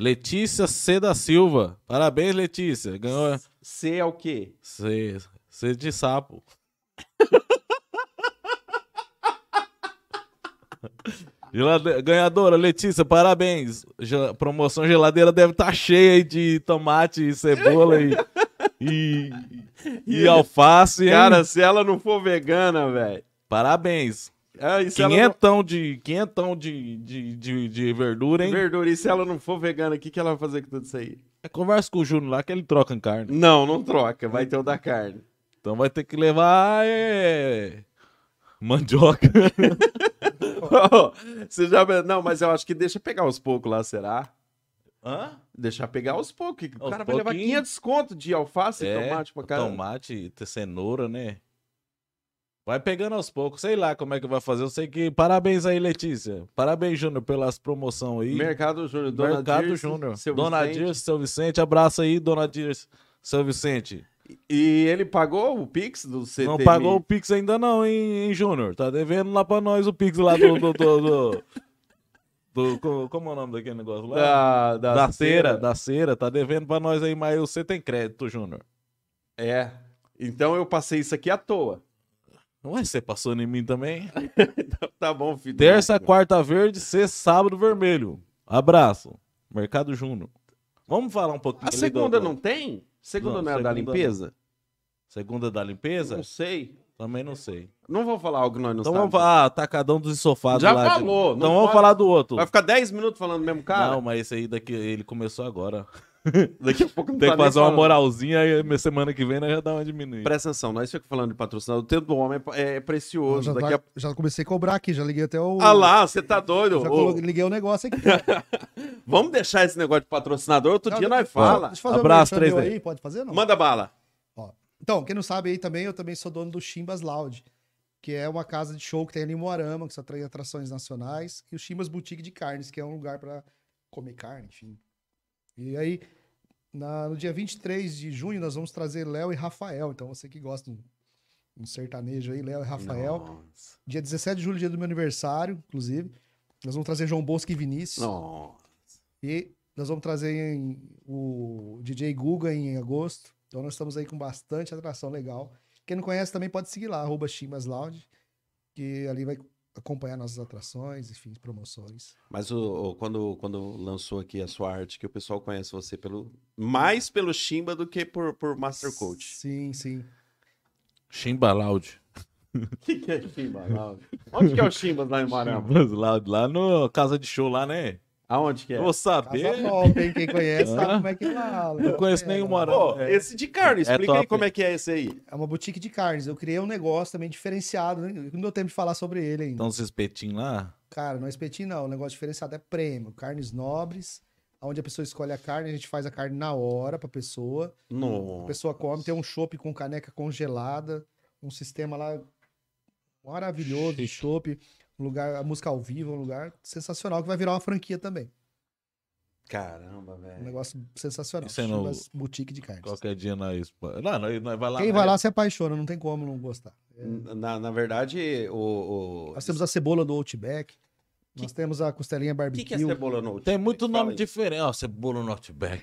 Letícia C. da Silva. Parabéns, Letícia. Ganhou
C é o quê?
C, C de sapo. (laughs) Gelade- Ganhadora, Letícia, parabéns. Gel- Promoção geladeira deve estar cheia aí de tomate e cebola e, (laughs) e, e alface. hein?
Cara, se ela não for vegana, velho.
parabéns.
Ah, ela não...
Quinhentão de, quinhentão de, de, de, de verdura, hein?
Verdura, e se ela não for vegana, o que, que ela vai fazer com tudo isso aí?
É, Conversa com o Júnior lá que ele troca em carne.
Não, não troca. Vai ter o da carne.
Então vai ter que levar é... mandioca. (laughs)
Você já... Não, mas eu acho que deixa pegar aos poucos lá, será?
Hã?
Deixar pegar aos poucos. O
Aos
cara vai levar
pouquinho.
500 conto de alface e tomate pra caramba.
Tomate, cenoura, né? Vai pegando aos poucos, sei lá como é que vai fazer. Eu sei que. Parabéns aí, Letícia. Parabéns, Júnior, pelas promoções aí.
Mercado Júnior, Dona
Mercado
Dirce,
Júnior.
seu
Dona
Vicente.
Dirce, seu Vicente. Abraço aí, Dona Dirce, seu Vicente.
E ele pagou o Pix do CTM?
Não pagou o Pix ainda não, hein, hein, Júnior? Tá devendo lá pra nós o Pix lá do... do, do, do- do- co- como é o nome daquele negócio lá?
da, da,
da cera, da cera. Tá devendo pra nós aí, mas você tem crédito, Júnior.
É. Então eu passei isso aqui à toa.
Ué, você passou em mim também? (laughs)
Tá bom, filho.
Terça, quarta verde, sexta, sábado vermelho. Abraço. Mercado Júnior. Vamos falar um pouquinho
A segunda
do-
não tem? Segunda não,
Não,
é da
segunda
limpeza?
Segunda da limpeza?
Não sei.
Também não sei.
Não vou falar algo que nós não
Então vamos falar, ah, tacadão dos ensofados
Já
lá. de-
falou, não
Então vamos
pode-
falar do outro.
Vai ficar 10 minutos falando do mesmo cara?
Não, mas esse aí daqui, ele começou agora. (laughs)
Daqui a pouco não
Tem
tá
que fazer uma
falando.
moralzinha aí minha semana que vem nós já dá uma diminuída.
Presta atenção, nós ficamos falando de patrocinador. O tempo do homem é, é precioso.
já,
Daqui
tá- já comecei a cobrar aqui, já liguei até o.
a... Ah lá, você tá doido?
Já
Ô,
liguei o negócio aqui. (laughs)
vamos deixar esse negócio de patrocinador. Outro dia
Não,
nós
deixa-
fala.
Deixa eu fazer
Abraço,
um merchan
3D.
meu aí, pode fazer não?
Manda bala.
Ó, Então, quem não sabe aí também, eu também sou dono do Chimbas Lounge, que é uma casa de show que tem ali em Moarama, que só tem atrações nacionais, e o Chimbas Boutique de Carnes, que é um lugar para comer carne, enfim. E aí, na- no dia 23 de junho, nós vamos trazer Léo e Rafael. Então, você que gosta de um, sertanejo aí, Léo e Rafael.
Nossa.
Dia 17 de julho, dia do meu aniversário, inclusive. Nós vamos trazer João Bosco e Vinícius.
Nossa.
E nós vamos trazer em- o DJ Guga em agosto. Então nós estamos aí com bastante atração legal. Quem não conhece também pode seguir lá, arroba Chimas Lounge, que ali vai acompanhar nossas atrações, enfim, promoções.
Mas o, o- quando, quando lançou aqui a sua arte, que o pessoal conhece você pelo mais pelo Chimba do que por, por Master Coach.
Sim, sim.
Chimba Loud.
O (laughs) que, que é Chimba? Lá? Onde que é o Chimba lá em?
Chimbas Loud, lá no casa de show lá, né?
Aonde que é?
Vou
Casa
saber.
top, hein? Quem conhece sabe como é que fala.
Não conheço nenhum
mano.
Moarama.
Pô, esse de carne, explica aí
top.
como é que é esse aí.
É uma boutique de carnes. Eu criei um negócio também diferenciado. né? Não deu tempo de falar sobre ele ainda.
Então, esses espetinhos lá.
Cara, não é espetinho, não. O negócio diferenciado é prêmio. Carnes nobres, onde a pessoa escolhe a carne, a gente faz a carne na hora pra pessoa. A
Nossa.
pessoa come, tem um chopp com caneca congelada, um sistema lá maravilhoso de chopp, um lugar, a música ao vivo, um lugar sensacional que vai virar uma franquia também.
Caramba,
Um
velho.
negócio sensacional.
Isso é no-
Chivas Boutique de carnes.
Qualquer dia nós. Não, nós, nós vai lá.
Quem vai lá se apaixona, não tem como não gostar.
Na, na verdade, o. o...
Nós temos a cebola do Outback. Nós temos a costelinha
O
barbecue.
que, que é cebola no
Tem muito
Fala
nome
aí.
diferente. Ó, cebola no Outback.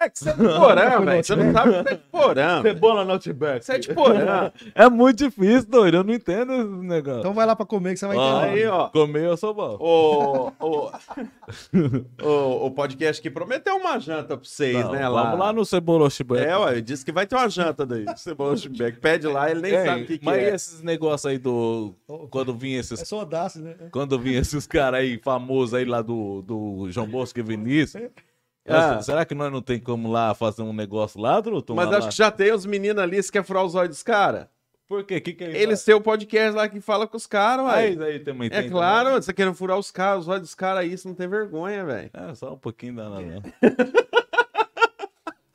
É que você é de porã, velho. Você não sabe o que é de porã.
Cebola no Outback.
Você é de porã.
É muito difícil, doido. Eu não entendo esse negócio.
Então vai lá pra comer que você vai
Ó,
entender.
Aí, ó.
Comer eu sou bom.
O, o, o, o podcast que prometeu uma janta pra vocês,
Não,
né?
vamos lá no Cebola Outback.
É, ué, disse que vai ter uma janta daí. Cebola Schumbeck. Pede lá, ele nem
Ei,
sabe o que, que
mas
é.
esses negócios aí do. Quando vinha
É
esses.
só audácia, né?
Quando vinha esses caras aí famosos aí lá do, do João Bosco e Vinícius. (laughs)
Ah.
Será que nós não tem como lá fazer um negócio lá, Truto?
Mas
Lá-
acho que já tem os meninos ali, você quer furar os olhos dos caras?
Por quê? Que que é
Eles têm o podcast lá que fala com os caras,
Aí,
ué.
aí também
É
tem.
claro, você quer furar os caras, os olhos dos caras aí, você não tem vergonha, velho.
também. É, só um pouquinho da não. (laughs)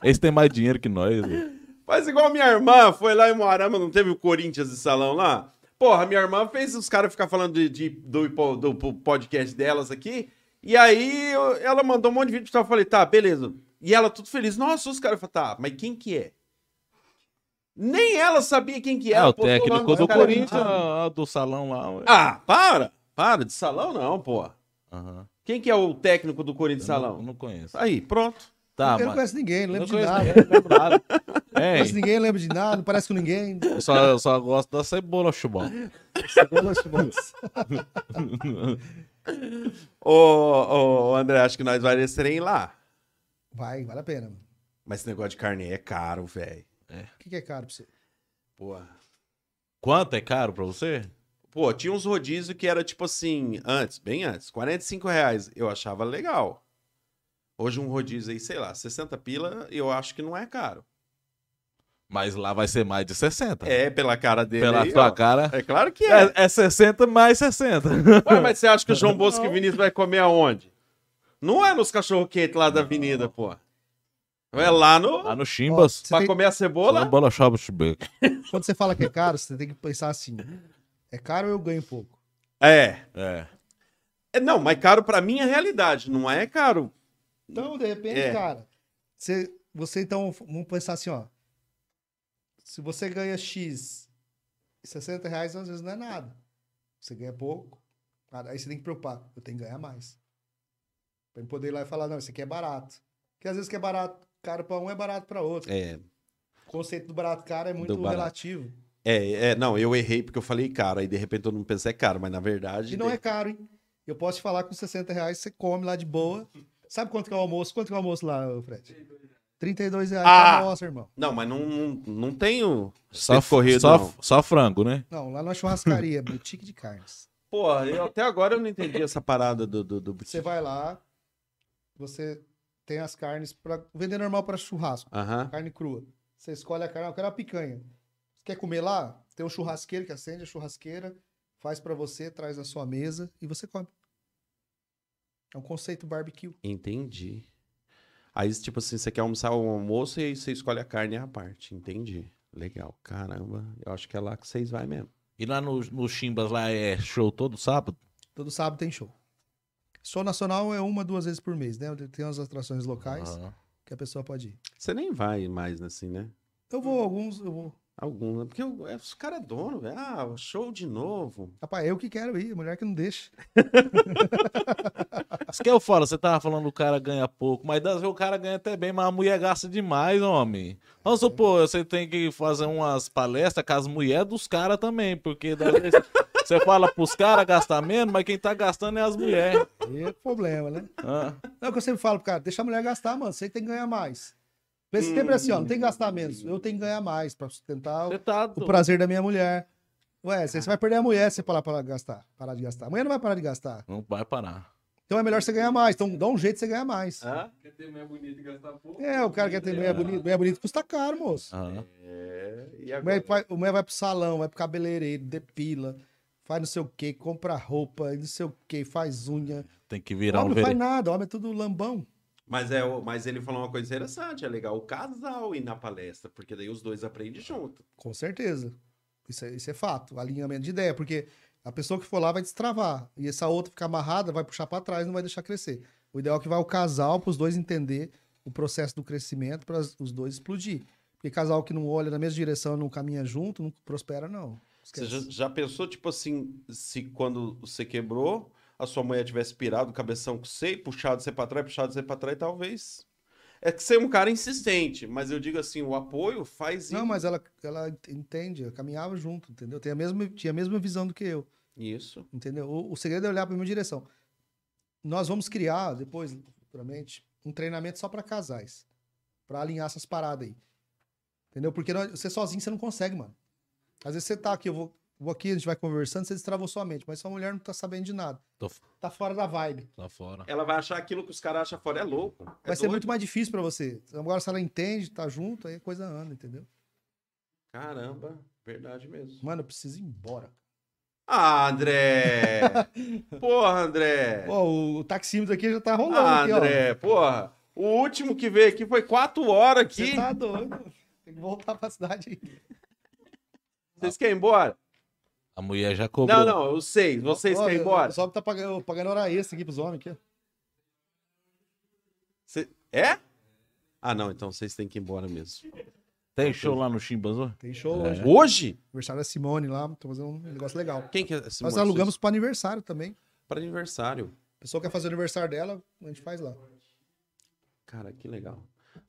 Eles têm mais dinheiro que nós. velho.
Faz igual minha irmã, foi lá em Moarama, não teve o Corinthians de salão lá? Porra, minha irmã fez os caras ficar falando de, de- do, do, do podcast delas aqui. E aí eu- ela mandou um monte de vídeo e eu falei, tá, beleza. E ela tudo feliz. Nossa, os caras falaram, tá, mas quem que é? Nem ela sabia quem que
É,
era.
o
postou lá
técnico do Corinthians, ah, do salão lá. ué.
Ah, para! Para, de salão não, pô.
Aham.
Quem que é o técnico do Corinthians de
Eu
salão?
Não, não conheço.
Aí, pronto.
Tá,
eu não
mas.
conheço ninguém, não
Não
lembro de
conheço
nada.
ninguém, não lembro nada. (laughs)
Não conheço ninguém, lembro de nada, não parece com ninguém.
eu só, eu só gosto da cebola, chubão.
Cebola, cebola. (laughs)
Ô, ô, André, acho que nós vai nesse trem lá.
Vai, vale a pena. mano.
Mas esse negócio de carne é caro, velho.
O que, que é caro pra você?
Pô.
Quanto é caro pra você?
Pô, tinha uns rodízios que era tipo assim, antes, bem antes, 45 reais. Eu achava legal. Hoje um rodízio aí, sei lá, 60 pila, eu acho que não é caro.
Mas lá vai ser mais de 60.
É, pela cara dele
Pela
aí,
sua
ó.
cara.
É claro que é.
É, é 60 mais 60. (laughs)
Ué, mas você acha que o João Bosco e Vinícius vai comer aonde? Não é nos cachorro-quente lá da avenida, pô. É lá no...
Lá no Chimbas.
Pra
tem-
comer a cebola?
Cebola chubeco. (laughs)
Quando você fala que é caro, você tem que pensar assim: é caro ou eu ganho pouco?
É.
É.
É, Não, mas caro pra minha realidade. Não é caro.
Então, de repente,
É.
cara, você, você então, vamos pensar assim, ó. Se você ganha X, 60 reais às vezes não é nada. Você ganha pouco, aí você tem que preocupar, eu tenho que ganhar mais. Pra eu poder ir lá e falar, não, isso aqui é barato. Porque às vezes que é barato, caro pra um é barato pra outro.
É,
O conceito do barato caro é muito relativo.
é, é, não, eu errei porque eu falei caro. Aí de repente todo mundo pensa é caro, mas na verdade.
E não é caro, hein? Eu posso te falar com 60 reais, você come lá de boa. Sabe quanto que é o almoço? Quanto que é o almoço lá, Fred? 32 reais.
Ah!
Nossa, irmão.
Não, mas não, não, não tenho
Só,
corrido,
só,
não.
só frango, né?
Não, lá na churrascaria, boutique de carnes.
Porra, eu, até agora eu não entendi essa parada do. do, do...
Você vai lá, você tem as carnes para vender normal para churrasco, carne crua. Você escolhe a carne, eu quero a picanha. Você quer comer lá? Tem um churrasqueiro que acende a churrasqueira, faz para você, traz na sua mesa e você come. É um conceito barbecue.
Entendi. Aí, tipo assim, você quer almoçar o almoço e aí você escolhe a carne à parte. Entendi. Legal. Caramba, eu acho que é lá que vocês vai mesmo.
E lá no, no Chimbas lá é show todo sábado?
Todo sábado tem show. Show nacional é uma, duas vezes por mês, né? Tem as atrações locais
Aham.
que a pessoa pode ir.
Você nem vai mais assim, né?
Eu vou, alguns, eu vou.
Algum, né? Porque o- é, os caras é dono, velho. Ah, show de novo.
Rapaz, eu que quero ir, a mulher que não deixa. (laughs)
Isso que eu falo, você tava falando que o cara ganha pouco, mas das vezes o cara ganha até bem, mas a mulher gasta demais, homem. Vamos supor, você tem que fazer umas palestras com as mulheres dos caras também, porque das vezes você fala pros caras gastar menos, mas quem tá gastando é as mulheres.
É problema, né?
Ah,
é o que eu sempre falo pro cara, deixa a mulher gastar, mano. Você tem que ganhar mais. Pensa sempre assim, ó, não tem que gastar menos. Eu tenho que ganhar mais pra sustentar o,
tá
o prazer da minha mulher. Ué, você você vai perder a mulher se você falar pra ela gastar. Parar de gastar. A mulher não vai parar de gastar.
Não vai parar.
Então é melhor você ganhar mais. Então dá um jeito de você ganhar mais.
Hã?
Quer ter mulher bonita e gastar pouco?
É, o cara quer ter mulher bonita. Mulher bonita custa caro, moço.
Aham.
É. E
A
agora?
mulher vai, mulher vai pro salão, vai pro cabeleireiro, depila, faz não sei o que, compra roupa, não sei o que, faz unha.
Tem que virar
homem
um
não faz
vere...
nada, homem é tudo lambão.
Mas, é, o- mas ele falou uma coisa interessante. É legal o casal ir na palestra, porque daí os dois aprendem junto.
Com certeza. Isso é, isso é fato. Alinhamento de ideia. Porque a pessoa que for lá vai destravar. E essa outra ficar amarrada vai puxar pra trás, não vai deixar crescer. O ideal é que vá o casal para os dois entender o processo do crescimento para os dois explodir. Porque casal que não olha na mesma direção, não caminha junto, não prospera, não.
Você
Esquece.
já, já pensou, tipo assim, se quando você quebrou, a sua mulher tivesse pirado o cabeção com você, puxado você pra trás, puxado você pra trás, talvez. É que você é um cara insistente, mas eu digo assim, o apoio faz
Não, mas ela, ela entende, ela caminhava junto, entendeu? Tem a mesma, tinha a mesma visão do que eu,
isso.
entendeu? O, o segredo é olhar para a mesma direção. Nós vamos criar, depois, futuramente, um treinamento só para casais, para alinhar essas paradas aí. Entendeu? Porque nós- você sozinho você não consegue, mano. Às vezes você tá aqui, eu vou aqui, a gente vai conversando, você destravou sua mente, mas sua mulher não tá sabendo de nada.
Tô
Tá fora da vibe.
lá fora.
Ela vai achar aquilo que os caras acham fora é louco. É
Vai ser
doido.
muito mais difícil para você. Agora, se ela entende, tá junto, aí a coisa anda, entendeu?
Caramba, verdade mesmo.
Mano, eu preciso ir embora.
Ah, André! (laughs) porra, André!
Ó, o, o taxímetro aqui já tá rolando
Ah,
aqui, ó.
André, porra! O último que veio aqui foi quatro horas aqui.
Você tá doido. Tem que voltar pra cidade aí.
Vocês querem ir embora?
A mulher já cobrou.
Não, não, eu sei. Vocês
Ó,
querem ir embora?
Só tá pagando, pagando hora extra aqui pros homens aqui.
Cê- É? Ah, não, então vocês têm que ir embora mesmo.
Tem show lá no Chimbazô?
Tem show
É.
hoje.
Hoje?
Aniversário da Simone lá, tô fazendo um negócio legal.
Quem que é esse
Nós alugamos pro aniversário também.
Para aniversário.
A pessoa quer fazer o aniversário dela, a gente faz lá.
Cara, que legal.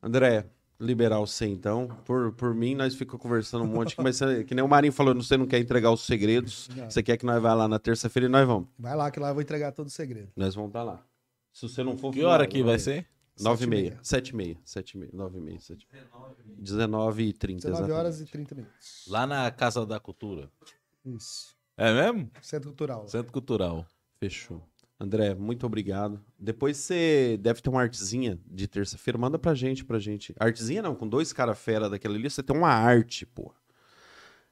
André, liberar você então. Por, por mim, nós ficamos conversando um monte. Mas você- que nem o Marinho falou, você não quer entregar os segredos.
Não.
Você quer que nós vá lá na terça-feira e nós vamos.
Vai lá que lá eu vou entregar todo o segredo.
Nós vamos estar lá. Se você não for...
Que hora que vai ser?
Nove e
Sete e
meia.
meia.
Sete e meia. Sete e meia. Nove e meia. Sete... Dezenove e trinta,
19 horas e
exatamente.
30 minutos.
Lá na Casa da Cultura.
Isso.
É mesmo?
Centro Cultural.
Centro Cultural.
Fechou. André, muito obrigado. Depois você deve ter uma artezinha de terça-feira. Manda pra gente, pra gente. Artezinha não, com dois cara fera daquela ali, você tem uma arte, pô.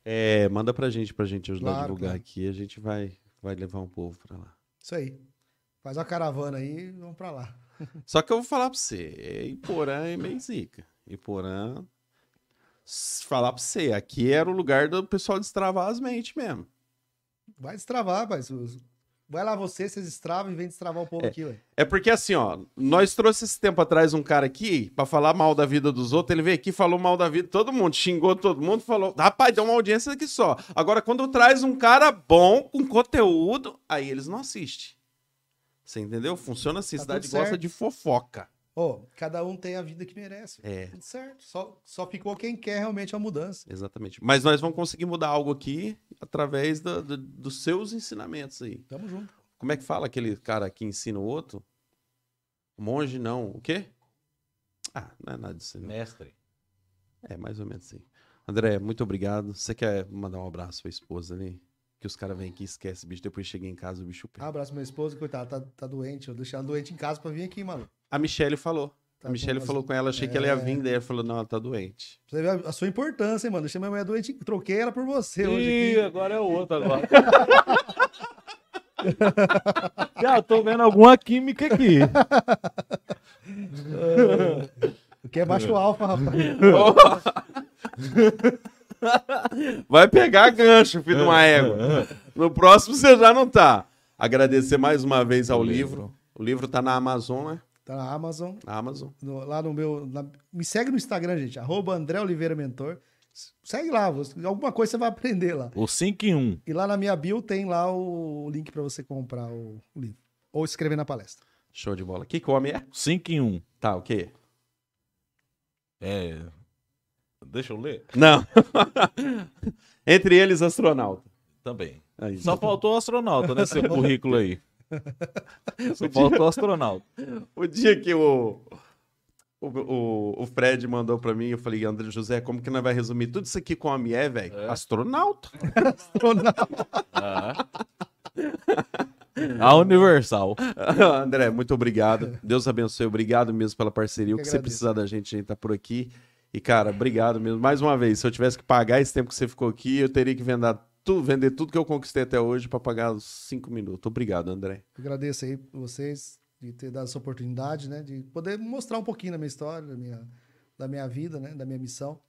É, manda pra gente, pra gente ajudar a
Claro,
divulgar
claro.
aqui. A gente vai, vai levar um povo pra lá.
Isso aí. Faz uma caravana aí e vamos pra lá. (laughs)
Só que eu vou falar pra você, Iporã é meio zica. Iporã, falar pra você, aqui era o lugar do pessoal destravar as mentes mesmo.
Vai destravar, mas os- vai lá você, vocês destravam e vem destravar o povo aqui, ué.
É porque assim, ó, nós trouxe esse tempo atrás um cara aqui pra falar mal da vida dos outros, ele veio aqui, falou mal da vida de todo mundo, xingou todo mundo, falou, rapaz, deu uma audiência aqui só. Agora, quando traz um cara bom, com conteúdo, aí eles não assistem. Você entendeu? Funciona assim, a
Tá
cidade gosta de fofoca.
Ó, cada um tem a vida que merece.
É.
Tudo certo. Só, só ficou quem quer realmente a mudança.
Exatamente. Mas nós vamos conseguir mudar algo aqui através da- do- dos seus ensinamentos aí.
Tamo junto.
Como é que fala aquele cara que ensina o outro? Monge não. O quê? Ah, não é nada disso. Não.
Mestre.
É, mais ou menos assim. André, muito obrigado. Você quer mandar um abraço pra esposa ali? Que os caras vêm aqui e esquecem, bicho. Depois chega em casa, o bicho pega.
Abraço minha esposa, coitada, tá, tá doente. Eu deixei ela doente em casa pra vir aqui, mano.
A Michelle falou.
Tá
a Michelle falou com ela, achei que ela ia
É.
vir, daí ela falou, não, ela tá doente.
Você vê a- a sua importância, hein, mano. Deixei minha mulher doente, troquei ela por você hoje
Ih,
aqui.
agora é o outro agora. (laughs) Já tô vendo alguma química aqui. (laughs)
Que é baixo alfa, rapaz. (laughs)
Vai pegar gancho, filho de uma égua. No próximo você já não tá. Agradecer mais uma vez ao
O
livro.
livro.
O livro tá na Amazon, né?
Tá na Amazon.
Na Amazon.
no- lá no meu. na- me segue no Instagram, gente. Arroba André Oliveira Mentor. Segue lá, você- alguma coisa você vai aprender lá.
O 5 em 1.
E lá na minha bio tem lá o link pra você comprar o, o livro. Ou escrever na palestra.
Show de bola. Que come é?
5 em 1.
Tá, o quê?
É. Deixa eu ler?
Não. (laughs) Entre eles, astronauta.
Também.
Aí.
Só faltou astronauta nesse currículo aí. (laughs) Só faltou astronauta. (laughs)
O dia que o, o, o, o Fred mandou pra mim, eu falei, André José, como que nós vai resumir tudo isso aqui com homem é, velho?
É.
Astronauta.
Ah. A Universal.
André, muito obrigado. Deus abençoe. Obrigado mesmo pela parceria. O que
que
você precisar da gente, a gente tá por aqui. E, cara, obrigado mesmo. Mais uma vez, se eu tivesse que pagar esse tempo que você ficou aqui, eu teria que vender tudo, vender tudo que eu conquistei até hoje pra pagar os cinco minutos. Obrigado, André.
Agradeço aí vocês de ter dado essa oportunidade, né? De poder mostrar um pouquinho da minha história, da minha, da minha vida, né? Da minha missão.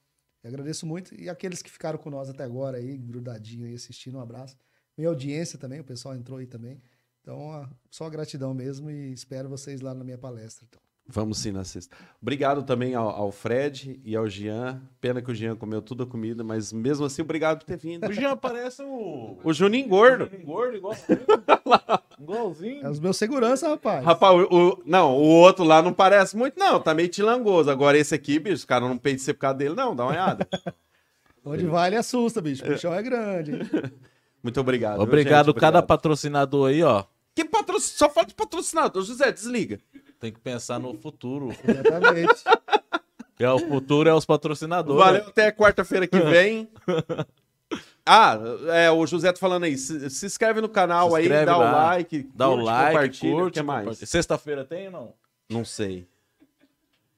Eu agradeço muito. E aqueles que ficaram com nós até agora aí, grudadinho aí, assistindo, um abraço. Minha audiência também, o pessoal entrou aí também. Então, só gratidão mesmo e espero vocês lá na minha palestra. Então.
Vamos sim na sexta. Obrigado também ao, ao Fred e ao Jean. Pena que o Jean comeu toda a comida, mas mesmo assim, obrigado por ter vindo.
O Jean parece o.
O Juninho Gordo.
Gordo, igual. Igualzinho.
É os meus segurança, rapaz.
Rapaz, o, o- não, o outro lá não parece muito, não. Tá meio tilangoso. Agora esse aqui, bicho, os caras não peidam ser por causa dele, não. Dá uma olhada. (laughs)
Onde vai, ele assusta, bicho. O bichão é grande. (laughs)
Muito obrigado. viu,
Obrigado,
gente?
cada
Obrigado.
patrocinador aí, ó.
Que patrocínio? Só fala de patrocinador. José, desliga.
Tem que pensar no futuro.
Exatamente. (laughs)
É, o futuro é os patrocinadores.
Valeu, até quarta-feira que (laughs) vem. Ah, é, o José tá falando aí. Se, se inscreve no canal
Se
aí, dá o
lá,
like,
Dá o
curte,
like,
compartilha,
curte.
o que mais?
Sexta-feira tem ou não?
Não sei.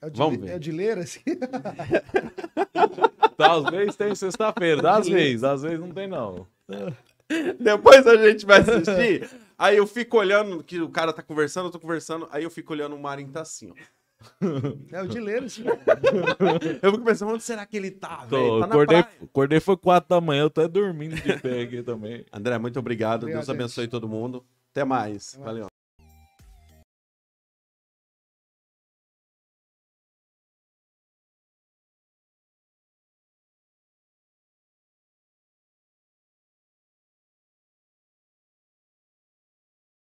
É o de,
Vamos ver.
É o de ler, assim. (laughs)
Tá, às vezes tem sexta-feira, às vezes, às vezes não tem não.
Depois a gente vai assistir. Aí eu fico olhando, que o cara tá conversando, eu tô conversando, aí eu fico olhando o Marinho tá assim, ó. (laughs)
É o de ler, assim. (laughs)
Eu fico pensando, onde será que ele tá, velho? Tá
acordei, acordei foi quatro da manhã, eu tô até dormindo de pé aqui também.
André, muito obrigado.
Obrigado,
Deus abençoe todo mundo. Até mais. Valeu.